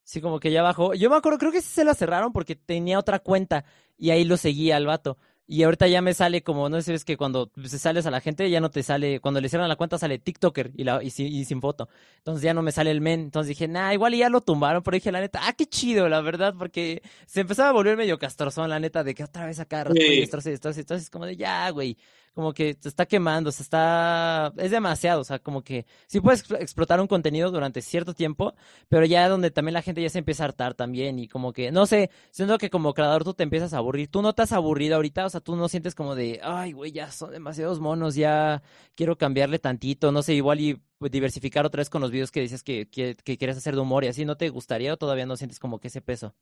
Sí, como que ya bajó. Yo me acuerdo, creo que sí se la cerraron porque tenía otra cuenta y ahí lo seguía al vato. Y ahorita ya me sale como, no sé si ves que cuando se sales a la gente ya no te sale, cuando le cierran la cuenta sale TikToker y, la, y, y, sin foto. Entonces ya no me sale el men. Entonces dije, nah, igual ya lo tumbaron, pero dije, la neta, ah, qué chido, la verdad, porque se empezaba a volver medio castrozón, la neta, de que otra vez acá, sí. entonces como de ya, güey como que se está quemando, se está... Es demasiado, o sea, como que sí puedes explotar un contenido durante cierto tiempo, pero ya donde también la gente ya se empieza a hartar también y como que, no sé, siento que como creador tú te empiezas a aburrir. Tú no te has aburrido ahorita, o sea, tú no sientes como de, ay, güey, ya son demasiados monos, ya quiero cambiarle tantito, no sé, igual y diversificar otra vez con los videos que dices que, que, que quieres hacer de humor y así, ¿no te gustaría o todavía no sientes como que ese peso?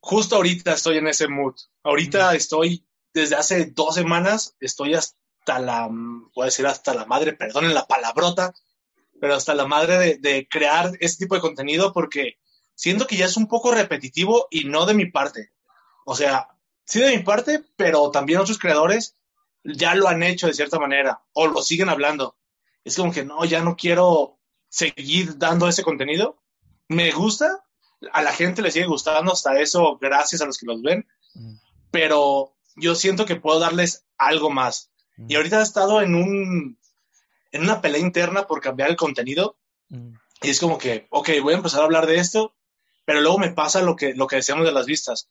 Justo ahorita estoy en ese mood. Ahorita mm. estoy desde hace dos semanas estoy hasta la, voy a decir hasta la madre, perdonen la palabrota, pero hasta la madre de, de crear este tipo de contenido porque siento que ya es un poco repetitivo y no de mi parte. O sea, sí de mi parte, pero también otros creadores ya lo han hecho de cierta manera o lo siguen hablando. Es como que no, ya no quiero seguir dando ese contenido. Me gusta, a la gente le sigue gustando, hasta eso, gracias a los que los ven, pero yo siento que puedo darles algo más. Y ahorita he estado en un en una pelea interna por cambiar el contenido y es como que, ok, voy a empezar a hablar de esto, pero luego me pasa lo que, lo que decíamos de las vistas.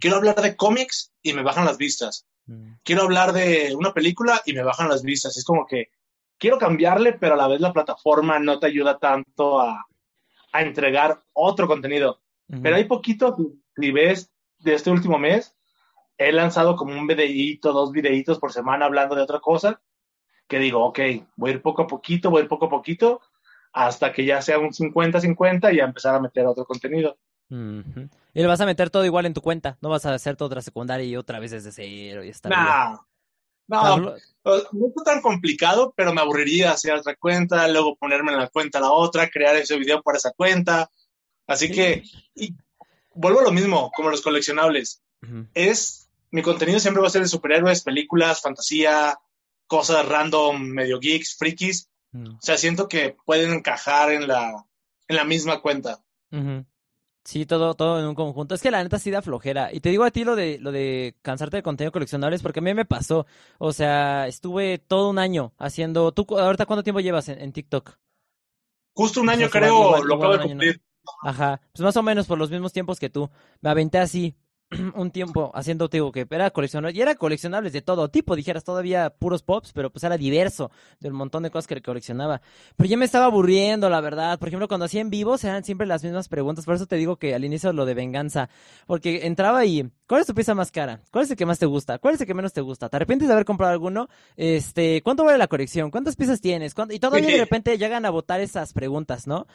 Quiero hablar de cómics y me bajan las vistas. Quiero hablar de una película y me bajan las vistas. Es como que quiero cambiarle, pero a la vez la plataforma no te ayuda tanto a, a entregar otro contenido. Pero hay poquito, si ves de este último mes, he lanzado como un videíto, dos videitos por semana hablando de otra cosa, que digo, ok, voy a ir poco a poquito, voy a ir poco a poquito, hasta que ya sea un 50-50 y a empezar a meter otro contenido. Y le vas a meter todo igual en tu cuenta, no vas a hacer toda otra secundaria y otra vez desde cero y estar. Nah, no, no es tan complicado, pero me aburriría hacer otra cuenta, luego ponerme en la cuenta la otra, crear ese video por esa cuenta. Así que, y vuelvo a lo mismo, como los coleccionables. Es, mi contenido siempre va a ser de superhéroes, películas, fantasía, cosas random, medio geeks, frikis. O sea, siento que pueden encajar en la, en la misma cuenta. Sí, todo, todo en un conjunto. Es que la neta sí da flojera. Y te digo a ti lo de, lo de cansarte de contenido coleccionables, porque a mí me pasó. O sea, estuve todo un año haciendo. ¿Tú ahorita cuánto tiempo llevas en, TikTok? Justo un año, creo, lo acabo de cumplir. Ajá, pues más o menos por los mismos tiempos que tú. Me aventé así, un tiempo haciendo, digo, que era coleccionable, y era coleccionables de todo tipo, dijeras, todavía puros pops, pero pues era diverso del montón de cosas que coleccionaba. Pero ya me estaba aburriendo, la verdad. Por ejemplo, cuando hacía en vivo, eran siempre las mismas preguntas, por eso te digo que al inicio lo de venganza, porque entraba y, ¿cuál es tu pieza más cara? ¿Cuál es el que más te gusta? ¿Cuál es el que menos te gusta? ¿Te arrepientes de haber comprado alguno? Este, ¿cuánto vale la colección? ¿Cuántas piezas tienes? Y todavía de repente llegan a votar esas preguntas, ¿no?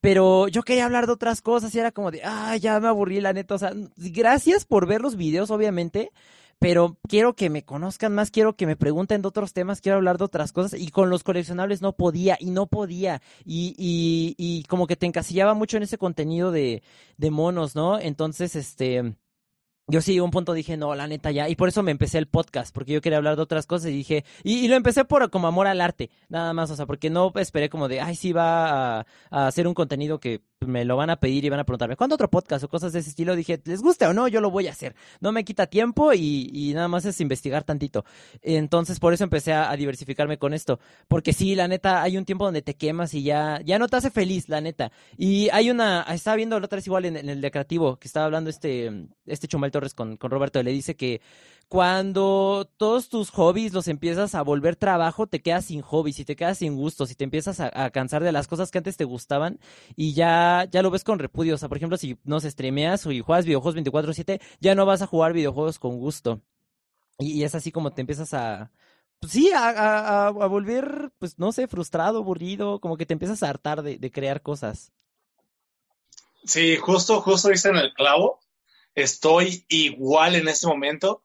Pero yo quería hablar de otras cosas y era como de, ah, ya me aburrí, la neta, o sea, gracias por ver los videos, obviamente, pero quiero que me conozcan más, quiero que me pregunten de otros temas, quiero hablar de otras cosas y con los coleccionables no podía y no podía y, y, como que te encasillaba mucho en ese contenido de, de monos, ¿no? Entonces, este yo sí, un punto dije, no, la neta ya. Y por eso me empecé el podcast, porque yo quería hablar de otras cosas y dije, y, lo empecé por como amor al arte, nada más, o sea, porque no esperé como de, ay, sí va a, hacer un contenido que me lo van a pedir y van a preguntarme, ¿cuándo otro podcast o cosas de ese estilo? Dije, les guste o no, yo lo voy a hacer. No me quita tiempo y, nada más es investigar tantito. Entonces, por eso empecé a, diversificarme con esto, porque sí, la neta, hay un tiempo donde te quemas y ya, ya no te hace feliz, la neta. Y hay una, estaba viendo la otra vez igual en, el de creativo, que estaba hablando este, este Chumal con, con Roberto, le dice que cuando todos tus hobbies los empiezas a volver trabajo, te quedas sin hobbies y te quedas sin gustos y te empiezas a, cansar de las cosas que antes te gustaban y ya, ya lo ves con repudio. O sea, por ejemplo, si no se streameas o juegas videojuegos 24-7, ya no vas a jugar videojuegos con gusto. Y, es así como te empiezas a, pues sí, a, a, volver, pues no sé, frustrado, aburrido, como que te empiezas a hartar de, de crear cosas. Sí, justo, justo dice en el clavo estoy igual en este momento.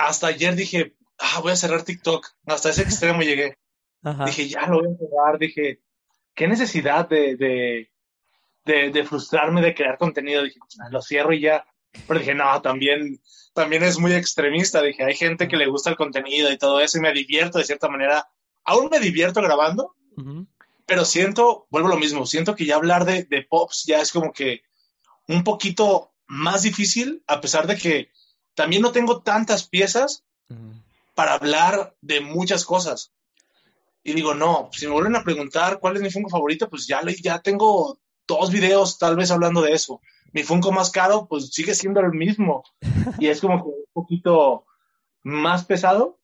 Hasta ayer dije, ah, voy a cerrar TikTok. Hasta ese extremo llegué. Dije, ya lo voy a cerrar. Dije, qué necesidad de, de, de, frustrarme de crear contenido. Dije, lo cierro y ya. Pero dije, no, también, también es muy extremista. Dije, hay gente que le gusta el contenido y todo eso y me divierto de cierta manera. Aún me divierto grabando, pero siento, vuelvo a lo mismo, siento que ya hablar de, de pops ya es como que un poquito más difícil, a pesar de que también no tengo tantas piezas para hablar de muchas cosas. Y digo, no, si me vuelven a preguntar cuál es mi Funko favorito, pues ya, ya tengo dos videos tal vez hablando de eso. Mi Funko más caro, pues sigue siendo el mismo. y es como un poquito más pesado,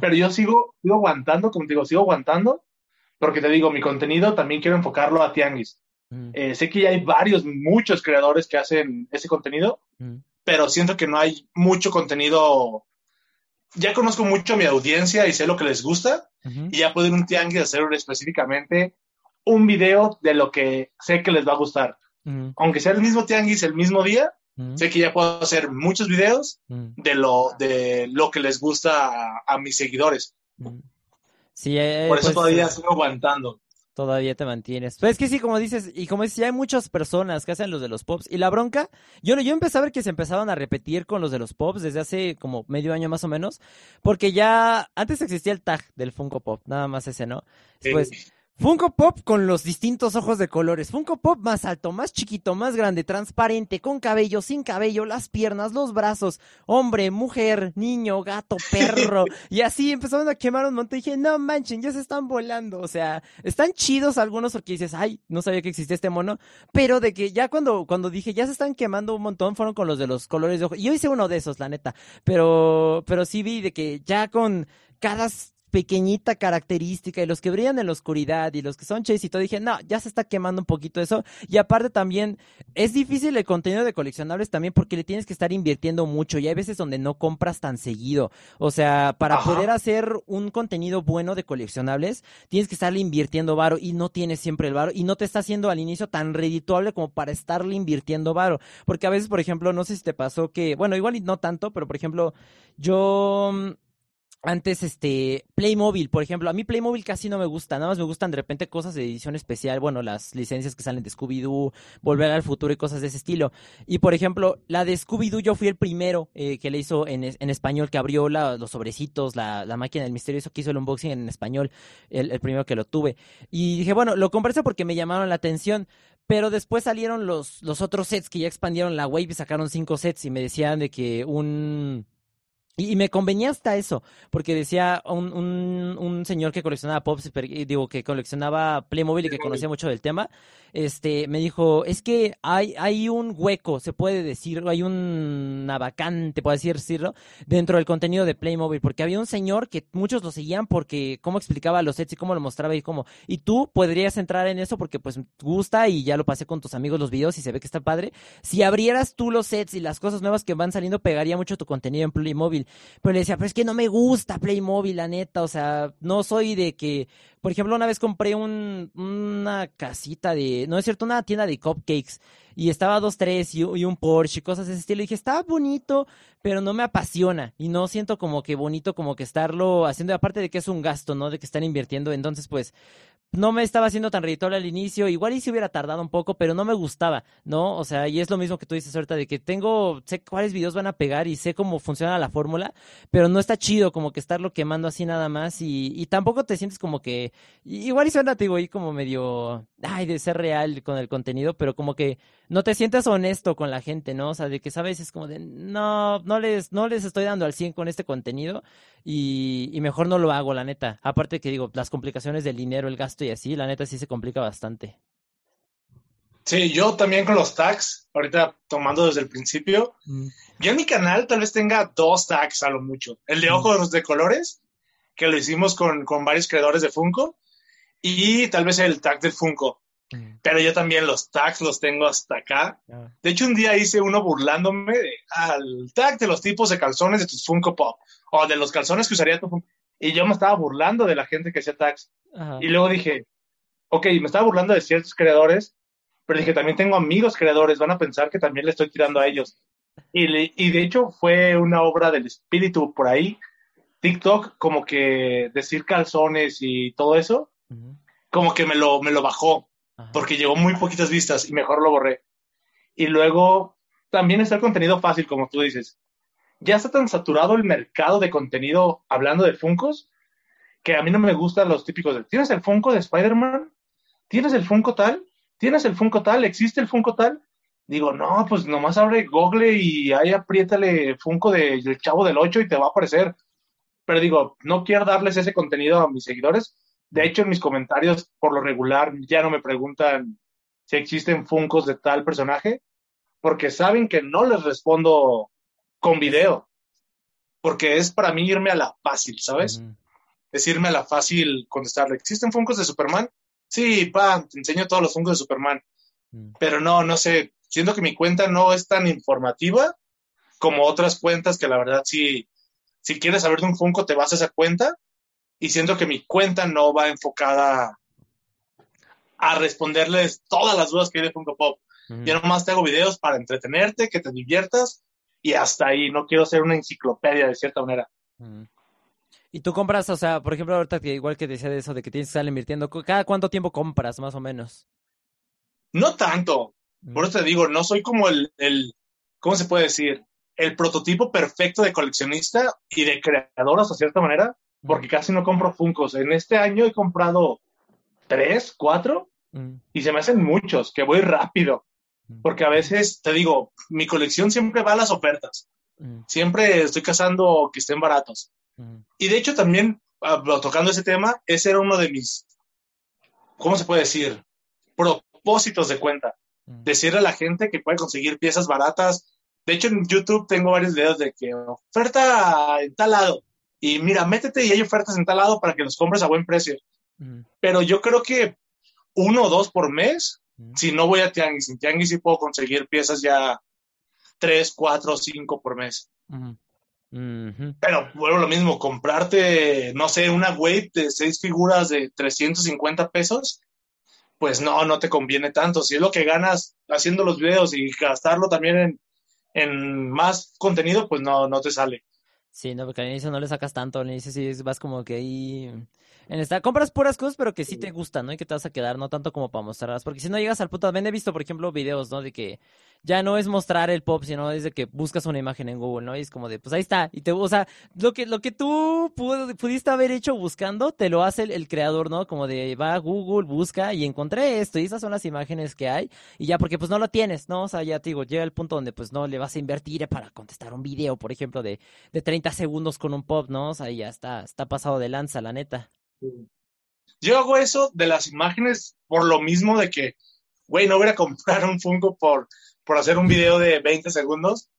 pero yo sigo, sigo aguantando, como te digo, sigo aguantando, porque te digo, mi contenido también quiero enfocarlo a Tianguis. Eh, sé que ya hay varios, muchos creadores que hacen ese contenido, pero siento que no hay mucho contenido. Ya conozco mucho a mi audiencia y sé lo que les gusta, y ya puedo ir un tianguis hacer específicamente un video de lo que sé que les va a gustar. Aunque sea el mismo tianguis el mismo día, sé que ya puedo hacer muchos videos de, lo, de lo que les gusta a, mis seguidores. Sí, eh, Por eso pues, todavía eh, sigo aguantando. Todavía te mantienes. Pues es que sí, como dices, y como dices, ya hay muchas personas que hacen los de los pops. Y la bronca, yo, yo empecé a ver que se empezaban a repetir con los de los pops desde hace como medio año más o menos. Porque ya antes existía el tag del Funko Pop, nada más ese, ¿no? Después, Funko Pop con los distintos ojos de colores. Funko Pop más alto, más chiquito, más grande, transparente, con cabello, sin cabello, las piernas, los brazos, hombre, mujer, niño, gato, perro. y así empezaron a quemar un montón. Y dije, no manchen, ya se están volando. O sea, están chidos algunos porque dices, ay, no sabía que existía este mono. Pero de que ya cuando, cuando dije, ya se están quemando un montón, fueron con los de los colores de ojos. Y yo hice uno de esos, la neta. Pero, pero sí vi de que ya con cada pequeñita característica y los que brillan en la oscuridad y los que son chase y todo, dije, no, ya se está quemando un poquito eso. Y aparte también es difícil el contenido de coleccionables también porque le tienes que estar invirtiendo mucho y hay veces donde no compras tan seguido. O sea, para poder hacer un contenido bueno de coleccionables, tienes que estarle invirtiendo varo y no tienes siempre el varo y no te está haciendo al inicio tan redituable como para estarle invirtiendo varo. Porque a veces, por ejemplo, no sé si te pasó que, bueno, igual y no tanto, pero por ejemplo, yo mm, antes, este, Playmobil, por ejemplo, a mí Playmobil casi no me gusta, nada más me gustan de repente cosas de edición especial, bueno, las licencias que salen de Scooby-Doo, Volver al Futuro y cosas de ese estilo. Y, por ejemplo, la de Scooby-Doo yo fui el primero eh, que le hizo en, en español, que abrió los sobrecitos, la, la, máquina del misterio, eso que hizo el unboxing en español, el, el primero que lo tuve. Y dije, bueno, lo compré porque me llamaron la atención, pero después salieron los, los otros sets que ya expandieron la wave y sacaron cinco sets y me decían de que un y, me convenía hasta eso, porque decía un, un, un señor que coleccionaba Pops, digo, que coleccionaba Playmobil y que conocía mucho del tema, este, me dijo, es que hay, hay un hueco, se puede decir, hay una vacante, puede decirlo, dentro del contenido de Playmobil, porque había un señor que muchos lo seguían porque cómo explicaba los sets y cómo lo mostraba y cómo, y tú podrías entrar en eso porque pues gusta y ya lo pasé con tus amigos los videos y se ve que está padre. Si abrieras tú los sets y las cosas nuevas que van saliendo, pegaría mucho tu contenido en Playmobil. Pero le decía, pero es que no me gusta Playmobil, la neta. O sea, no soy de que, por ejemplo, una vez compré un, una casita de, no es cierto, una tienda de cupcakes y estaba dos, tres y, un Porsche y cosas de ese estilo. Y dije, está bonito, pero no me apasiona y no siento como que bonito como que estarlo haciendo, aparte de que es un gasto, ¿no? De que están invirtiendo. Entonces, pues, no me estaba haciendo tan redituable al inicio, igual y si hubiera tardado un poco, pero no me gustaba, ¿no? O sea, y es lo mismo que tú dices ahorita, de que tengo, sé cuáles videos van a pegar y sé cómo funciona la fórmula, pero no está chido como que estarlo quemando así nada más y, y tampoco te sientes como que, igual y suena, te digo, ahí como medio, ay, de ser real con el contenido, pero como que no te sientes honesto con la gente, ¿no? O sea, de que sabes, es como de, no, no les, no les estoy dando al 100 con este contenido y, y mejor no lo hago, la neta. Aparte que digo, las complicaciones del dinero, el gasto y así, la neta sí se complica bastante. Sí, yo también con los tags, ahorita tomando desde el principio, mm. yo en mi canal tal vez tenga dos tags a lo mucho. El de mm. ojos de colores, que lo hicimos con, con varios creadores de Funko, y tal vez el tag del Funko. Mm. Pero yo también los tags los tengo hasta acá. De hecho, un día hice uno burlándome al tag de los tipos de calzones de tus Funko Pop o de los calzones que usaría tu Funko. Y yo me estaba burlando de la gente que hacía tags. Y luego dije, ok, me estaba burlando de ciertos creadores, pero dije, también tengo amigos creadores, van a pensar que también le estoy tirando a ellos. Y, y de hecho fue una obra del espíritu por ahí. TikTok, como que decir calzones y todo eso, como que me lo, me lo bajó, porque llegó muy poquitas vistas y mejor lo borré. Y luego también está el contenido fácil, como tú dices. Ya está tan saturado el mercado de contenido hablando de Funcos que a mí no me gustan los típicos de, ¿tienes el Funko de Spider-Man? ¿Tienes el Funko tal? ¿Tienes el Funko tal? ¿Existe el Funko tal? Digo, no, pues nomás abre Google y ahí apriétale Funko del de, Chavo del 8 y te va a aparecer. Pero digo, no quiero darles ese contenido a mis seguidores. De hecho, en mis comentarios, por lo regular, ya no me preguntan si existen Funcos de tal personaje, porque saben que no les respondo con video. Porque es para mí irme a la fácil, ¿sabes? decirme a la fácil contestarle, ¿existen Funkos de Superman? Sí, pa, te enseño todos los Funkos de Superman. Mm. Pero no, no sé, siento que mi cuenta no es tan informativa como otras cuentas que la verdad sí, si quieres saber de un Funko te vas a esa cuenta y siento que mi cuenta no va enfocada a responderles todas las dudas que hay de Funko Pop. Mm. Yo nomás te hago videos para entretenerte, que te diviertas y hasta ahí. No quiero ser una enciclopedia de cierta manera. Mm. Y tú compras, o sea, por ejemplo, ahorita que igual que decía de eso, de que tienes que estar invirtiendo, ¿cada cuánto tiempo compras, más o menos? No tanto. Por eso te digo, no soy como el, el, ¿cómo se puede decir? El prototipo perfecto de coleccionista y de creador, a cierta manera, porque casi no compro Funcos. En este año he comprado tres, cuatro, y se me hacen muchos, que voy rápido. Porque a veces, te digo, mi colección siempre va a las ofertas. Siempre estoy cazando que estén baratos. Y de hecho también, ah, tocando ese tema, ese era uno de mis, ¿cómo se puede decir? Propósitos de cuenta. Decirle a la gente que puede conseguir piezas baratas. De hecho, en YouTube tengo varios videos de que oferta en tal lado. Y mira, métete y hay ofertas en tal lado para que los compres a buen precio. Pero yo creo que uno o dos por mes, si no voy a Tianguis. En Tianguis sí puedo conseguir piezas ya tres, cuatro, cinco por mes. Pero bueno, lo mismo, comprarte, no sé, una wave de seis figuras de 350 pesos, pues no, no te conviene tanto. Si es lo que ganas haciendo los videos y gastarlo también en, en más contenido, pues no, no te sale. Sí, no, porque al inicio no le sacas tanto, al inicio sí vas como que ahí en esta, compras puras cosas, pero que sí te gustan, ¿no? Y que te vas a quedar, no tanto como para mostrarlas. Porque si no llegas al punto, también he visto, por ejemplo, videos, ¿no? De que ya no es mostrar el pop, sino es de que buscas una imagen en Google, ¿no? Y es como de, pues ahí está. Y te, o sea, lo que, lo que tú pudiste haber hecho buscando, te lo hace el, creador, ¿no? Como de, va a Google, busca y encontré esto. Y esas son las imágenes que hay. Y ya, porque pues no lo tienes, ¿no? O sea, ya te digo, llega el punto donde pues no le vas a invertir para contestar un video, por ejemplo, de, de 30 segundos con un pop, ¿no? O sea, ya está, está pasado de lanza, la neta. Yo hago eso de las imágenes por lo mismo de que, güey, no voy a comprar un Funko por, por hacer un video de 20 segundos,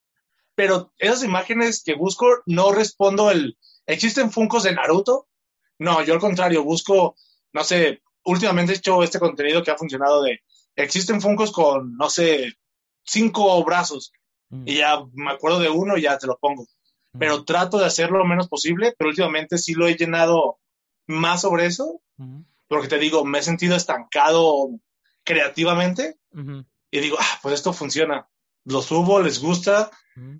pero esas imágenes que busco no respondo el, ¿existen Funkos de Naruto? No, yo al contrario, busco, no sé, últimamente he hecho este contenido que ha funcionado de, existen Funkos con, no sé, cinco brazos, mm. y ya me acuerdo de uno y ya te lo pongo. Pero trato de hacerlo lo menos posible, pero últimamente sí lo he llenado más sobre eso, porque te digo, me he sentido estancado creativamente y digo, ah, pues esto funciona. Lo subo, les gusta.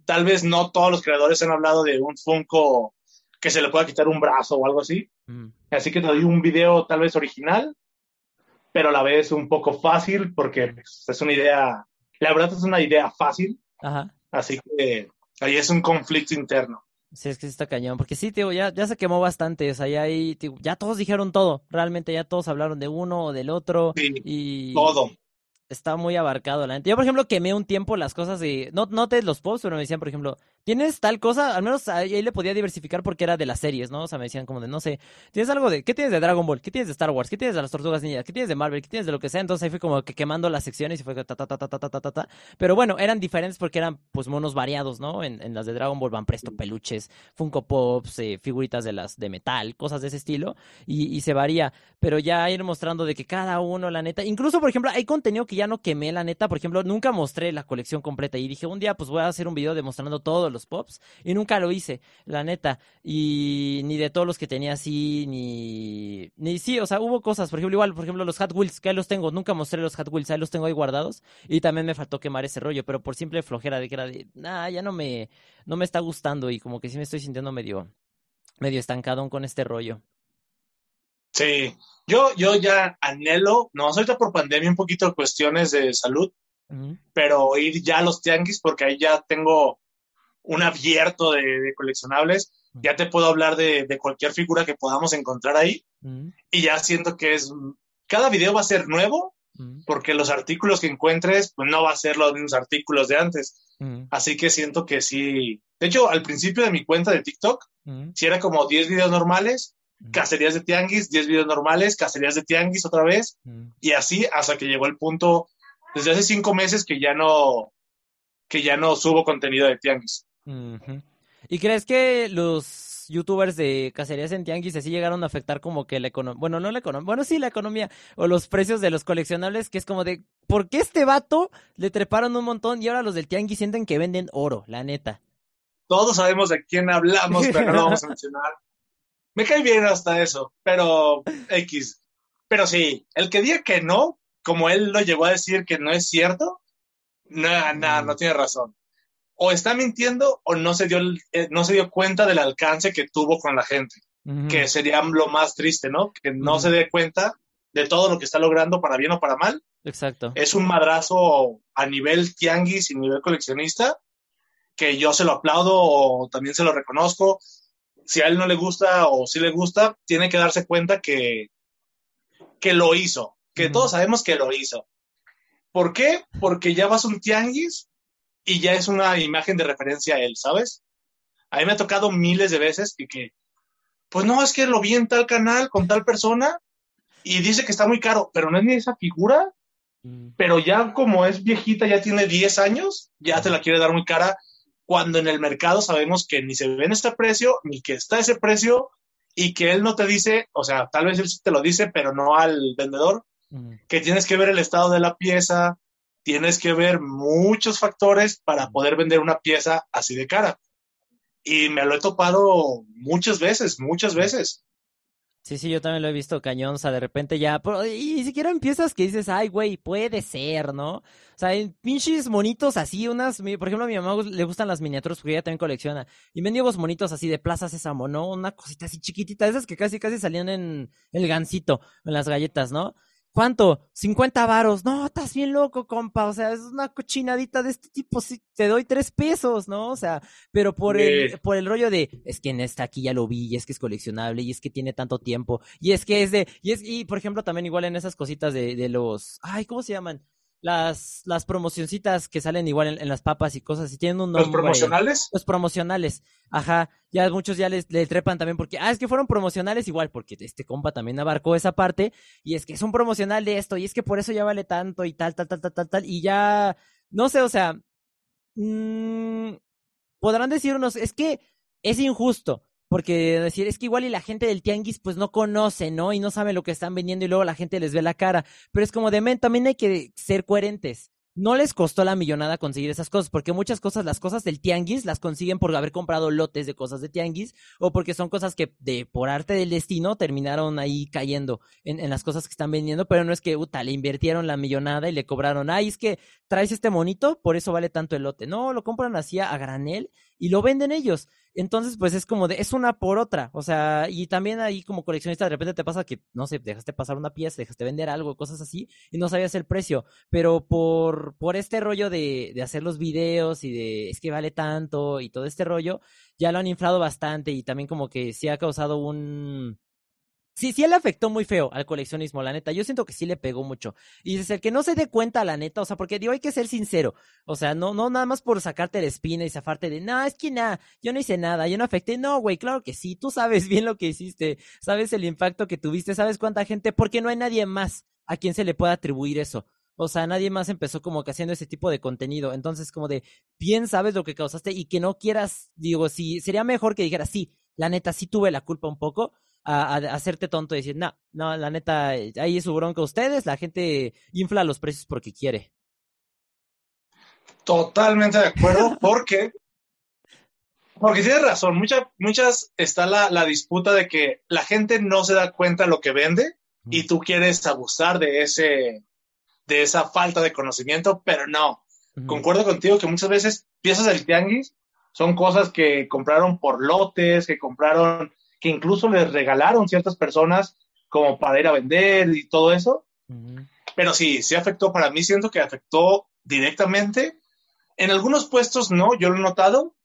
Tal vez no todos los creadores han hablado de un Funko que se le pueda quitar un brazo o algo así. Así que te doy un video tal vez original, pero a la vez un poco fácil porque pues, es una idea, la verdad es una idea fácil. Así que ahí es un conflicto interno. Sí, es que sí está cañón. Porque sí, tío, ya, ya se quemó bastante. O sea, ya ahí, ya todos dijeron todo. Realmente ya todos hablaron de uno o del otro. Sí, y... todo está muy abarcado la gente. Yo, por ejemplo, quemé un tiempo las cosas y no, no te los posts, pero me decían, por ejemplo, ¿tienes tal cosa? Al menos ahí, le podía diversificar porque era de las series, ¿no? O sea, me decían como de, no sé, ¿tienes algo de, ¿qué tienes de Dragon Ball? ¿Qué tienes de Star Wars? ¿Qué tienes de las Tortugas Niñas? ¿Qué tienes de Marvel? ¿Qué tienes de lo que sea? Entonces ahí fue como que quemando las secciones y fue ta, ta, ta, ta, ta, ta, ta, ta. Pero bueno, eran diferentes porque eran, pues, monos variados, ¿no? En, las de Dragon Ball van presto peluches, Funko Pops, eh, figuritas de las de metal, cosas de ese estilo, y, y se varía. Pero ya ir mostrando de que cada uno, la neta, incluso, por ejemplo, hay contenido que ya no quemé, la neta, por ejemplo, nunca mostré la colección completa y dije, un día pues voy a hacer un video demostrando todos los pops y nunca lo hice, la neta. Y ni de todos los que tenía así, ni... Ni sí, o sea, hubo cosas, por ejemplo, igual, por ejemplo, los Hot Wheels, que ahí los tengo, nunca mostré los Hot Wheels, ahí los tengo ahí guardados. Y también me faltó quemar ese rollo, pero por simple flojera de que era de, nah, ya no me, no me está gustando y como que sí me estoy sintiendo medio, medio estancado con este rollo. Sí, yo, yo ya anhelo, no, ahorita por pandemia un poquito de cuestiones de salud, pero ir ya a los tianguis porque ahí ya tengo un abierto de, coleccionables, ya te puedo hablar de, cualquier figura que podamos encontrar ahí. Y ya siento que es, cada video va a ser nuevo porque los artículos que encuentres pues no va a ser los mismos artículos de antes. Así que siento que sí. De hecho, al principio de mi cuenta de TikTok, si era como 10 videos normales, cacerías de tianguis, 10 videos normales, cacerías de tianguis otra vez, y así hasta que llegó el punto desde hace cinco meses que ya no, que ya no subo contenido de tianguis. ¿Y crees que los youtubers de cacerías en tianguis así llegaron a afectar como que la economía, bueno, no la economía, bueno, sí la economía, o los precios de los coleccionables, que es como de, ¿por qué este vato le treparon un montón y ahora los del tianguis sienten que venden oro, la neta? Todos sabemos de quién hablamos, pero no lo vamos a mencionar. Me cae bien hasta eso, pero X. Pero sí, el que diga que no, como él lo llegó a decir que no es cierto, no, no, no tiene razón. O está mintiendo o no se dio, eh, no se dio cuenta del alcance que tuvo con la gente, que sería lo más triste, ¿no? Que no se dé cuenta de todo lo que está logrando para bien o para mal. Exacto. Es un madrazo a nivel tianguis y nivel coleccionista que yo se lo aplaudo o también se lo reconozco. Si a él no le gusta o si le gusta, tiene que darse cuenta que, que lo hizo, que todos sabemos que lo hizo. ¿Por qué? Porque ya vas a un tianguis y ya es una imagen de referencia a él, ¿sabes? A mí me ha tocado miles de veces y que, pues no, es que lo vi en tal canal con tal persona y dice que está muy caro, pero no es ni esa figura, mm. pero ya como es viejita, ya tiene 10 años, ya te la quiere dar muy cara cuando en el mercado sabemos que ni se ve en este precio, ni que está ese precio, y que él no te dice, o sea, tal vez él sí te lo dice, pero no al vendedor, que tienes que ver el estado de la pieza, tienes que ver muchos factores para poder vender una pieza así de cara. Y me lo he topado muchas veces, muchas veces. Sí, sí, yo también lo he visto cañón, o sea, de repente ya, y ni siquiera empiezas que dices, ay, güey, puede ser, ¿no? O sea, en pinches monitos así, unas, por ejemplo, a mi mamá le gustan las miniaturas porque ella también colecciona, y mendigos monitos así de Plaza Sésamo, ¿no? Una cosita así chiquitita, esas que casi, casi salían en el gancito, en las galletas, ¿no? ¿Cuánto? 50 varos. No, estás bien loco, compa. O sea, es una cochinadita de este tipo. Sí, te doy tres pesos, ¿no? O sea, pero por el, por el rollo de, es que en esta aquí ya lo vi, y es que es coleccionable, y es que tiene tanto tiempo, y es que es de, y es, y por ejemplo, también igual en esas cositas de, de los, ay, ¿cómo se llaman? Las, las promocioncitas que salen igual en, las papas y cosas y tienen un nombre. ¿Los promocionales? Los promocionales. Ajá. Ya muchos ya les, le trepan también porque, ah, es que fueron promocionales igual, porque este compa también abarcó esa parte y es que es un promocional de esto y es que por eso ya vale tanto y tal, tal, tal, tal, tal, tal. Y ya, no sé, o sea, mmm, podrán decir unos, es que es injusto. Porque decir, es que igual y la gente del tianguis pues no conoce, ¿no? Y no sabe lo que están vendiendo y luego la gente les ve la cara. Pero es como de, men, también hay que ser coherentes no les costó la millonada conseguir esas cosas, porque muchas cosas, las cosas del tianguis, las consiguen por haber comprado lotes de cosas de tianguis, o porque son cosas que de por arte del destino terminaron ahí cayendo en, en las cosas que están vendiendo, pero no es que, uta, le invirtieron la millonada y le cobraron, ay, es que traes este monito, por eso vale tanto el lote. No, lo compran así a granel y lo venden ellos. Entonces, pues es como de, es una por otra. O sea, y también ahí como coleccionista de repente te pasa que, no sé, dejaste pasar una pieza, dejaste vender algo, cosas así, y no sabías el precio. Pero por, por este rollo de, de hacer los videos y de, es que vale tanto y todo este rollo, ya lo han inflado bastante y también como que sí ha causado un, Sí, sí le afectó muy feo al coleccionismo, la neta. Yo siento que sí le pegó mucho. Y dices, el que no se dé cuenta, la neta, o sea, porque digo, hay que ser sincero. O sea, no, no nada más por sacarte la espina y zafarte de, no, es que nada, yo no hice nada, yo no afecté. No, güey, claro que sí, tú sabes bien lo que hiciste, sabes el impacto que tuviste, sabes cuánta gente, porque no hay nadie más a quien se le pueda atribuir eso. O sea, nadie más empezó como que haciendo ese tipo de contenido. Entonces, como de, bien sabes lo que causaste y que no quieras, digo, sí, sería mejor que dijeras, sí, la neta, sí tuve la culpa un poco, a, hacerte tonto y decir, no, no, la neta, ahí es su bronca ustedes, la gente infla los precios porque quiere. Totalmente de acuerdo, porque, porque tienes razón, muchas, muchas está la, la, disputa de que la gente no se da cuenta de lo que vende y tú quieres abusar de ese, de esa falta de conocimiento, pero no. Concuerdo contigo que muchas veces piezas del tianguis son cosas que compraron por lotes, que compraron que incluso les regalaron ciertas personas como para ir a vender y todo eso. Pero sí, sí afectó, para mí siento que afectó directamente. En algunos puestos no, yo lo he notado,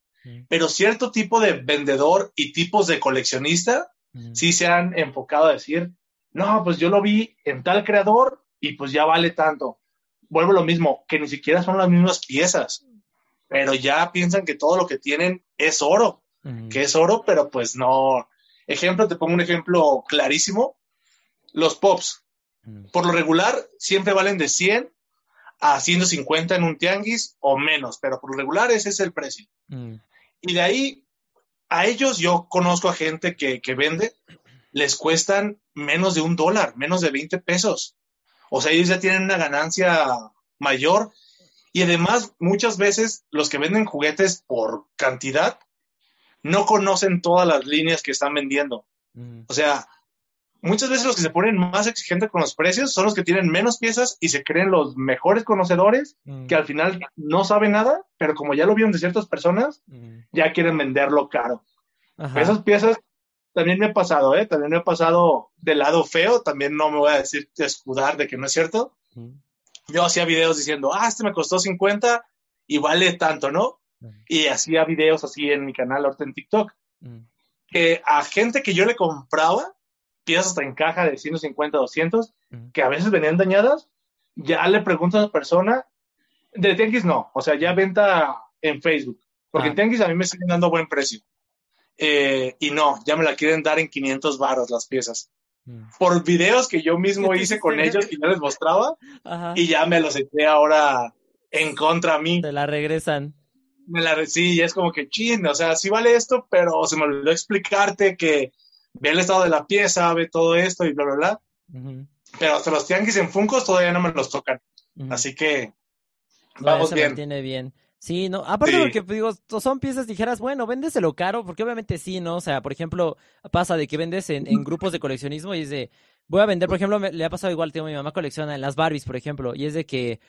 pero cierto tipo de vendedor y tipos de coleccionista sí se han enfocado a decir, no, pues yo lo vi en tal creador y pues ya vale tanto. Vuelvo a lo mismo, que ni siquiera son las mismas piezas, pero ya piensan que todo lo que tienen es oro, que es oro, pero pues no, Ejemplo, te pongo un ejemplo clarísimo. Los pops, mm. por lo regular, siempre valen de 100 a 150 en un tianguis o menos, pero por lo regular ese es el precio. Mm. Y de ahí, a ellos yo conozco a gente que, que vende, les cuestan menos de un dólar, menos de 20 pesos. O sea, ellos ya tienen una ganancia mayor. Y además, muchas veces los que venden juguetes por cantidad no conocen todas las líneas que están vendiendo. Mm. O sea, muchas veces los que se ponen más exigentes con los precios son los que tienen menos piezas y se creen los mejores conocedores Mm. que al final no saben nada, pero como ya lo vieron de ciertas personas, Mm. ya quieren venderlo caro. Ajá. Esas piezas también me ha pasado, ¿eh? También me ha pasado del lado feo, también no me voy a decir escudar de que no es cierto. Yo hacía videos diciendo, ah, este me costó 50 y vale tanto, ¿no? Mm. Y hacía videos así en mi canal ahorita en TikTok, Mm. que a gente que yo le compraba piezas hasta en caja de 150, 200, Mm. que a veces venían dañadas, ya le pregunto a la persona, de Tianguis no, o sea, ya venta en Facebook, porque Ah. en Tianguis a mí me siguen dando buen precio. Eh, y no, ya me la quieren dar en 500 varos las piezas. Mm. Por videos que yo mismo ¿Qué te hice con ellos y ya les mostraba, Ajá. y ya me los eché ahora en contra a mí. Te la regresan. Me la, sí, y es como que chin, o sea, sí vale esto, pero se me olvidó explicarte que ve el estado de la pieza, ve todo esto y bla, bla, bla. Pero hasta los tianguis en Funcos todavía no me los tocan. Así que vamos bien. mantiene bien. Sí, no, aparte Sí. porque digo, son piezas ligeras, bueno, véndeselo caro, porque obviamente sí, ¿no? O sea, por ejemplo, pasa de que vendes en, en grupos de coleccionismo y es de, voy a vender, por ejemplo, me- le ha pasado igual, tengo mi mamá colecciona en las Barbies, por ejemplo, y es de que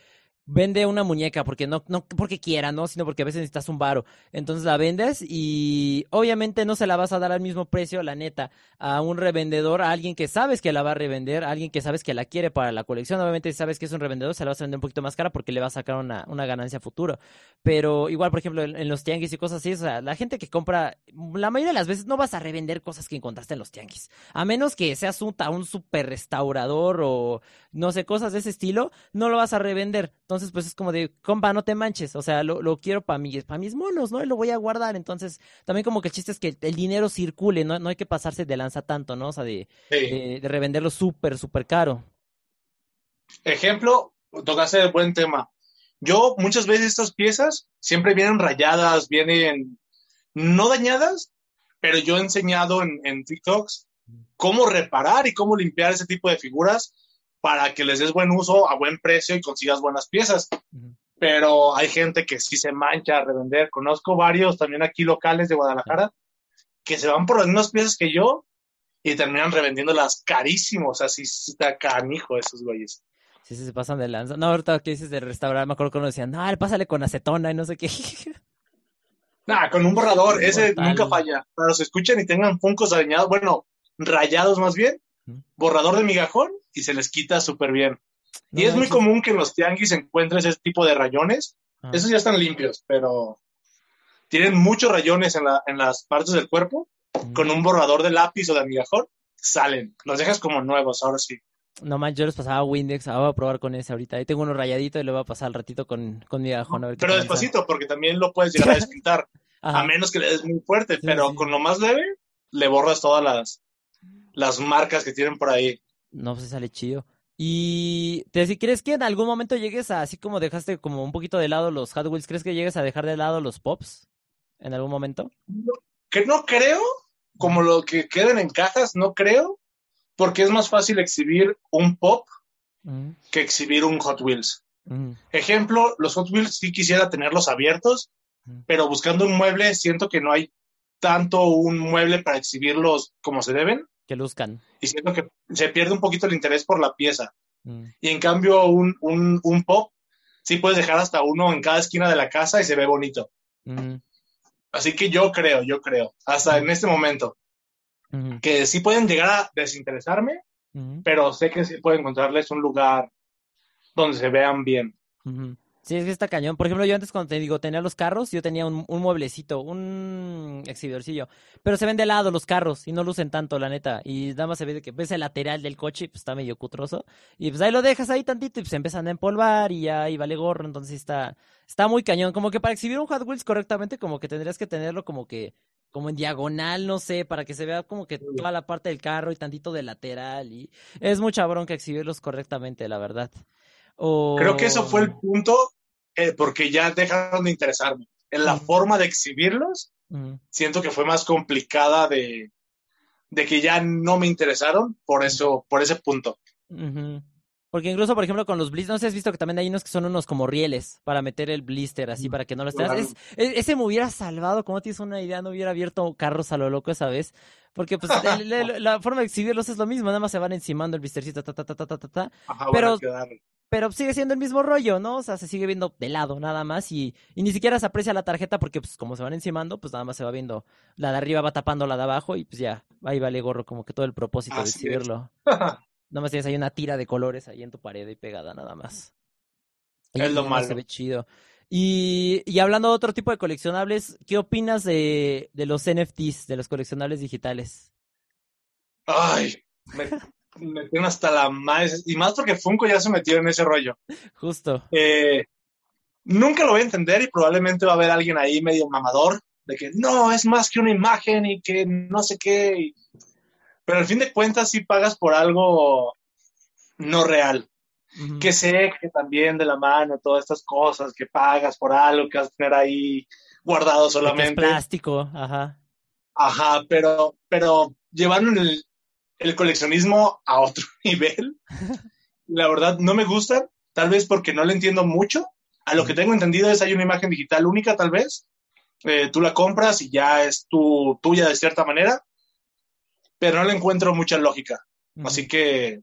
vende una muñeca porque no, no porque quiera, ¿no? Sino porque a veces necesitas un varo. Entonces la vendes y obviamente no se la vas a dar al mismo precio, la neta, a un revendedor, a alguien que sabes que la va a revender, a alguien que sabes que la quiere para la colección. Obviamente si sabes que es un revendedor, se la vas a vender un poquito más cara porque le va a sacar una, una ganancia futuro. Pero igual, por ejemplo, en, los tianguis y cosas así, o sea, la gente que compra, la mayoría de las veces no vas a revender cosas que encontraste en los tianguis. A menos que seas un, un super restaurador o no sé, cosas de ese estilo, no lo vas a revender. Pues es como de, compa, no te manches. O sea, lo, lo quiero para mis, para mis monos, ¿no? Y lo voy a guardar. Entonces, también como que el chiste es que el dinero circule, ¿no? No hay que pasarse de lanza tanto, ¿no? O sea, de, Sí. de, de revenderlo súper, súper caro. Ejemplo, tocaste el buen tema. Yo muchas veces estas piezas siempre vienen rayadas, vienen no dañadas, pero yo he enseñado en, en TikToks cómo reparar y cómo limpiar ese tipo de figuras para que les des buen uso a buen precio y consigas buenas piezas. Pero hay gente que sí se mancha a revender. Conozco varios también aquí locales de Guadalajara que se van por las mismas piezas que yo y terminan revendiéndolas carísimo. O sea, sí está canijo esos güeyes. Sí, sí, se pasan de lanza. No, ahorita que dices de restaurar, me acuerdo que uno decían, no, pásale con acetona y no sé qué. Nah, con un borrador, ese nunca falla. Para los que escuchen y tengan funcos dañados, bueno, rayados más bien. Borrador de migajón y se les quita súper bien. No y es muy común que en los tianguis encuentres ese tipo de rayones. Ah. Esos ya están limpios, pero tienen muchos rayones en, la, en las partes del cuerpo. Con un borrador de lápiz o de migajón, salen. Los dejas como nuevos, ahora sí. No manches, yo les pasaba Windex, ah, voy a probar con ese ahorita. Ahí tengo uno rayadito y le voy a pasar al ratito con, con mi gajón. a ver qué Pero despacito, porque también lo puedes llegar a despintar. A menos que le des muy fuerte, Sí, pero sí. con lo más leve, le borras todas las, las marcas que tienen por ahí. No, pues sale chido. Y te si crees que en algún momento llegues a, así como dejaste como un poquito de lado los Hot Wheels, ¿crees que llegues a dejar de lado los Pops? ¿En algún momento? Que no creo, como lo que queden en cajas, no creo, porque es más fácil exhibir un pop Ujú, que exhibir un Hot Wheels. ujú, Ejemplo, los Hot Wheels sí quisiera tenerlos abiertos, Ujú. pero buscando un mueble siento que no hay tanto un mueble para exhibirlos como se deben Que luzcan. y siento que se pierde un poquito el interés por la pieza. Ujú, Y en cambio un, un, un pop sí puedes dejar hasta uno en cada esquina de la casa y se ve bonito. ujú, Así que yo creo, yo creo, hasta en este momento, ujú, que sí pueden llegar a desinteresarme, ujú, pero sé que sí puedo encontrarles un lugar donde se vean bien. ujú. Sí, es que está cañón. Por ejemplo, yo antes cuando te digo tenía los carros, yo tenía un, un mueblecito, un exhibidorcillo. Pero se ven de lado los carros y no lucen tanto, la neta. Y nada más se ve de que ves el lateral del coche y pues está medio cutroso. Y pues ahí lo dejas ahí tantito y pues se empiezan a empolvar y ya y vale gorro. Entonces está, está muy cañón. Como que para exhibir un Hot Wheels correctamente, como que tendrías que tenerlo como que, como en diagonal, no sé, para que se vea como que toda la parte del carro y tantito de lateral. Y es mucha bronca exhibirlos correctamente, la verdad. O... Creo que eso fue el punto eh, porque ya dejaron de interesarme. En la Ujú. forma de exhibirlos, Ujú. siento que fue más complicada de, de que ya no me interesaron por eso, por ese punto. Porque incluso, por ejemplo, con los blisters, no sé si has visto que también hay unos que son unos como rieles para meter el blister así, para que no lo estés. Ese me hubiera salvado, como tienes una idea, no hubiera abierto carros a lo loco esa vez. Porque pues la forma de exhibirlos es lo mismo, nada más se van encimando el blistercito, ta, ta, ta, ta, ta, ta. pero, pero sigue siendo el mismo rollo, ¿no? O sea, se sigue viendo de lado nada más y, y ni siquiera se aprecia la tarjeta porque pues como se van encimando, pues nada más se va viendo, la de arriba va tapando la de abajo y pues ya, ahí vale gorro como que todo el propósito de exhibirlo. Nada más tienes ahí una tira de colores ahí en tu pared y pegada nada más. es lo malo. Se ve chido. Y, y, hablando de otro tipo de coleccionables, ¿qué opinas de, de los NFTs, de los coleccionables digitales? Ay, me, me tienen hasta la más. Y más porque Funko ya se metió en ese rollo. Justo. Eh, nunca lo voy a entender y probablemente va a haber alguien ahí medio mamador de que no, es más que una imagen y que no sé qué. Pero al fin de cuentas sí pagas por algo no real. Que sé que también de la mano, todas estas cosas, que pagas por algo que vas a tener ahí guardado solamente. plástico, ajá. Ajá, pero, pero llevaron el, el coleccionismo a otro nivel. la verdad, no me gusta, tal vez porque no le entiendo mucho. A lo que tengo entendido es hay una imagen digital única, tal vez. Eh, tú la compras y ya es tu, tuya de cierta manera pero no le encuentro mucha lógica. Así que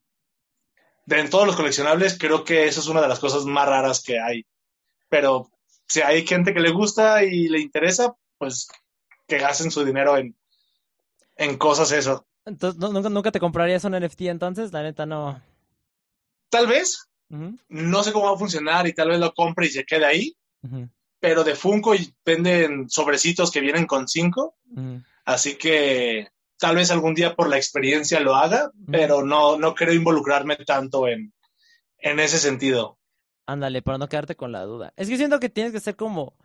de en todos los coleccionables creo que eso es una de las cosas más raras que hay. Pero si hay gente que le gusta y le interesa, pues que gasten su dinero en, en cosas eso. Entonces, ¿nunca, ¿nunca te comprarías un NFT entonces? La neta no. Tal vez. No sé cómo va a funcionar y tal vez lo compre y se quede ahí. Pero de Funko venden sobrecitos que vienen con cinco. Así que tal vez algún día por la experiencia lo haga, pero no, no quiero involucrarme tanto en, en ese sentido. Ándale, para no quedarte con la duda. Es que siento que tienes que ser como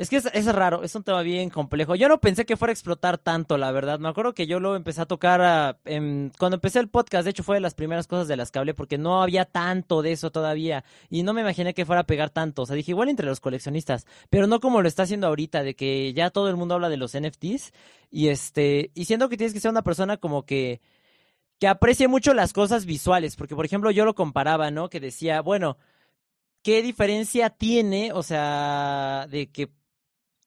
es que es, raro, es un tema bien complejo. Yo no pensé que fuera a explotar tanto, la verdad. Me acuerdo que yo lo empecé a tocar cuando empecé el podcast. De hecho, fue de las primeras cosas de las que hablé porque no había tanto de eso todavía. Y no me imaginé que fuera a pegar tanto. O sea, dije, igual entre los coleccionistas, pero no como lo está haciendo ahorita, de que ya todo el mundo habla de los NFTs. Y este, y siento que tienes que ser una persona como que que aprecie mucho las cosas visuales, porque por ejemplo yo lo comparaba, ¿no? Que decía, bueno, ¿qué diferencia tiene, o sea, de que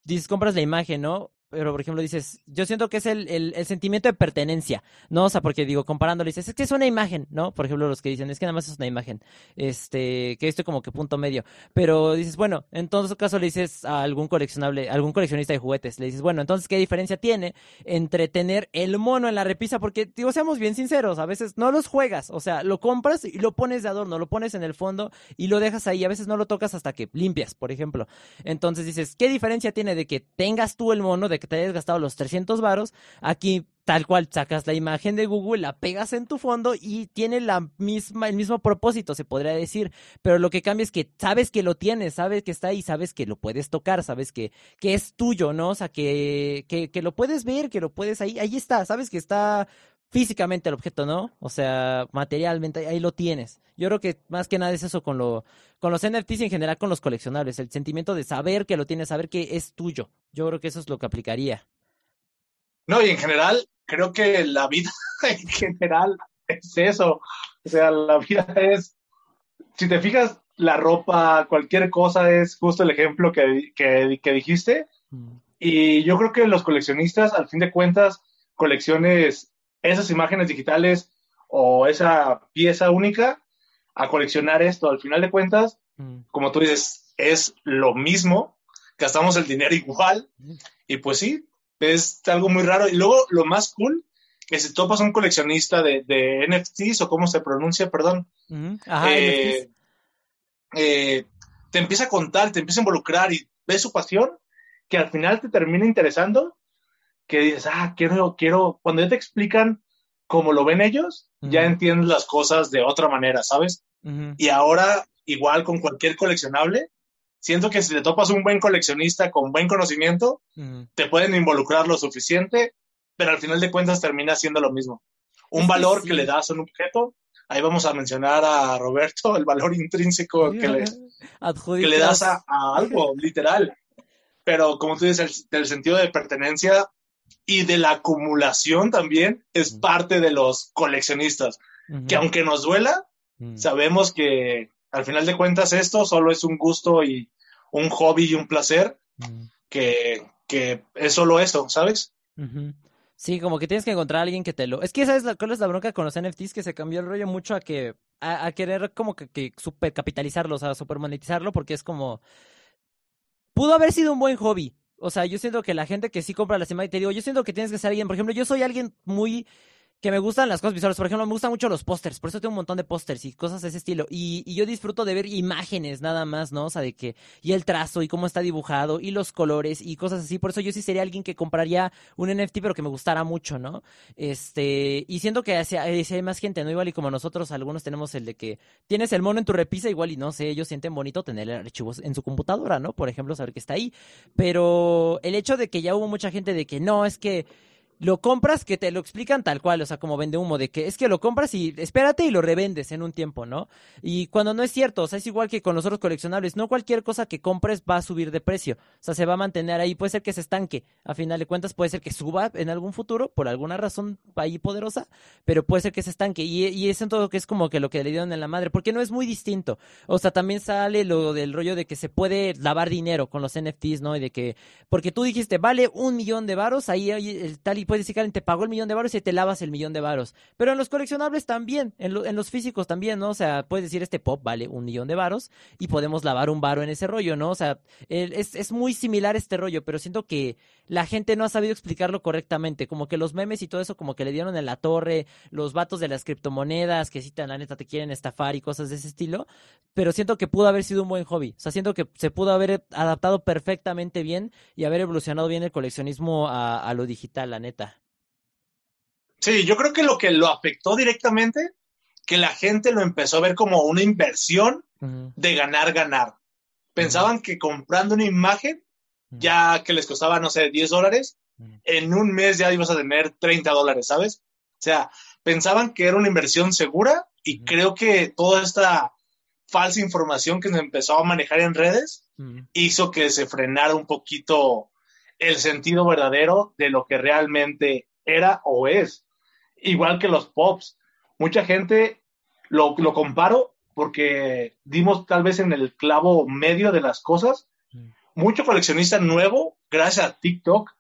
dices, compras la imagen, ¿no? Pero por ejemplo dices, yo siento que es el, el, sentimiento de pertenencia, ¿no? O sea, porque digo, comparándolo, dices, es que es una imagen, ¿no? Por ejemplo, los que dicen, es que nada más es una imagen, este, que esto como que punto medio, pero dices, bueno, en todo caso le dices a algún coleccionable, algún coleccionista de juguetes, le dices, bueno, entonces, ¿qué diferencia tiene entre tener el mono en la repisa? Porque, digo, seamos bien sinceros, a veces no los juegas, o sea, lo compras y lo pones de adorno, lo pones en el fondo y lo dejas ahí, a veces no lo tocas hasta que limpias, por ejemplo. Entonces dices, ¿qué diferencia tiene de que tengas tú el mono, de que te hayas gastado los 300 varos, aquí tal cual sacas la imagen de Google, la pegas en tu fondo y tiene la misma, el mismo propósito, se podría decir, pero lo que cambia es que sabes que lo tienes, sabes que está ahí, sabes que lo puedes tocar, sabes que, que es tuyo, ¿no? O sea, que, que, que lo puedes ver, que lo puedes ahí, ahí está, sabes que está físicamente el objeto, ¿no? O sea, materialmente, ahí lo tienes. Yo creo que más que nada es eso con, lo, con los NFTs y en general con los coleccionables, el sentimiento de saber que lo tienes, saber que es tuyo. Yo creo que eso es lo que aplicaría. No, y en general, creo que la vida en general es eso. O sea, la vida es, si te fijas, la ropa, cualquier cosa es justo el ejemplo que, que, que dijiste. Mm. Y yo creo que los coleccionistas, al fin de cuentas, colecciones esas imágenes digitales o esa pieza única a coleccionar esto. Al final de cuentas, mm. como tú dices, es lo mismo, gastamos el dinero igual y pues sí, es algo muy raro. Y luego lo más cool, que si topas a un coleccionista de, de NFTs o cómo se pronuncia, perdón, eh, eh, te empieza a contar, te empieza a involucrar y ves su pasión, que al final te termina interesando que dices, ah, quiero, quiero, cuando ya te explican cómo lo ven ellos, ya entiendes las cosas de otra manera, ¿sabes? Y ahora, igual con cualquier coleccionable, siento que si te topas un buen coleccionista con buen conocimiento, te pueden involucrar lo suficiente, pero al final de cuentas termina siendo lo mismo. Un valor que, le das a un objeto, ahí vamos a mencionar a Roberto, el valor intrínseco que le, que le das a, algo, literal. Pero como tú dices, el, el sentido de pertenencia y de la acumulación también es parte de los coleccionistas, que aunque nos duela. Sabemos que al final de cuentas esto solo es un gusto y un hobby y un placer, que, que, es solo eso, ¿sabes? Sí, como que tienes que encontrar a alguien que te lo... Es que ¿sabes cuál es la bronca con los NFTs? Que se cambió el rollo mucho a que... A, querer como que, que super capitalizarlo, o sea, super monetizarlo, porque es como... Pudo haber sido un buen hobby, o sea, yo siento que la gente que sí compra la semana y te digo, yo siento que tienes que ser alguien, por ejemplo, yo soy alguien muy que me gustan las cosas visuales. Por ejemplo, me gustan mucho los pósters, por eso tengo un montón de pósters y cosas de ese estilo. Y, y, yo disfruto de ver imágenes nada más, ¿no? O sea, de que, y el trazo y cómo está dibujado y los colores y cosas así. Por eso yo sí sería alguien que compraría un NFT, pero que me gustara mucho, ¿no? Este, y siento que si hay, más gente, ¿no? Igual y como nosotros, algunos tenemos el de que tienes el mono en tu repisa, igual y no sé, ellos sienten bonito tener archivos en su computadora, ¿no? Por ejemplo, saber que está ahí. Pero el hecho de que ya hubo mucha gente de que no, es que lo compras que te lo explican tal cual, o sea, como vende humo, de que es que lo compras y espérate y lo revendes en un tiempo, ¿no? Y cuando no es cierto, o sea, es igual que con los otros coleccionables, no cualquier cosa que compres va a subir de precio, o sea, se va a mantener ahí, puede ser que se estanque, a final de cuentas puede ser que suba en algún futuro, por alguna razón ahí poderosa, pero puede ser que se estanque, y, y es en todo que es como que lo que le dieron en la madre, porque no es muy distinto, o sea, también sale lo del rollo de que se puede lavar dinero con los NFTs, ¿no? Y de que, porque tú dijiste, vale un millón de varos, ahí el tal y puedes decir que te pagó el millón de varos y te lavas el millón de varos. Pero en los coleccionables también, en, en, los físicos también, ¿no? O sea, puedes decir este pop vale un millón de varos y podemos lavar un varo en ese rollo, ¿no? O sea, es, es muy similar este rollo, pero siento que la gente no ha sabido explicarlo correctamente. Como que los memes y todo eso, como que le dieron en la torre, los vatos de las criptomonedas que citan, la neta, te quieren estafar y cosas de ese estilo. Pero siento que pudo haber sido un buen hobby. O sea, siento que se pudo haber adaptado perfectamente bien y haber evolucionado bien el coleccionismo a lo digital, la neta. Sí, yo creo que lo que lo afectó directamente, que la gente lo empezó a ver como una inversión de ganar, ganar. Pensaban que comprando una imagen, ya que les costaba, no sé, 10 dólares, en un mes ya ibas a tener 30 dólares, ¿sabes? O sea, pensaban que era una inversión segura y creo que toda esta falsa información que se empezó a manejar en redes hizo que se frenara un poquito el sentido verdadero de lo que realmente era o es igual que los pops. Mucha gente lo, lo comparo porque dimos tal vez en el clavo medio de las cosas. Mm. Mucho coleccionista nuevo, gracias a TikTok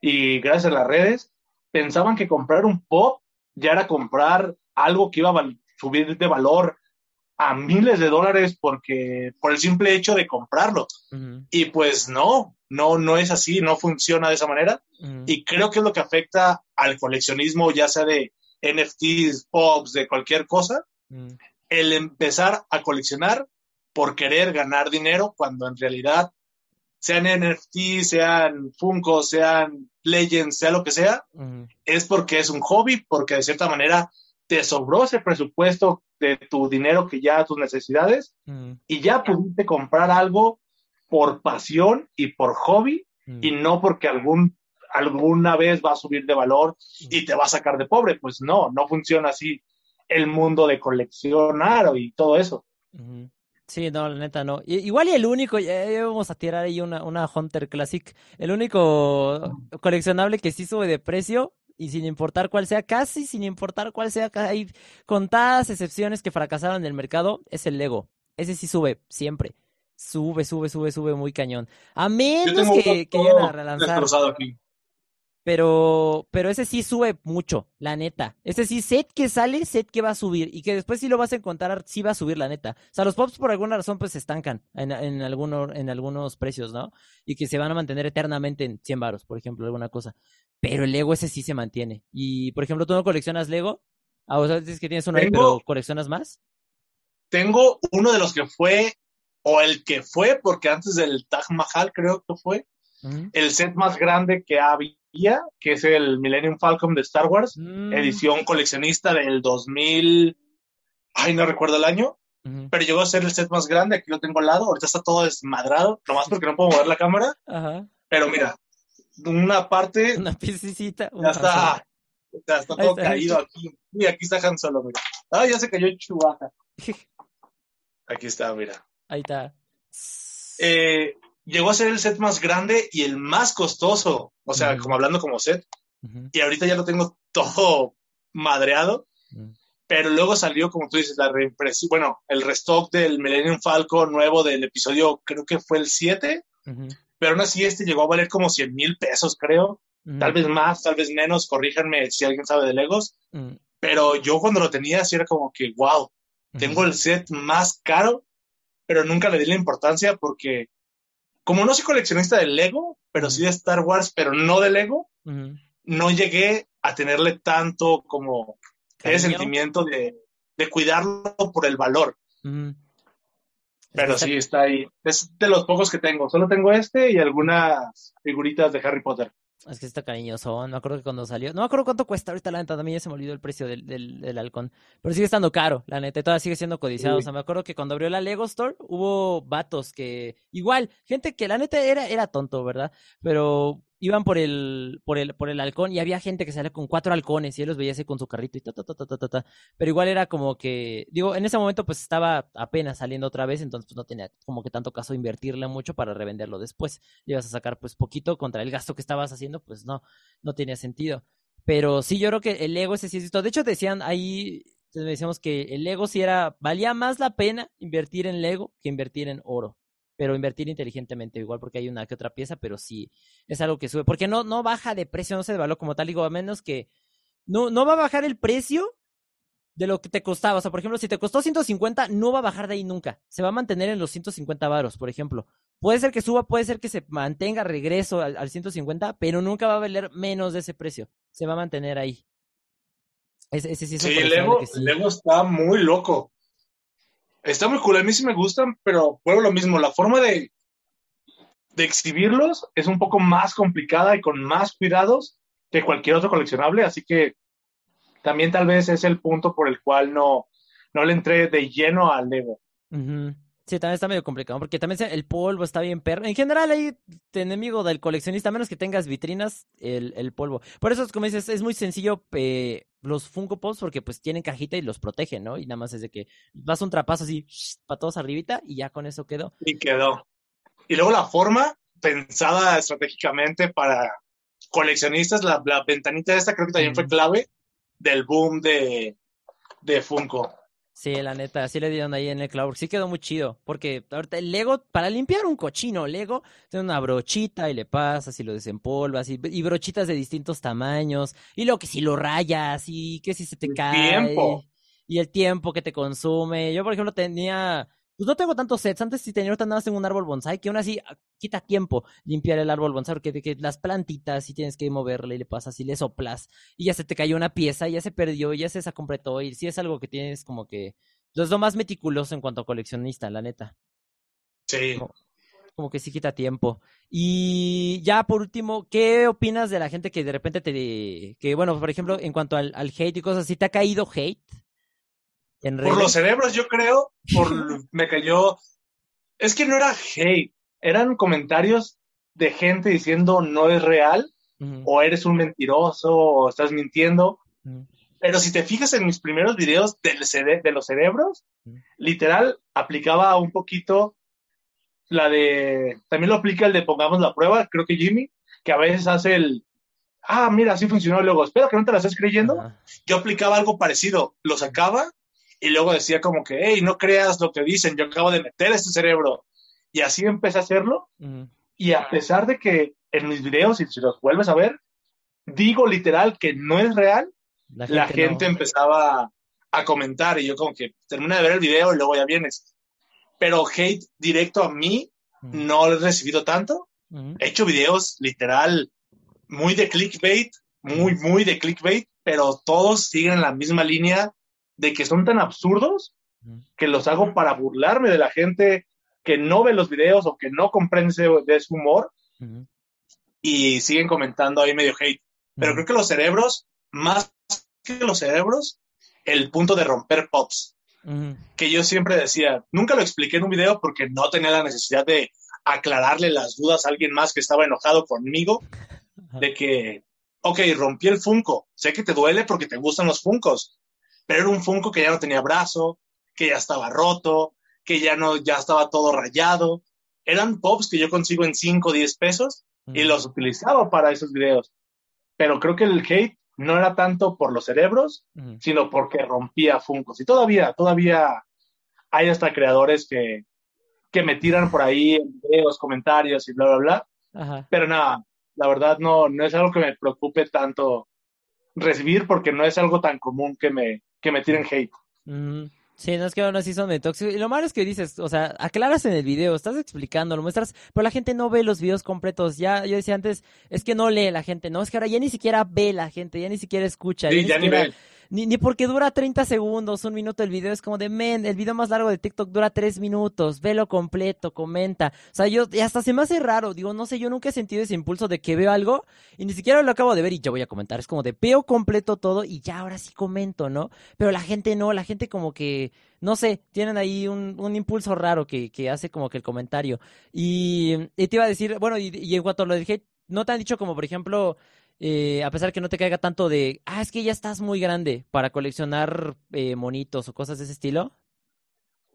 y gracias a las redes, pensaban que comprar un pop ya era comprar algo que iba a subir de valor a miles de dólares porque por el simple hecho de comprarlo. Y pues no, no, no es así, no funciona de esa manera. Y creo que es lo que afecta al coleccionismo, ya sea de NFTs, pops, de cualquier cosa, el empezar a coleccionar por querer ganar dinero cuando en realidad sean NFTs, sean Funko, sean Legends, sea lo que sea, es porque es un hobby, porque de cierta manera te sobró ese presupuesto de tu dinero que ya tus necesidades mm. y ya pudiste comprar algo por pasión y por hobby mm. y no porque algún alguna vez va a subir de valor y te va a sacar de pobre. Pues no, no funciona así el mundo de coleccionar y todo eso. Sí, no, la neta no. igual y el único, ya, vamos a tirar ahí una, una Hunter Classic, el único coleccionable que sí sube de precio y sin importar cuál sea, casi sin importar cuál sea, hay contadas excepciones que fracasaron en el mercado, es el Lego. Ese sí sube, siempre. Sube, sube, sube, sube muy cañón. A menos que, que a relanzar. Pero, pero ese sí sube mucho, la neta. Ese sí, set que sale, set que va a subir. Y que después sí lo vas a encontrar, sí va a subir, la neta. O sea, los pops por alguna razón pues se estancan en, en, alguno, en algunos precios, ¿no? Y que se van a mantener eternamente en 100 baros, por ejemplo, alguna cosa. Pero el Lego ese sí se mantiene. Y, por ejemplo, ¿tú no coleccionas Lego? ¿A vos dices que tienes uno ahí, pero coleccionas más? Tengo uno de los que fue, o el que fue, porque antes del Taj Mahal creo que fue, el set más grande que había, que es el Millennium Falcon de Star Wars, mm. edición coleccionista del 2000, ay, no recuerdo el año, pero llegó a ser el set más grande, aquí lo tengo al lado, ahorita está todo desmadrado, nomás porque no puedo mover la cámara, pero mira, una parte... Una piscita. Ya está, ya está todo caído aquí. Y aquí está Han Solo, mira. Ah, ya se cayó Chewbacca. Aquí está, mira. Ahí está. Eh, llegó a ser el set más grande y el más costoso, o sea, como hablando como set. Y ahorita ya lo tengo todo madreado. pero luego salió, como tú dices, la reimpresión, bueno, el restock del Millennium Falcon nuevo del episodio, creo que fue el 7, pero aún así este llegó a valer como 100 mil pesos, creo. Tal vez más, tal vez menos, corríjanme si alguien sabe de Legos. Pero yo cuando lo tenía, sí era como que, wow, tengo el set más caro, pero nunca le di la importancia porque, como no soy coleccionista de Lego, pero sí de Star Wars, pero no de Lego, no llegué a tenerle tanto como ese sentimiento de, cuidarlo por el valor. Pero sí, está ahí. Es de los pocos que tengo. Solo tengo este y algunas figuritas de Harry Potter. Es que está cariñoso. Me acuerdo que cuando salió. No me acuerdo cuánto cuesta ahorita la neta. También ya se me olvidó el precio del, del, halcón. Pero sigue estando caro, la neta. Todavía sigue siendo codiciado. O sea, me acuerdo que cuando abrió la Lego Store hubo vatos que. Igual, gente que la neta era, era tonto, ¿verdad? Pero iban por el, por el, por el halcón y había gente que salía con cuatro halcones y él los veía así con su carrito y ta, ta, ta, ta, ta, ta, Pero igual era como que, digo, en ese momento pues estaba apenas saliendo otra vez, entonces pues no tenía como que tanto caso invertirle mucho para revenderlo después. Ibas a sacar pues poquito contra el gasto que estabas haciendo, pues no, no tenía sentido. Pero sí, yo creo que el Lego ese sí es De hecho, decían ahí, decíamos que el Lego sí era, valía más la pena invertir en Lego que invertir en oro pero invertir inteligentemente, igual porque hay una que otra pieza, pero sí es algo que sube, porque no, no baja de precio, no se devalúa como tal, digo, a menos que no, no va a bajar el precio de lo que te costaba. O sea, por ejemplo, si te costó 150, no va a bajar de ahí nunca. Se va a mantener en los 150 varos, por ejemplo. Puede ser que suba, puede ser que se mantenga regreso al, al 150, pero nunca va a valer menos de ese precio. Se va a mantener ahí. Ese, sí, es sí, Lego, sí. Lego está muy loco. Está muy cool, a mí sí me gustan, pero bueno, lo mismo, la forma de, de exhibirlos es un poco más complicada y con más cuidados que cualquier otro coleccionable, así que también tal vez es el punto por el cual no, no le entré de lleno al Lego. Sí, también está medio complicado, porque también el polvo está bien perro. En general, ahí, enemigo del coleccionista, a menos que tengas vitrinas, el, el polvo. Por eso, como dices, es muy sencillo eh, los Funko Pops porque pues tienen cajita y los protegen, ¿no? Y nada más es de que vas un trapazo así para todos arribita y ya con eso quedó. Y quedó. Y luego la forma pensada estratégicamente para coleccionistas, la, la ventanita esta creo que también fue clave del boom de, de Funko. Sí, la neta, sí le dieron ahí en el clavo. Sí quedó muy chido. Porque ahorita el Lego, para limpiar un cochino Lego, tiene una brochita y le pasas y lo desempolvas. Y, brochitas de distintos tamaños. Y luego que si lo rayas y que si se te el cae. Tiempo. Y el tiempo que te consume. Yo, por ejemplo, tenía pues no tengo tantos sets. Antes si tenía más en un árbol bonsai, que aún así ah, quita tiempo limpiar el árbol bonsai, porque que las plantitas si tienes que moverle y le pasas y le soplas y ya se te cayó una pieza, ya se perdió, ya se completó y sí es algo que tienes como que... Es lo más meticuloso en cuanto a coleccionista, la neta. Sí. Como, que sí quita tiempo. Y ya por último, ¿qué opinas de la gente que de repente te... que bueno, por ejemplo, en cuanto al, al hate y cosas así, ¿te ha caído hate? Por los cerebros, yo creo, por me cayó. Es que no era hate, eran comentarios de gente diciendo no es real, o eres un mentiroso, o estás mintiendo. Pero si te fijas en mis primeros videos del de los cerebros, literal aplicaba un poquito la de. También lo aplica el de pongamos la prueba, creo que Jimmy, que a veces hace el. Ah, mira, así funcionó. luego, espero que no te la estés creyendo. Yo aplicaba algo parecido. Lo sacaba y luego decía como que, hey, no creas lo que dicen, yo acabo de meter este cerebro. Y así empecé a hacerlo. Y a pesar de que en mis videos, y si los vuelves a ver, digo literal que no es real, la gente, empezaba a, comentar y yo como que termina de ver el video y luego ya vienes. Pero hate directo a mí no lo he recibido tanto. He hecho videos literal muy de clickbait, muy, muy de clickbait, pero todos siguen en la misma línea de que son tan absurdos que los hago para burlarme de la gente que no ve los videos o que no comprende de su humor y siguen comentando ahí medio hate. Pero creo que los cerebros, más que los cerebros, el punto de romper pops. Que yo siempre decía, nunca lo expliqué en un video porque no tenía la necesidad de aclararle las dudas a alguien más que estaba enojado conmigo, de que, ok, rompí el Funko, sé que te duele porque te gustan los Funcos, pero era un Funko que ya no tenía brazo, que ya estaba roto, que ya no, ya estaba todo rayado. Eran pops que yo consigo en 5 o 10 pesos y los utilizaba para esos videos. Pero creo que el hate no era tanto por los cerebros, sino porque rompía Funcos. Y todavía, todavía hay hasta creadores que, que me tiran por ahí en videos, comentarios y bla, bla, bla. Pero nada, la verdad no, no es algo que me preocupe tanto recibir porque no es algo tan común que me, que me tiren hate. Sí, no es que aún así son de tóxicos. Y lo malo es que dices, o sea, aclaras en el video, estás explicando, lo muestras, pero la gente no ve los videos completos. Ya, yo decía antes, es que no lee la gente, ¿no? Es que ahora ya ni siquiera ve la gente, ya ni siquiera escucha. Sí, ya, ni, ve. Ni, ni porque dura 30 segundos, un minuto el video, es como de, men, el video más largo de TikTok dura 3 minutos, velo completo, comenta. O sea, yo, hasta se me hace raro, digo, no sé, yo nunca he sentido ese impulso de que veo algo y ni siquiera lo acabo de ver y ya voy a comentar. Es como de, veo completo todo y ya ahora sí comento, ¿no? Pero la gente no, la gente como que, no sé, tienen ahí un, un impulso raro que, que hace como que el comentario. Y, y te iba a decir, bueno, y, y en cuanto lo dije, ¿no te han dicho como, por ejemplo, eh, a pesar que no te caiga tanto de, ah, es que ya estás muy grande para coleccionar eh, monitos o cosas de ese estilo?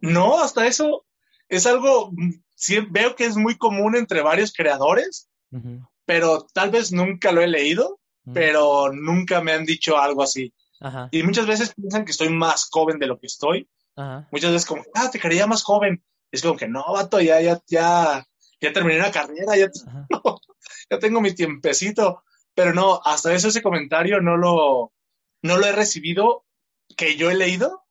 No, hasta eso es algo, mm, sí, veo que es muy común entre varios creadores, pero tal vez nunca lo he leído, pero nunca me han dicho algo así. Y muchas veces piensan que estoy más joven de lo que estoy. Muchas veces como, ah, te creía más joven. Es como que no, vato, ya, ya, ya, ya terminé la carrera, ya, ya tengo mi tiempecito. Pero no, hasta eso ese comentario no lo, no lo he recibido que yo he leído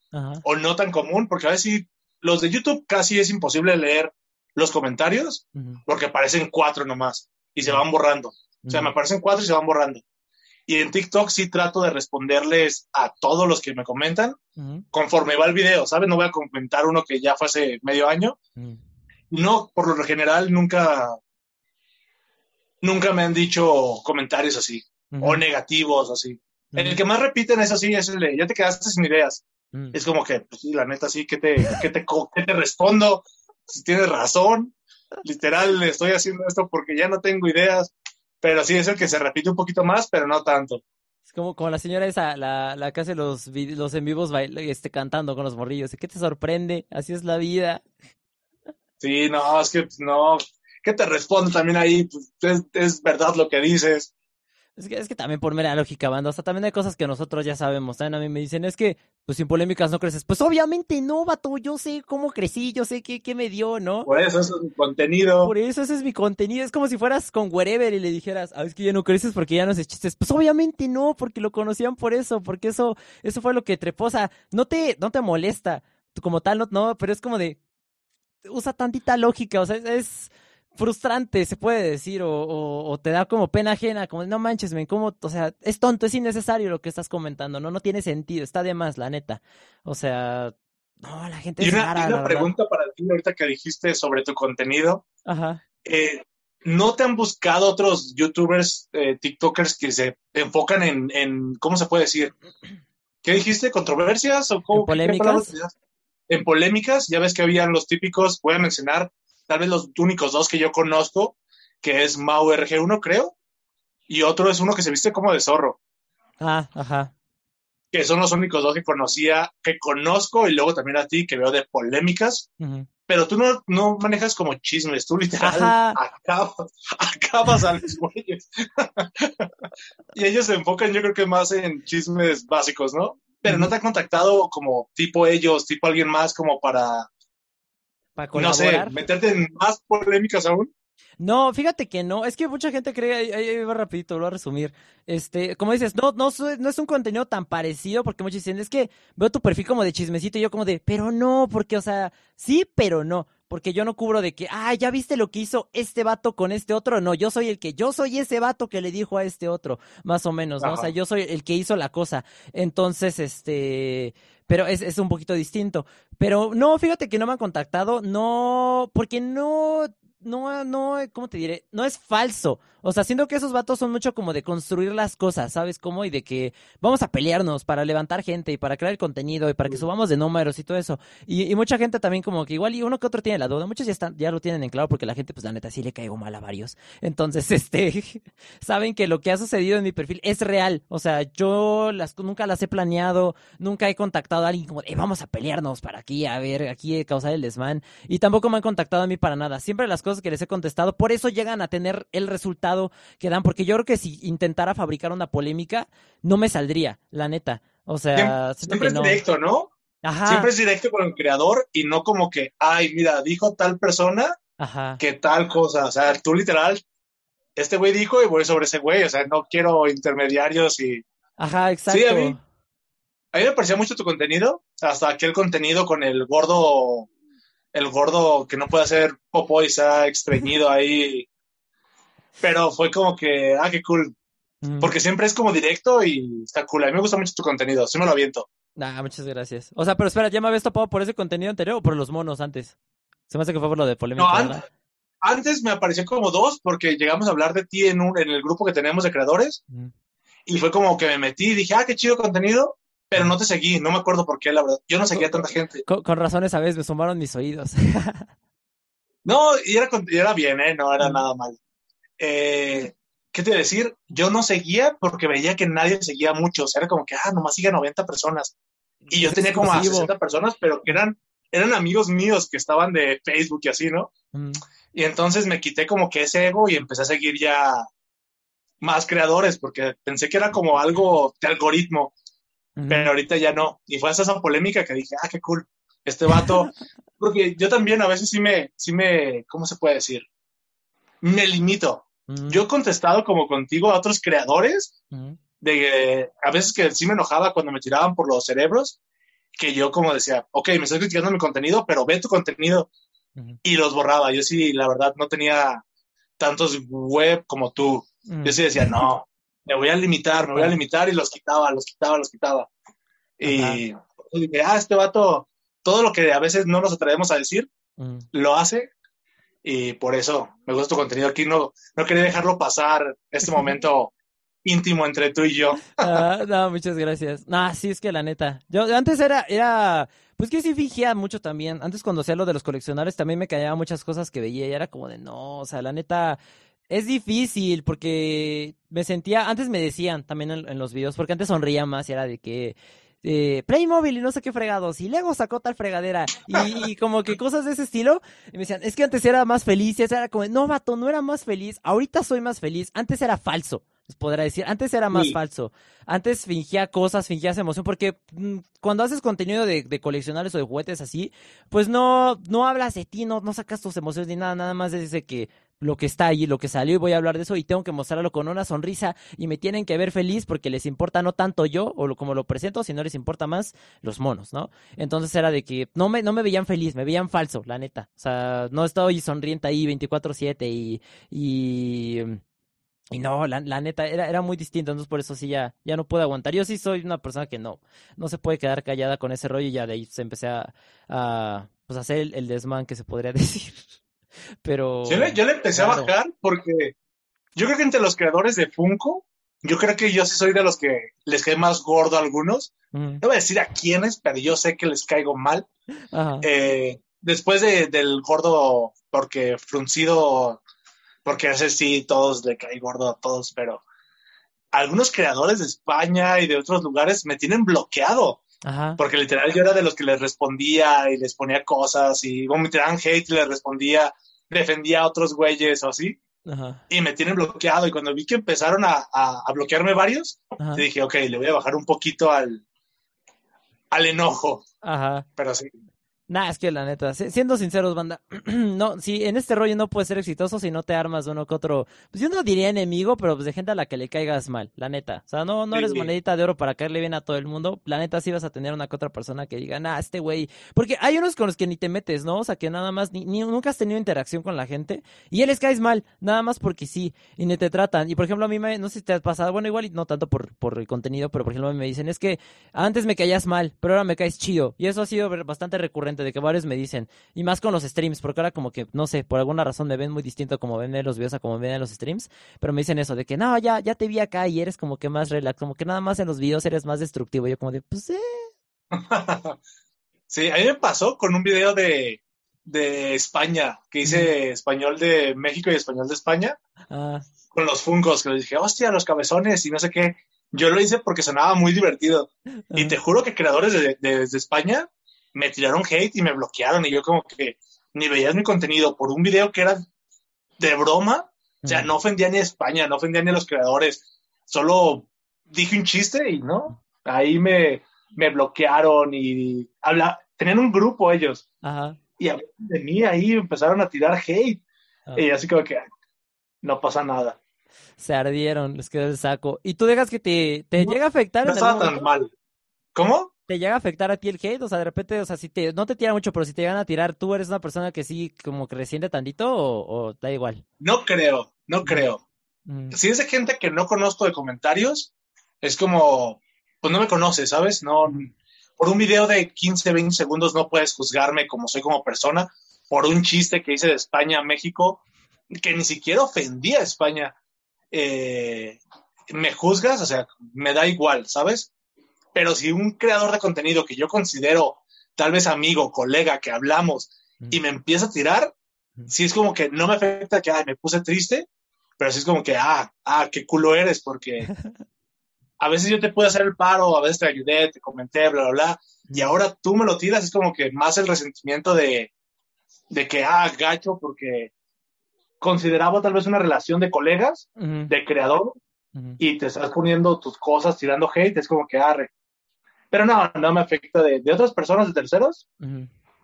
o no tan común, porque a veces los de YouTube casi es imposible leer los comentarios porque aparecen cuatro nomás y se van borrando. O sea, me aparecen cuatro y se van borrando. Y en TikTok sí trato de responderles a todos los que me comentan conforme va el video, ¿sabes? No voy a comentar uno que ya fue hace medio año. No, por lo general nunca, nunca me han dicho comentarios así, o negativos, así. El que más repiten es así, es el de, ya te quedaste sin ideas. Mm. Es como que, pues sí, la neta, sí, ¿qué te, qué te, qué te respondo? Si tienes razón, literal, estoy haciendo esto porque ya no tengo ideas. Pero sí, es el que se repite un poquito más, pero no tanto. Es como, como la señora esa, la, la que hace los, los en vivos este, cantando con los morrillos. ¿Qué te sorprende? Así es la vida. Sí, no, es que pues, no, ¿qué te respondo también ahí? Pues, es, verdad lo que dices. Es que, es que también por mera lógica, banda. O sea, también hay cosas que nosotros ya sabemos. También a mí me dicen, es que, pues sin polémicas no creces. Pues obviamente no, vato. Yo sé cómo crecí, yo sé qué, qué me dio, ¿no? Por eso, ese es mi contenido. Por eso, ese es mi contenido. Es como si fueras con Wherever y le dijeras, ah, es que ya no creces porque ya no haces chistes. Pues obviamente no, porque lo conocían por eso, porque eso, eso fue lo que sea, no te, no te molesta como tal, no, no, pero es como de, usa tantita lógica, o sea, es frustrante, se puede decir, o, o, te da como pena ajena, como no manches, men, como, o sea, es tonto, es innecesario lo que estás comentando, no, no tiene sentido, está de más, la neta. O sea, no, la gente y una, Y una pregunta para ti ahorita que dijiste sobre tu contenido. Ajá. Eh, ¿No te han buscado otros youtubers, eh, TikTokers que se enfocan en, en, ¿cómo se puede decir? ¿Qué dijiste? ¿Controversias o cómo? ¿En polémicas? En polémicas, ya ves que habían los típicos, voy a mencionar tal vez los únicos dos que yo conozco, que es Mau RG1, creo, y otro es uno que se viste como de zorro. Ah, ajá. Que son los únicos dos que conocía, que conozco, y luego también a ti, que veo de polémicas. Pero tú no, no manejas como chismes, tú literal acabas, acabas a los güeyes. y ellos se enfocan, yo creo que más en chismes básicos, ¿no? Pero no te han contactado como tipo ellos, tipo alguien más, como para para colaborar. No sé, meterte en más polémicas aún. No, fíjate que no, es que mucha gente cree, ahí, va rapidito, lo voy a resumir. Este, como dices, no, no, no es un contenido tan parecido, porque muchos dicen, es que veo tu perfil como de chismecito, y yo como de, pero no, porque, o sea, sí, pero no, porque yo no cubro de que, ah, ya viste lo que hizo este vato con este otro, no, yo soy el que, yo soy ese vato que le dijo a este otro, más o menos, ¿no? O sea, yo soy el que hizo la cosa. Entonces, este, pero es, es un poquito distinto. Pero no, fíjate que no me han contactado, no, porque no, no, no, ¿cómo te diré? No es falso. O sea, siento que esos vatos son mucho como de construir las cosas, ¿sabes cómo? Y de que vamos a pelearnos para levantar gente y para crear el contenido y para que subamos de números y todo eso. Y, mucha gente también como que igual y uno que otro tiene la duda. Muchos ya están, ya lo tienen en claro porque la gente, pues la neta, sí le caigo mal a varios. Entonces, este, saben que lo que ha sucedido en mi perfil es real. O sea, yo las, nunca las he planeado, nunca he contactado a alguien como, vamos a pelearnos para aquí, a ver, aquí causar el desmán. Y tampoco me han contactado a mí para nada. Siempre las cosas que les he contestado. Por eso llegan a tener el resultado que dan, porque yo creo que si intentara fabricar una polémica, no me saldría, la neta. O sea, siempre, es directo, ¿no? Ajá. Siempre es directo con el creador y no como que, ay, mira, dijo tal persona Ajá. que tal cosa. O sea, tú literal, este güey dijo y voy sobre ese güey. O sea, no quiero intermediarios y. Ajá, exacto. Sí, a mí, a mí me parecía mucho tu contenido, hasta aquel contenido con el gordo, el gordo que no puede hacer popo y se ha extrañido ahí. Pero fue como que, ah, qué cool. Porque siempre es como directo y está cool. A mí me gusta mucho tu contenido, sí me lo aviento. Nah, muchas gracias. O sea, pero espera, ¿ya me habías topado por ese contenido anterior o por los monos antes? Se me hace que fue por lo de polémica. No, antes me apareció como dos porque llegamos a hablar de ti en, un, en el grupo que tenemos de creadores. Y fue como que me metí y dije, ah, qué chido contenido. Pero no te seguí, no me acuerdo por qué, la verdad. Yo no seguía a tanta gente. Con, razones a veces me sumaron mis oídos. no, y era, era bien, ¿eh? No era nada mal. Eh, ¿qué te a decir? Yo no seguía porque veía que nadie seguía mucho. O sea, era como que, ah, nomás sigue 90 personas. Y yo tenía como a 60 personas, pero que eran, eran amigos míos que estaban de Facebook y así, ¿no? Y entonces me quité como que ese ego y empecé a seguir ya más creadores porque pensé que era como algo de algoritmo. Pero ahorita ya no. Y fue esa polémica que dije, ah, qué cool. Este vato. porque yo también a veces sí me, sí me, ¿cómo se puede decir? Me limito. Yo he contestado como contigo a otros creadores, de a veces que sí me enojaba cuando me tiraban por los cerebros, que yo como decía, ok, me estás criticando mi contenido, pero ve tu contenido. Y los borraba. Yo sí, la verdad, no tenía tantos web como tú. Yo sí decía, no, me voy a limitar, me voy a limitar y los quitaba, los quitaba, los quitaba. Y dije, ah, este vato, todo lo que a veces no nos atrevemos a decir, lo hace y por eso me gusta tu contenido aquí. No, no quería dejarlo pasar este momento íntimo entre tú y yo. Ah, no, muchas gracias. No, sí, es que la neta. Yo antes era, era, pues que sí fingía mucho también. Antes cuando hacía lo de los coleccionables también me callaban muchas cosas que veía y era como de no, o sea, la neta. Es difícil porque me sentía, antes me decían también en los videos, porque antes sonría más y era de que eh, Playmobil y no sé qué fregados, y Lego sacó tal fregadera, y, como que cosas de ese estilo, y me decían, es que antes era más feliz, y era como, no, vato, no era más feliz, ahorita soy más feliz, antes era falso, podrá decir, antes era más falso, antes fingía cosas, fingías emoción, porque mm, cuando haces contenido de, de coleccionables o de juguetes así, pues no, no hablas de ti, no, no sacas tus emociones ni nada, nada más dice que lo que está ahí, lo que salió y voy a hablar de eso y tengo que mostrarlo con una sonrisa y me tienen que ver feliz porque les importa no tanto yo o como lo presento, sino les importa más los monos, ¿no? Entonces era de que no me, no me veían feliz, me veían falso, la neta. O sea, no estoy sonriente ahí 24/7 y... y y no, la, neta, era, era muy distinto, entonces por eso sí ya, ya no puedo aguantar. Yo sí soy una persona que no, no se puede quedar callada con ese rollo y ya de ahí se empecé a, a pues hacer el, el desmán que se podría decir. Pero. Yo le, yo le empecé a bajar porque yo creo que entre los creadores de Funko, yo creo que yo sí soy de los que les cae más gordo a algunos. No voy a decir a quiénes, pero yo sé que les caigo mal. Eh, después de, del gordo, porque fruncido, porque ese sí, todos le cae gordo a todos, pero algunos creadores de España y de otros lugares me tienen bloqueado. Porque literal yo era de los que les respondía y les ponía cosas y me tiraban hate y les respondía, defendía a otros güeyes o así. Y me tienen bloqueado. Y cuando vi que empezaron a, a, bloquearme varios, dije, ok, le voy a bajar un poquito al, al enojo. Ajá. Pero sí, Nah, es que la neta, siendo sinceros, banda, no, si en este rollo no puedes ser exitoso si no te armas uno que otro, pues yo no diría enemigo, pero pues de gente a la que le caigas mal, la neta. O sea, no, no eres monedita de oro para caerle bien a todo el mundo. La neta, sí vas a tener una que otra persona que diga, nah, este güey. Porque hay unos con los que ni te metes, ¿no? O sea, que nada más, ni, nunca has tenido interacción con la gente y él les caes mal, nada más porque sí, y ni te tratan. Y por ejemplo, a mí me, no sé si te has pasado, bueno, igual y no tanto por, por el contenido, pero por ejemplo me dicen, es que antes me caías mal, pero ahora me caes chido. Y eso ha sido bastante recurrente, de que varios me dicen, y más con los streams, porque ahora como que, no sé, por alguna razón me ven muy distinto como ven en los videos a como ven en los streams, pero me dicen eso de que, no, ya, ya te vi acá y eres como que más relax, como que nada más en los videos eres más destructivo. yo como de, pues, eh. sí, a mí me pasó con un video de, de España, que hice español de México y español de España, ah. con los fungos, que les dije, hostia, los cabezones y no sé qué. Yo lo hice porque sonaba muy divertido. Y te juro que creadores de, de, de España me tiraron hate y me bloquearon y yo como que ni veías mi contenido por un video que era de broma. O sea, no ofendía ni a España, no ofendía ni a los creadores. Solo dije un chiste y no. Ahí me, me bloquearon y habla, tenían un grupo ellos. Ajá. Y de mí ahí empezaron a tirar hate. Ah. Y así como que no pasa nada. Se ardieron, les quedó el saco. ¿Y tú dejas que te, te No, llega a afectar No en estaba tan mal. ¿Cómo? ¿Te llega a afectar a ti el hate? O sea, de repente, o sea, si te, no te tira mucho, pero si te llegan a tirar, ¿tú eres una persona que sí como que resiente tantito o, o da igual? No creo, no creo. Mm, Si es de gente que no conozco de comentarios, es como, pues no me conoce, ¿sabes? No, por un video de 15, 20 segundos no puedes juzgarme como soy como persona, por un chiste que hice de España a México, que ni siquiera ofendía a España. Eh, me juzgas, o sea, me da igual, ¿sabes? Pero si un creador de contenido que yo considero tal vez amigo, colega, que hablamos, mm, y me empieza a tirar, Mm. sí es como que no me afecta que ay, me puse triste, pero sí es como que, ah, ah, qué culo eres, porque a veces yo te puedo hacer el paro, a veces te ayudé, te comenté, bla, bla, bla, y ahora tú me lo tiras, es como que más el resentimiento de, de que, ah, gacho, porque consideraba tal vez una relación de colegas, de creador, y te estás poniendo tus cosas, tirando hate, es como que arre. Pero no, no me afecta de, de otras personas, de terceros,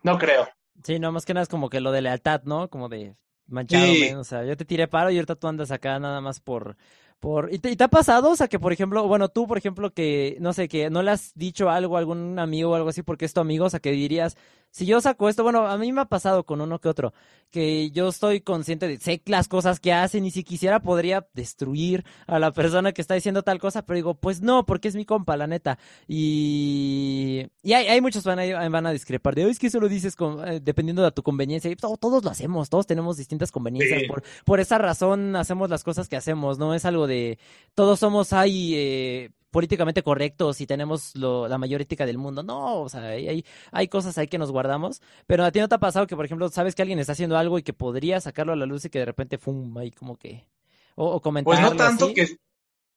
no creo. Sí, no, más que nada es como que lo de lealtad, ¿no? Como de manchado, Sí. o sea, yo te tiré paro y ahorita tú andas acá nada más por, por... ¿Y te, y te ha pasado? O sea, que por ejemplo, bueno, tú, por ejemplo, que, no sé, que no le has dicho algo a algún amigo o algo así porque es tu amigo, o sea, que dirías, si yo saco esto, bueno, a mí me ha pasado con uno que otro, que yo estoy consciente de, sé las cosas que hacen y si quisiera podría destruir a la persona que está diciendo tal cosa, pero digo, pues no, porque es mi compa, la neta. Y, y hay, hay muchos van a, van a discrepar de, "Ay, es que eso lo dices con, eh, dependiendo de tu conveniencia. Y to- todos lo hacemos, todos tenemos distintas conveniencias. Sí. Por, por esa razón hacemos las cosas que hacemos, no es algo de, todos somos ahí eh, políticamente correctos y tenemos lo- la mayor ética del mundo. No, o sea, hay, hay, cosas ahí que nos guardamos. Pero a ti no te ha pasado que, por ejemplo, sabes que alguien está haciendo algo y que podría sacarlo a la luz y que de repente, fum, ahí como que... O, o Pues no tanto así. que,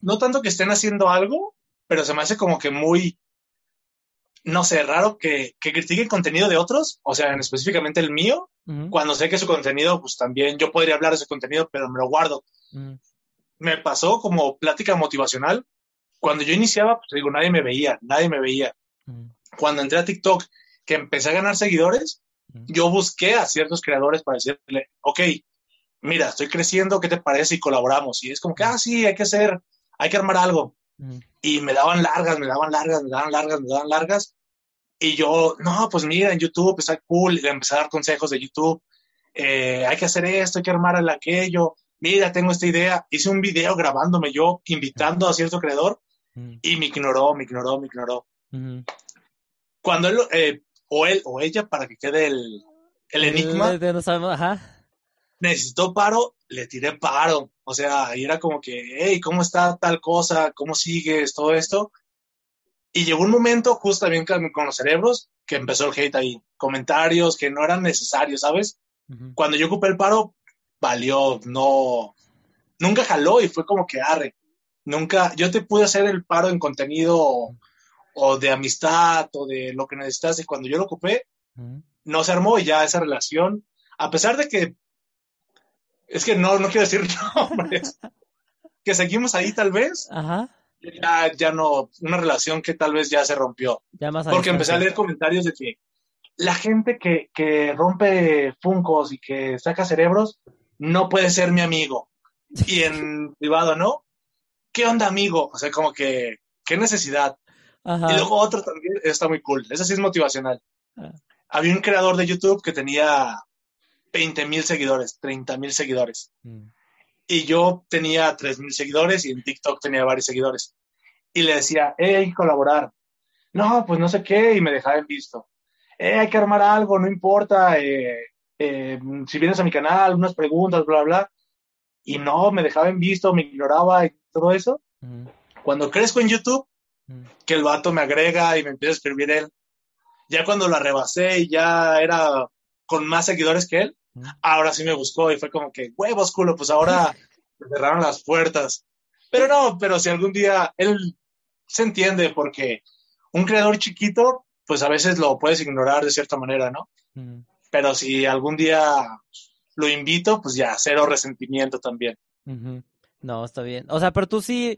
no tanto que estén haciendo algo, pero se me hace como que muy, no sé, raro que, que critiquen contenido de otros, o sea, en específicamente el mío, cuando sé que su contenido, pues también yo podría hablar de su contenido, pero me lo guardo. Me pasó como plática motivacional. Cuando yo iniciaba, pues digo, nadie me veía, nadie me veía. ujú, Cuando entré a TikTok, que empecé a ganar seguidores, ujú. yo busqué a ciertos creadores para decirle, ok, mira, estoy creciendo, ¿qué te parece si colaboramos? Y es como que, ah, sí, hay que hacer, hay que armar algo. Ujú. Y me daban largas, me daban largas, me daban largas, me daban largas. Y yo, no, pues mira, en YouTube está cool, y le empecé a dar consejos de YouTube. Eh, hay que hacer esto, hay que armar el aquello. Mira, tengo esta idea. Hice un video grabándome yo, invitando a cierto creador, Y me ignoró, me ignoró, me ignoró. Cuando él, eh, o él o ella, para que quede el, el enigma, Eh, de- no sabemos, ajá. necesitó paro, le tiré paro. O sea, y era como que, hey, ¿cómo está tal cosa? ¿Cómo sigues? Todo esto. Y llegó un momento, justo con, los cerebros, que empezó el hate ahí. Comentarios que no eran necesarios, ¿sabes? Ujú, Cuando yo ocupé el paro, valió, no. Nunca jaló y fue como que arre. Nunca, yo te pude hacer el paro en contenido o, o de amistad o de lo que necesitas. Y cuando yo lo ocupé, no se armó y ya esa relación, a pesar de que, es que no, no quiero decir nombres, que seguimos ahí tal vez, Ajá. ya, ya no, una relación que tal vez ya se rompió. Ya más Porque empecé a leer comentarios de que la gente que, que rompe funcos y que saca cerebros no puede ser mi amigo. Y en privado, ¿no? ¿Qué onda, amigo? O sea, como que, ¿qué necesidad? Ajá. Y luego otro también está muy cool. Ese sí es motivacional. Ah. Había un creador de YouTube que tenía 20 mil seguidores, 30 mil seguidores. Mm. Y yo tenía 3 mil seguidores y en TikTok tenía varios seguidores. Y le decía, eh, hay que colaborar. No, pues no sé qué, y me dejaba en visto. Eh, hay que armar algo, no importa. eh, eh, si vienes a mi canal, unas preguntas, bla, bla. Y no, me dejaba en visto, me ignoraba y todo eso. Cuando crezco en YouTube, que el vato me agrega y me empieza a escribir él. Ya cuando la rebasé y ya era con más seguidores que él, ahora sí me buscó y fue como que, huevos, culo, pues ahora me cerraron las puertas. Pero no, pero si algún día él se entiende porque un creador chiquito, pues a veces lo puedes ignorar de cierta manera, ¿no? Pero si algún día lo invito, pues ya, cero resentimiento también. No, está bien. O sea, pero tú sí,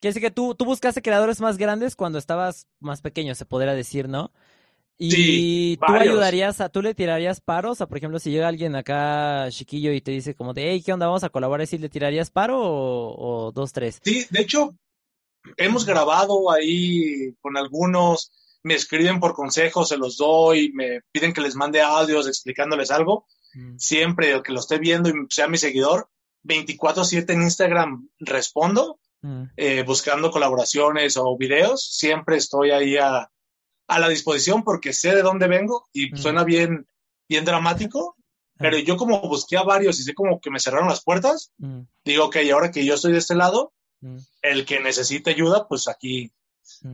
quiere decir que tú, tú buscaste creadores más grandes cuando estabas más pequeño, se podría decir, ¿no? Y tú ayudarías a, tú le tirarías paros, o sea, por ejemplo, si llega alguien acá chiquillo y te dice como de, hey, ¿qué onda? Vamos a colaborar, ¿y le tirarías paro o, dos, tres? Sí, de hecho, hemos grabado ahí con algunos, me escriben por consejos, se los doy, me piden que les mande audios explicándoles algo. Mm. Siempre que lo esté viendo y sea mi seguidor, 24/7 en Instagram respondo, mm. eh, buscando colaboraciones o videos. Siempre estoy ahí a, a la disposición porque sé de dónde vengo y mm. suena bien, bien dramático, pero yo como busqué a varios y sé como que me cerraron las puertas, mm. digo, ok, ahora que yo estoy de este lado, mm. el que necesite ayuda, pues aquí,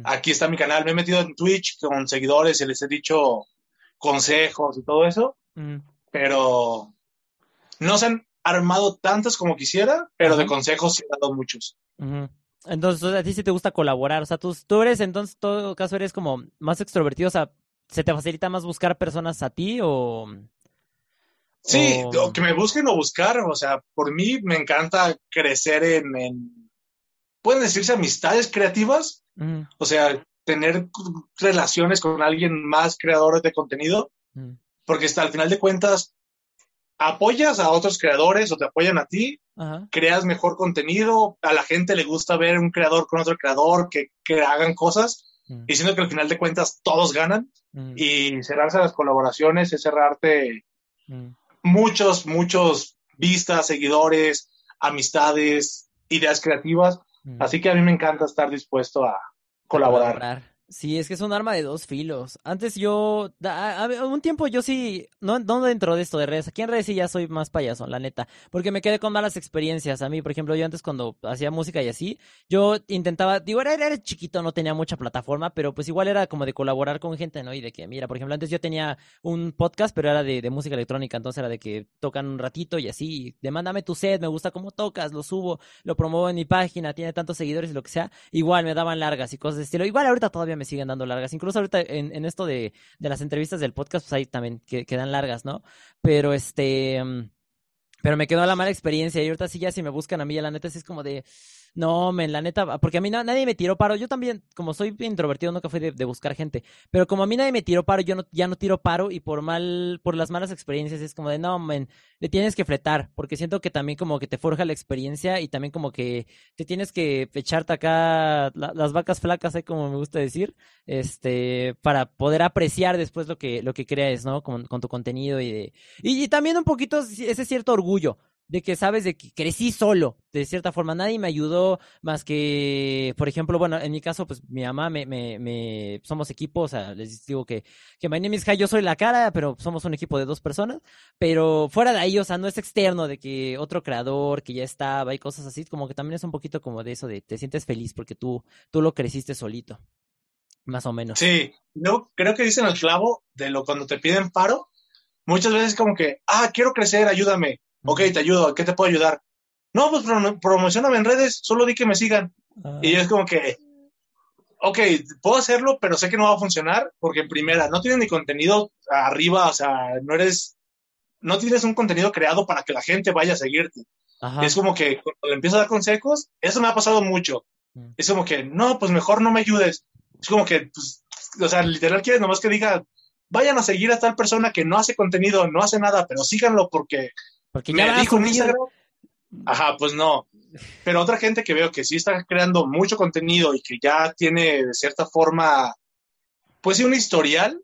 aquí está mi canal. Me he metido en Twitch con seguidores y les he dicho consejos y todo eso, pero no se han armado tantos como quisiera, pero de consejos sí he dado muchos. Entonces, a ti sí te gusta colaborar, o sea, tú, tú eres, entonces, en todo caso, eres como más extrovertido, o sea, ¿se te facilita más buscar personas a ti o...? Sí, que me busquen o buscar, o sea, por mí me encanta crecer en, pueden decirse amistades creativas, o sea, tener relaciones con alguien más creador de contenido, porque hasta al final de cuentas, apoyas a otros creadores o te apoyan a ti, creas mejor contenido, a la gente le gusta ver un creador con otro creador, que, que hagan cosas, mm. y siendo que al final de cuentas todos ganan, mm. y cerrarse las colaboraciones es cerrarte mm. muchos, muchos vistas, seguidores, amistades, ideas creativas, así que a mí me encanta estar dispuesto a colaborar. Sí, es que es un arma de dos filos. Antes yo, un tiempo yo sí, no, no dentro de esto de redes, aquí en redes sí ya soy más payaso, la neta, porque me quedé con malas experiencias. A mí, por ejemplo, yo antes cuando hacía música y así, yo intentaba, digo, era, era chiquito, no tenía mucha plataforma, pero pues igual era como de colaborar con gente, ¿no? Y de que, mira, por ejemplo, antes yo tenía un podcast, pero era de, de música electrónica, entonces era de que tocan un ratito y así, demándame tu set, me gusta cómo tocas, lo subo, lo promuevo en mi página, tiene tantos seguidores y lo que sea, igual me daban largas y cosas de estilo. Igual ahorita todavía me siguen dando largas. Incluso ahorita en, en esto de, de, las entrevistas del podcast, pues ahí también que, quedan largas, ¿no? Pero este... Mm, pero me quedó la mala experiencia y ahorita sí ya si me buscan a mí, ya la neta sí es como de, no, men, la neta, porque a mí nadie me tiró paro. Yo también, como soy introvertido, nunca fui de, buscar gente. Pero como a mí nadie me tiró paro, yo no, ya no tiro paro y por mal, por las malas experiencias es como de, no, men, le tienes que fletar. Porque siento que también como que te forja la experiencia y también como que te tienes que echarte acá las vacas flacas, ¿eh? como me gusta decir, este, para poder apreciar después lo que, lo que creas, ¿no? Con, tu contenido y de, y también un poquito ese cierto orgullo de que sabes de que crecí solo, de cierta forma. Nadie me ayudó más que, por ejemplo, bueno, en mi caso, pues mi mamá me, me, me somos equipo, o sea, les digo que, que my name is yo soy la cara, pero somos un equipo de dos personas. Pero fuera de ahí, o sea, no es externo de que otro creador que ya estaba y cosas así, como que también es un poquito como de eso, de te sientes feliz porque tú, tú lo creciste solito. Más o menos. Sí, no, creo que dicen el clavo de lo cuando te piden paro. Muchas veces como que, ah, quiero crecer, ayúdame Ok, te ayudo, ¿qué te puedo ayudar? No, pues promocioname en redes, solo di que me sigan. Ah. Y es como que, ok, puedo hacerlo, pero sé que no va a funcionar porque en primera, no tienes ni contenido arriba, o sea, no eres, no tienes un contenido creado para que la gente vaya a seguirte. Es como que cuando le empiezo a dar consejos, eso me ha pasado mucho. Mm. Es como que, no, pues mejor no me ayudes. Es como que, pues, o sea, literal quieres nomás que diga, vayan a seguir a tal persona que no hace contenido, no hace nada, pero síganlo porque porque ya me dijo Ajá, pues no. Pero otra gente que veo que sí está creando mucho contenido y que ya tiene de cierta forma, pues sí, un historial,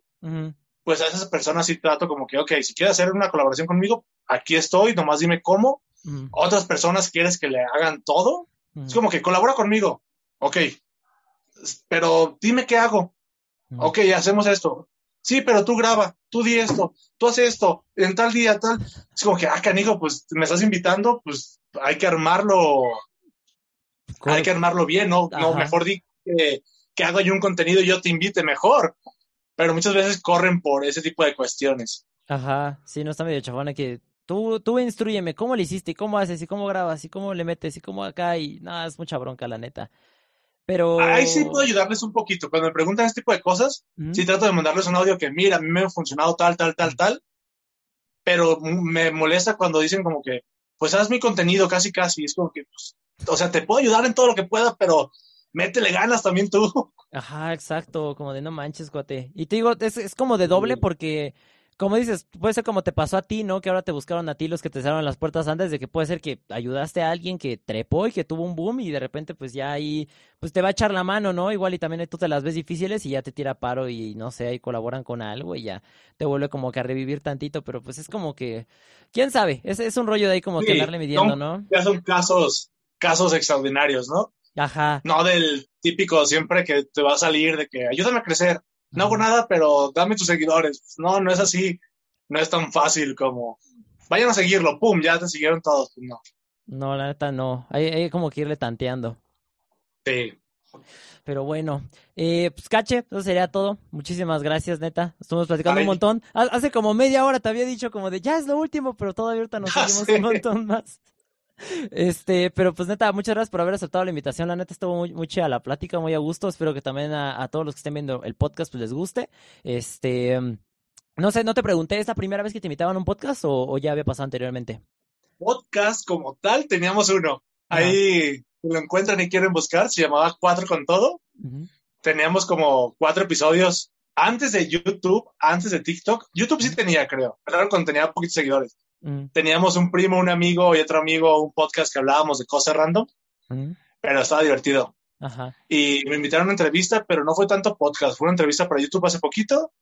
pues a esas personas sí trato como que, ok, si quieres hacer una colaboración conmigo, aquí estoy, nomás dime cómo. Otras personas quieres que le hagan todo. Es como que colabora conmigo. Ok. Pero dime qué hago. Ok, hacemos esto sí, pero tú graba, tú di esto, tú haces esto, en tal día, tal. Es como que, ah, canijo, pues me estás invitando, pues hay que armarlo, hay que armarlo bien, ¿no? No, mejor di que, que hago yo un contenido y yo te invite mejor. Pero muchas veces corren por ese tipo de cuestiones. Ajá, sí, no está medio chabona que tú, tú instruyeme, ¿cómo le hiciste? ¿Y cómo haces? ¿Y cómo grabas? ¿Y cómo le metes? ¿Y cómo acá? Y nada, es mucha bronca, la neta. Pero... Ahí sí puedo ayudarles un poquito. Cuando me preguntan este tipo de cosas, sí trato de mandarles un audio que, mira, a mí me ha funcionado tal, tal, tal, tal. pero me molesta cuando dicen como que, pues haz mi contenido casi casi, es como que, pues, o sea, te puedo ayudar en todo lo que pueda, pero métele ganas también tú. Ajá, exacto, como de no manches, cuate. Y te digo, es, es como de doble porque como dices, puede ser como te pasó a ti, ¿no? Que ahora te buscaron a ti los que te cerraron las puertas antes de que puede ser que ayudaste a alguien que trepó y que tuvo un boom y de repente pues ya ahí pues te va a echar la mano, ¿no? Igual y también tú te las ves difíciles y ya te tira paro y no sé, ahí colaboran con algo y ya te vuelve como que a revivir tantito, pero pues es como que, quién sabe, es, es un rollo de ahí como que andarle midiendo, ¿no? Ya son casos, casos extraordinarios, ¿no? Ajá. No del típico siempre que te va a salir de que ayúdame a crecer no hago nada, pero dame tus seguidores. No, no es así. No es tan fácil como, vayan a seguirlo, pum, ya te siguieron todos. Pues no. No, la neta no. Hay, hay como que irle tanteando. Sí. Pero bueno, eh, pues cache, eso sería todo. Muchísimas gracias, neta. Estuvimos platicando un montón. Hace como media hora te había dicho como de ya es lo último, pero todavía ahorita nos seguimos un montón más. Este, pero pues neta, muchas gracias por haber aceptado la invitación. La neta estuvo muy, muy chida la plática, muy a gusto. Espero que también a, todos los que estén viendo el podcast pues les guste. Este, no sé, no te pregunté, ¿es la primera vez que te invitaban a un podcast o, ya había pasado anteriormente? Podcast como tal, teníamos uno. Ahí lo encuentran y quieren buscar, se llamaba Cuatro con Todo. Teníamos como cuatro episodios antes de YouTube, antes de TikTok. YouTube sí tenía, creo, pero cuando tenía poquitos seguidores. Mm. Teníamos un primo, un amigo y otro amigo, un podcast que hablábamos de cosas random, mm. pero estaba divertido. Y me invitaron a una entrevista, pero no fue tanto podcast, fue una entrevista para YouTube hace poquito,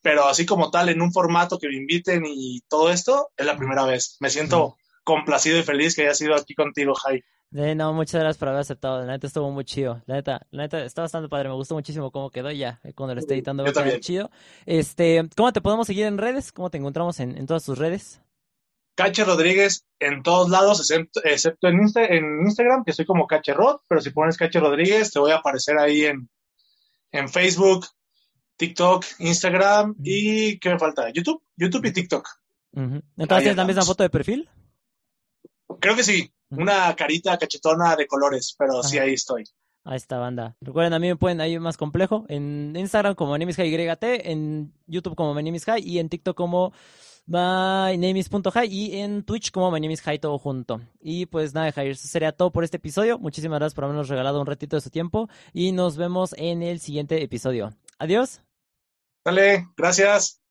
pero así como tal, en un formato que me inviten y todo esto, es la primera vez. Me siento complacido y feliz que haya sido aquí contigo, Jai. no, muchas gracias por haber aceptado. La neta estuvo muy chido. La neta, la neta está bastante padre. Me gustó muchísimo cómo quedó ya. Eh, cuando lo esté editando a quedar chido. Este, ¿cómo te podemos seguir en redes? ¿Cómo te encontramos en, en todas tus redes? Cache Rodríguez en todos lados, excepto, en, Instagram, que soy como Cache Rod, pero si pones Cache Rodríguez, te voy a aparecer ahí en, en Facebook, TikTok, Instagram y ¿qué me falta? YouTube, YouTube y TikTok. Entonces tienes la misma foto de perfil. Creo que sí, una carita cachetona de colores, pero sí ahí estoy. Ahí está, banda. Recuerden, a mí me pueden ahí más complejo. En Instagram como YT, en YouTube como High y en TikTok como MyNameIs.high y en Twitch como MyNameIsHigh todo junto. Y pues nada, Jair, eso sería todo por este episodio. Muchísimas gracias por habernos regalado un ratito de su tiempo y nos vemos en el siguiente episodio. Adiós. Dale, gracias.